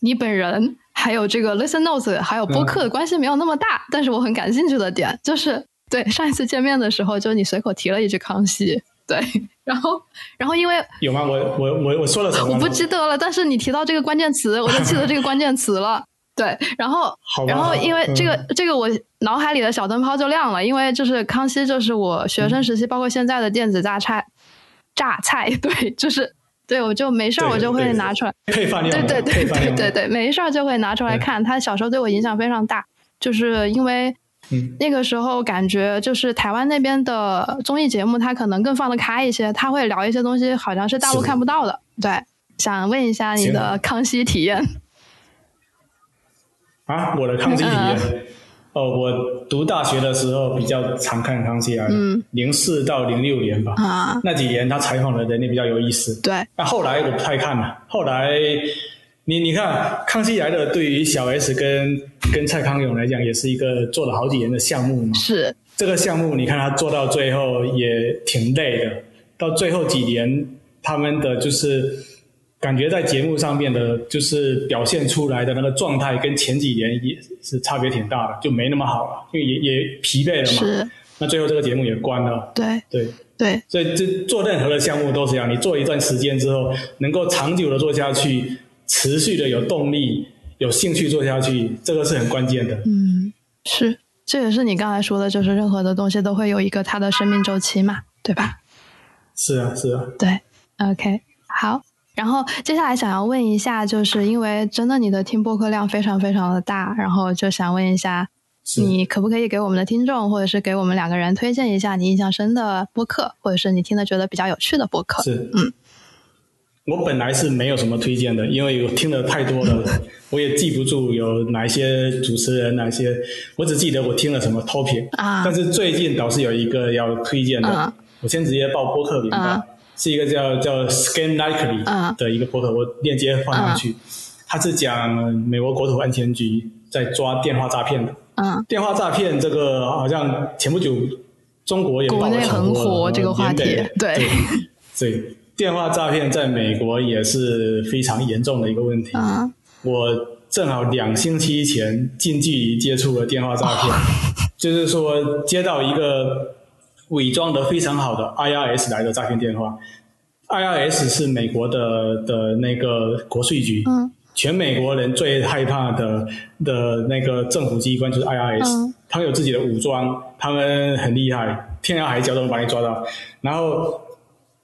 你本人还有这个 Listen Notes 还有播客的关系没有那么大，但是我很感兴趣的点，就是对上一次见面的时候，就你随口提了一句康熙，对，然后然后因为有吗？我我我我说了什么？我不记得了，但是你提到这个关键词，我就记得这个关键词了，对，然后 然后因为这个这个我脑海里的小灯泡就亮了，因为就是康熙，就是我学生时期，包括现在的电子榨菜。榨菜，对，就是对，我就没事儿，我就会拿出来配饭对对对对对对，没事儿就会拿出来看。他小时候对我影响非常大，就是因为那个时候感觉就是台湾那边的综艺节目，他可能更放得开一些，他会聊一些东西，好像是大陆看不到的。对，想问一下你的康熙体验啊，我的康熙体验。哦，我读大学的时候比较常看康熙来了，零四到零六年吧。啊，那几年他采访的人也比较有意思。对，那后来我不太看了。后来，你你看，康熙来了对于小 S 跟跟蔡康永来讲，也是一个做了好几年的项目嘛。是这个项目，你看他做到最后也挺累的。到最后几年，他们的就是。感觉在节目上面的，就是表现出来的那个状态，跟前几年也是差别挺大的，就没那么好了，因为也也疲惫了嘛。是。那最后这个节目也关了。对对对。所以这做任何的项目都是这样，你做一段时间之后，能够长久的做下去，持续的有动力，有兴趣做下去，这个是很关键的。嗯，是，这也是你刚才说的，就是任何的东西都会有一个它的生命周期嘛，对吧？是啊，是啊。对，OK，好。然后接下来想要问一下，就是因为真的你的听播客量非常非常的大，然后就想问一下，你可不可以给我们的听众，或者是给我们两个人推荐一下你印象深的播客，或者是你听的觉得比较有趣的播客？是，嗯。我本来是没有什么推荐的，因为我听的太多了，我也记不住有哪些主持人，哪些，我只记得我听了什么 topic 啊。但是最近倒是有一个要推荐的，我先直接报播客名吧，是一个叫叫 Scan Likely 的一个博客，我链接放上去。他是讲美国国土安全局在抓电话诈骗的。嗯，电话诈骗这个好像前不久中国也国内很火这个话题，对对。电话诈骗在美国也是非常严重的一个问题。我正好两星期前近距离接触了电话诈骗，就是说接到一个伪装的非常好的 IRS 来的诈骗电话。IRS 是美国的的那个国税局，全美国人最害怕的的那个政府机关就是 IRS。他们有自己的武装，他们很厉害，天涯海角都能把你抓到。然后。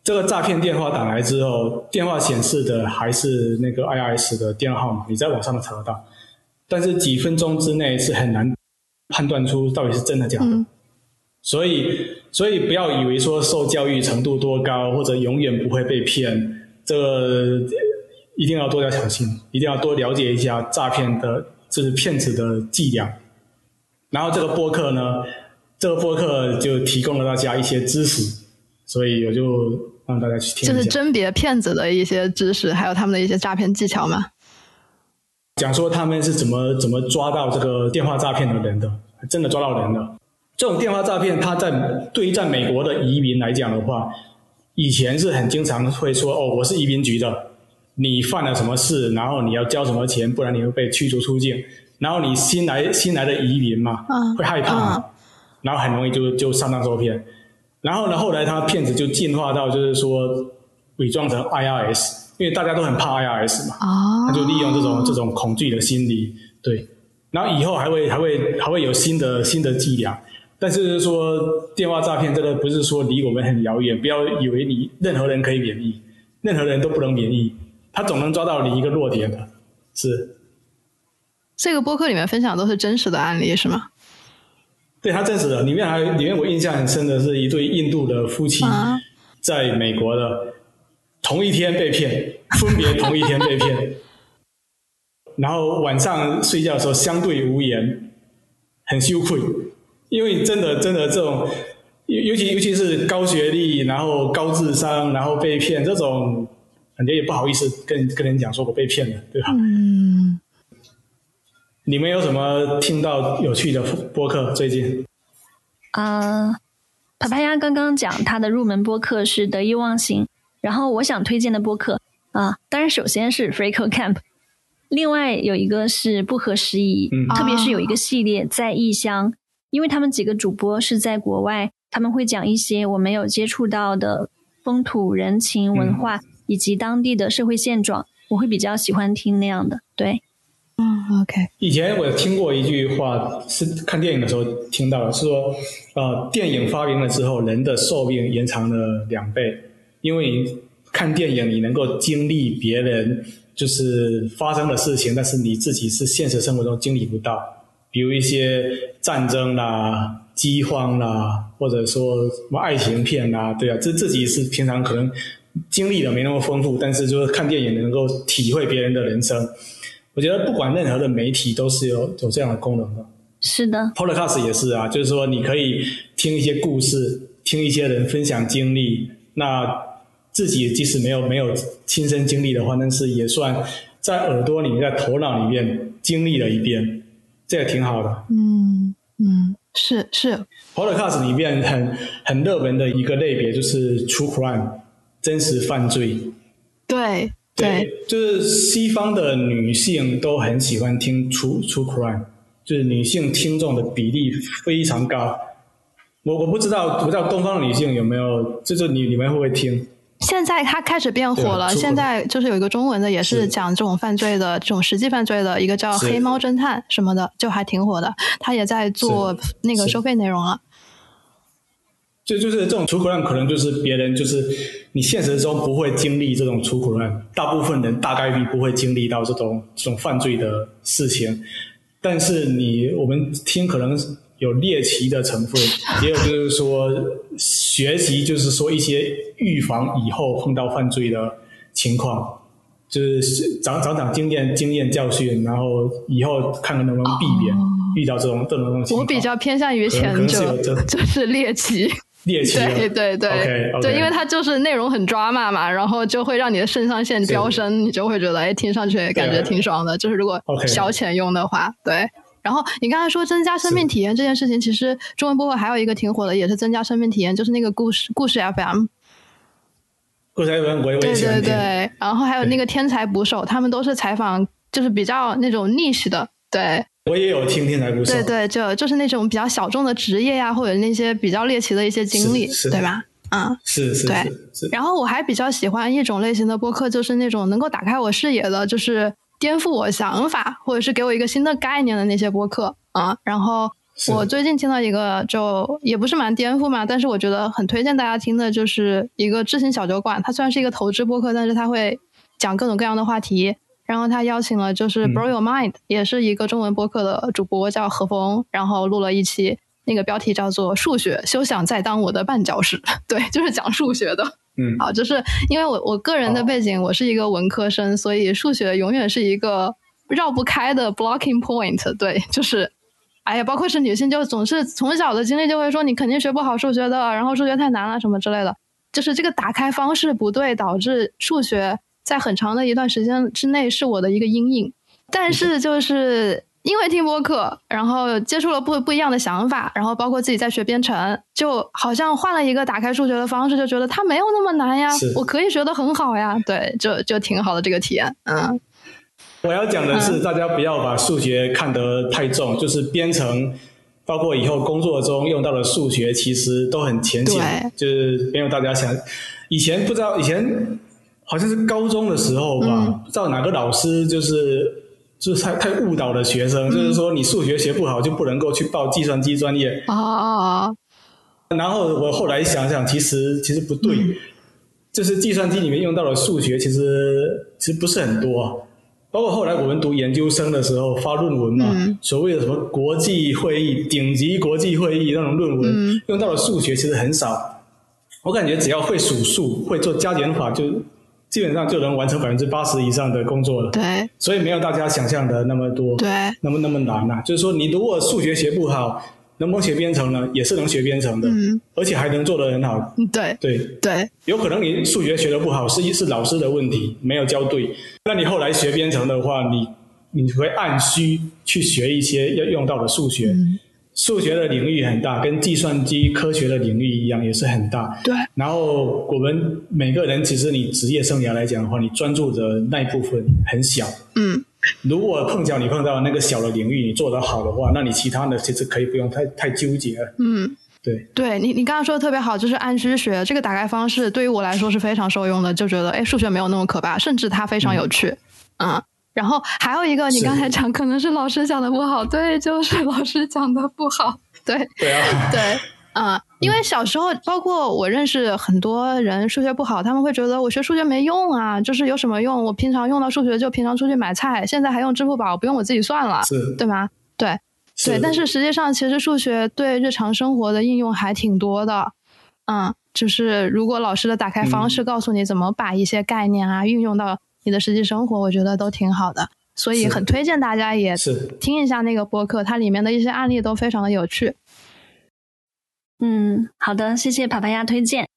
这个诈骗电话打来之后，电话显示的还是那个 IRS 的电话号码，你在网上能查得到，但是几分钟之内是很难判断出到底是真的假的。所以，所以不要以为说受教育程度多高或者永远不会被骗，这个一定要多加小心，一定要多了解一下诈骗的，就是骗子的伎俩。然后这个播客呢，这个播客就提供了大家一些知识，所以我就。让大家去听，就是甄别骗子的一些知识，还有他们的一些诈骗技巧嘛？讲说他们是怎么怎么抓到这个电话诈骗的人的，真的抓到人的。这种电话诈骗，它在对于在美国的移民来讲的话，以前是很经常会说：“哦，我是移民局的，你犯了什么事，然后你要交什么钱，不然你会被驱逐出境。”然后你新来新来的移民嘛，会害怕，然后很容易就就上当受骗。然后呢？后来他骗子就进化到就是说伪装成 IRS，因为大家都很怕 IRS 嘛，他就利用这种这种恐惧的心理，对。然后以后还会还会还会有新的新的伎俩，但是说电话诈骗这个不是说离我们很遥远，不要以为你任何人可以免疫，任何人都不能免疫，他总能抓到你一个弱点的，是。这个播客里面分享都是真实的案例是吗？对他真实的，里面还里面我印象很深的是一对印度的夫妻，在美国的同一天被骗，分别同一天被骗，然后晚上睡觉的时候相对无言，很羞愧，因为真的真的这种，尤尤其尤其是高学历，然后高智商，然后被骗这种，感觉也不好意思跟跟人讲说我被骗了，对吧？嗯。你们有什么听到有趣的播客？最近啊，帕帕鸭刚刚讲他的入门播客是得意忘形，然后我想推荐的播客啊，当然首先是 Freako Camp，另外有一个是不合时宜，特别是有一个系列在异乡，因为他们几个主播是在国外，他们会讲一些我没有接触到的风土人情文化以及当地的社会现状，我会比较喜欢听那样的，对。嗯，OK。以前我听过一句话，是看电影的时候听到的，是说，呃，电影发明了之后，人的寿命延长了两倍，因为你看电影，你能够经历别人就是发生的事情，但是你自己是现实生活中经历不到，比如一些战争啦、饥荒啦，或者说什么爱情片啦，对啊，这自己是平常可能经历的没那么丰富，但是就是看电影能够体会别人的人生。我觉得不管任何的媒体都是有有这样的功能的。是的，Podcast 也是啊，就是说你可以听一些故事，听一些人分享经历。那自己即使没有没有亲身经历的话，但是也算在耳朵里面、在头脑里面经历了一遍，这也挺好的。嗯嗯，是是。Podcast 里面很很热门的一个类别就是 True Crime，真实犯罪。对。对，就是西方的女性都很喜欢听 True True Crime，就是女性听众的比例非常高。我我不知道，不知道东方的女性有没有，就是你你们会不会听？现在它开始变火了，现在就是有一个中文的，也是讲这种犯罪的这种实际犯罪的一个叫《黑猫侦探》什么的，就还挺火的。他也在做那个收费内容了。就就是这种出苦难，可能就是别人就是你现实中不会经历这种出苦难，大部分人大概率不会经历到这种这种犯罪的事情。但是你我们听可能有猎奇的成分，也有就是说学习，就是说一些预防以后碰到犯罪的情况，就是长长长经验经验教训，然后以后看看能不能避免遇到这种这种东西。我比较偏向于前者，就是猎奇。猎奇，对对对，对，因为它就是内容很抓马嘛，然后就会让你的肾上腺飙升，你就会觉得哎，听上去感觉挺爽的。就是如果消遣用的话，对。然后你刚才说增加生命体验这件事情，其实中文播客还有一个挺火的，也是增加生命体验，就是那个故事故事 FM。故事 FM 我也对对对，然后还有那个天才捕手，他们都是采访，就是比较那种 niche 的，对。我也有听天才捕手，对对，就就是那种比较小众的职业呀，或者那些比较猎奇的一些经历，对吧？嗯，是是，对。然后我还比较喜欢一种类型的播客，就是那种能够打开我视野的，就是颠覆我想法，或者是给我一个新的概念的那些播客啊。然后我最近听到一个，就也不是蛮颠覆嘛，但是我觉得很推荐大家听的，就是一个知行小酒馆。它虽然是一个投资播客，但是它会讲各种各样的话题。然后他邀请了就是 Blow Your Mind，也是一个中文播客的主播叫何峰，然后录了一期，那个标题叫做《数学休想再当我的绊脚石》，对，就是讲数学的。嗯，好，就是因为我我个人的背景，我是一个文科生，所以数学永远是一个绕不开的 blocking point。对，就是，哎呀，包括是女性，就总是从小的经历就会说你肯定学不好数学的，然后数学太难了什么之类的，就是这个打开方式不对，导致数学。在很长的一段时间之内是我的一个阴影，但是就是因为听播客，然后接触了不不一样的想法，然后包括自己在学编程，就好像换了一个打开数学的方式，就觉得它没有那么难呀，我可以学得很好呀，对，就就挺好的这个体验。嗯，我要讲的是，大家不要把数学看得太重，就是编程，包括以后工作中用到的数学，其实都很浅显，就是没有大家想，以前不知道以前。好像是高中的时候吧，不知道哪个老师就是就是太太误导了学生，就是说你数学学不好就不能够去报计算机专业。啊然后我后来想想，其实其实不对，就是计算机里面用到的数学其实其实不是很多。包括后来我们读研究生的时候发论文嘛，所谓的什么国际会议、顶级国际会议那种论文，用到的数学其实很少。我感觉只要会数数、会做加减法就。基本上就能完成百分之八十以上的工作了。对，所以没有大家想象的那么多，对，那么那么难呐。就是说，你如果数学学不好，能不能学编程呢？也是能学编程的，嗯，而且还能做得很好。对，对，对，有可能你数学学得不好，是是老师的问题，没有教对。那你后来学编程的话，你你会按需去学一些要用到的数学。数学的领域很大，跟计算机科学的领域一样，也是很大。对。然后我们每个人，其实你职业生涯来讲的话，你专注的那一部分很小。嗯。如果碰巧你碰到那个小的领域，你做得好的话，那你其他的其实可以不用太太纠结了。嗯。对。对你，你刚刚说的特别好，就是按需学这个打开方式，对于我来说是非常受用的，就觉得哎，数学没有那么可怕，甚至它非常有趣。嗯。然后还有一个，你刚才讲可能是老师讲的不好，对，就是老师讲的不好，对，对啊，对，嗯，因为小时候，包括我认识很多人数学不好，他们会觉得我学数学没用啊，就是有什么用？我平常用到数学就平常出去买菜，现在还用支付宝，不用我自己算了，对吗？对，对，但是实际上，其实数学对日常生活的应用还挺多的，嗯，就是如果老师的打开方式告诉你怎么把一些概念啊运用到。你的实际生活，我觉得都挺好的，所以很推荐大家也听一下那个播客，它里面的一些案例都非常的有趣。嗯，好的，谢谢帕帕鸭推荐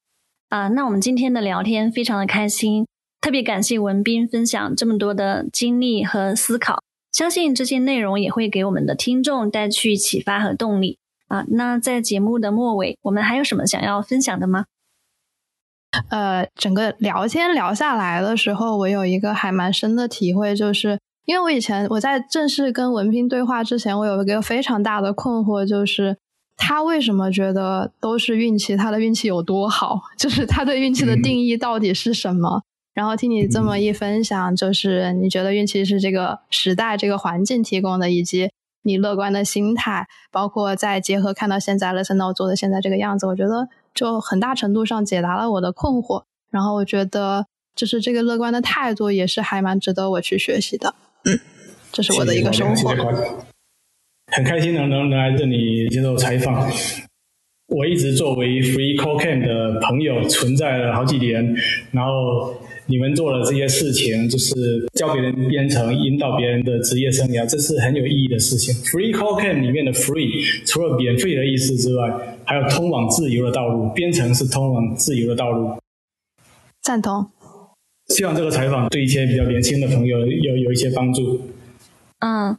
啊。那我们今天的聊天非常的开心，特别感谢文斌分享这么多的经历和思考，相信这些内容也会给我们的听众带去启发和动力啊。那在节目的末尾，我们还有什么想要分享的吗？呃，整个聊天聊下来的时候，我有一个还蛮深的体会，就是因为我以前我在正式跟文斌对话之前，我有一个非常大的困惑，就是他为什么觉得都是运气？他的运气有多好？就是他对运气的定义到底是什么？然后听你这么一分享，就是你觉得运气是这个时代、这个环境提供的，以及你乐观的心态，包括再结合看到现在 Listen Now 做的现在这个样子，我觉得就很大程度上解答了我的困惑。然后我觉得，就是这个乐观的态度也是还蛮值得我去学习的。嗯，这是我的一个收获。很开心能能能来这里接受采访。我一直作为 Free Code Camp 的朋友存在了好几年，然后你们做了这些事情，就是教别人编程，引导别人的职业生涯，这是很有意义的事情。Free Code Camp 里面的 Free 除了免费的意思之外，还有通往自由的道路。编程是通往自由的道路。赞同。希望这个采访对一些比较年轻的朋友有有一些帮助。嗯，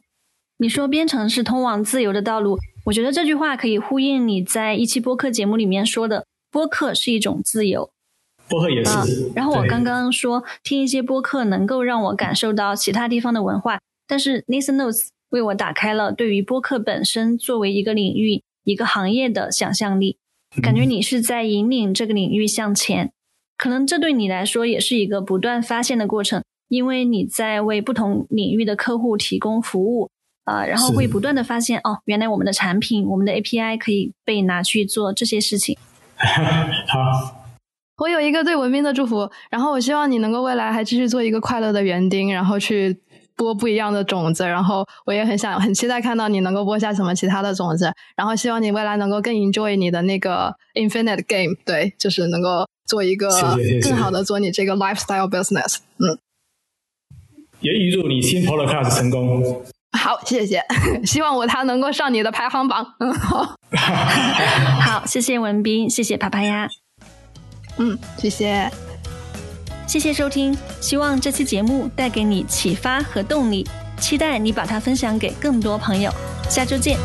你说编程是通往自由的道路。我觉得这句话可以呼应你在一期播客节目里面说的，播客是一种自由。播客也是。然后我刚刚说听一些播客能够让我感受到其他地方的文化，但是 Listen Notes 为我打开了对于播客本身作为一个领域、一个行业的想象力。感觉你是在引领这个领域向前，可能这对你来说也是一个不断发现的过程，因为你在为不同领域的客户提供服务。啊，然后会不断的发现哦，原来我们的产品、我们的 API 可以被拿去做这些事情。好，我有一个对文斌的祝福，然后我希望你能够未来还继续做一个快乐的园丁，然后去播不一样的种子。然后我也很想、很期待看到你能够播下什么其他的种子。然后希望你未来能够更 enjoy 你的那个 Infinite Game，对，就是能够做一个更好的做你这个 lifestyle business。嗯，也预祝你新 Podcast 成功。好，谢谢。希望我他能够上你的排行榜。嗯，好。好，谢谢文斌，谢谢啪啪呀。嗯，谢谢。谢谢收听，希望这期节目带给你启发和动力，期待你把它分享给更多朋友。下周见。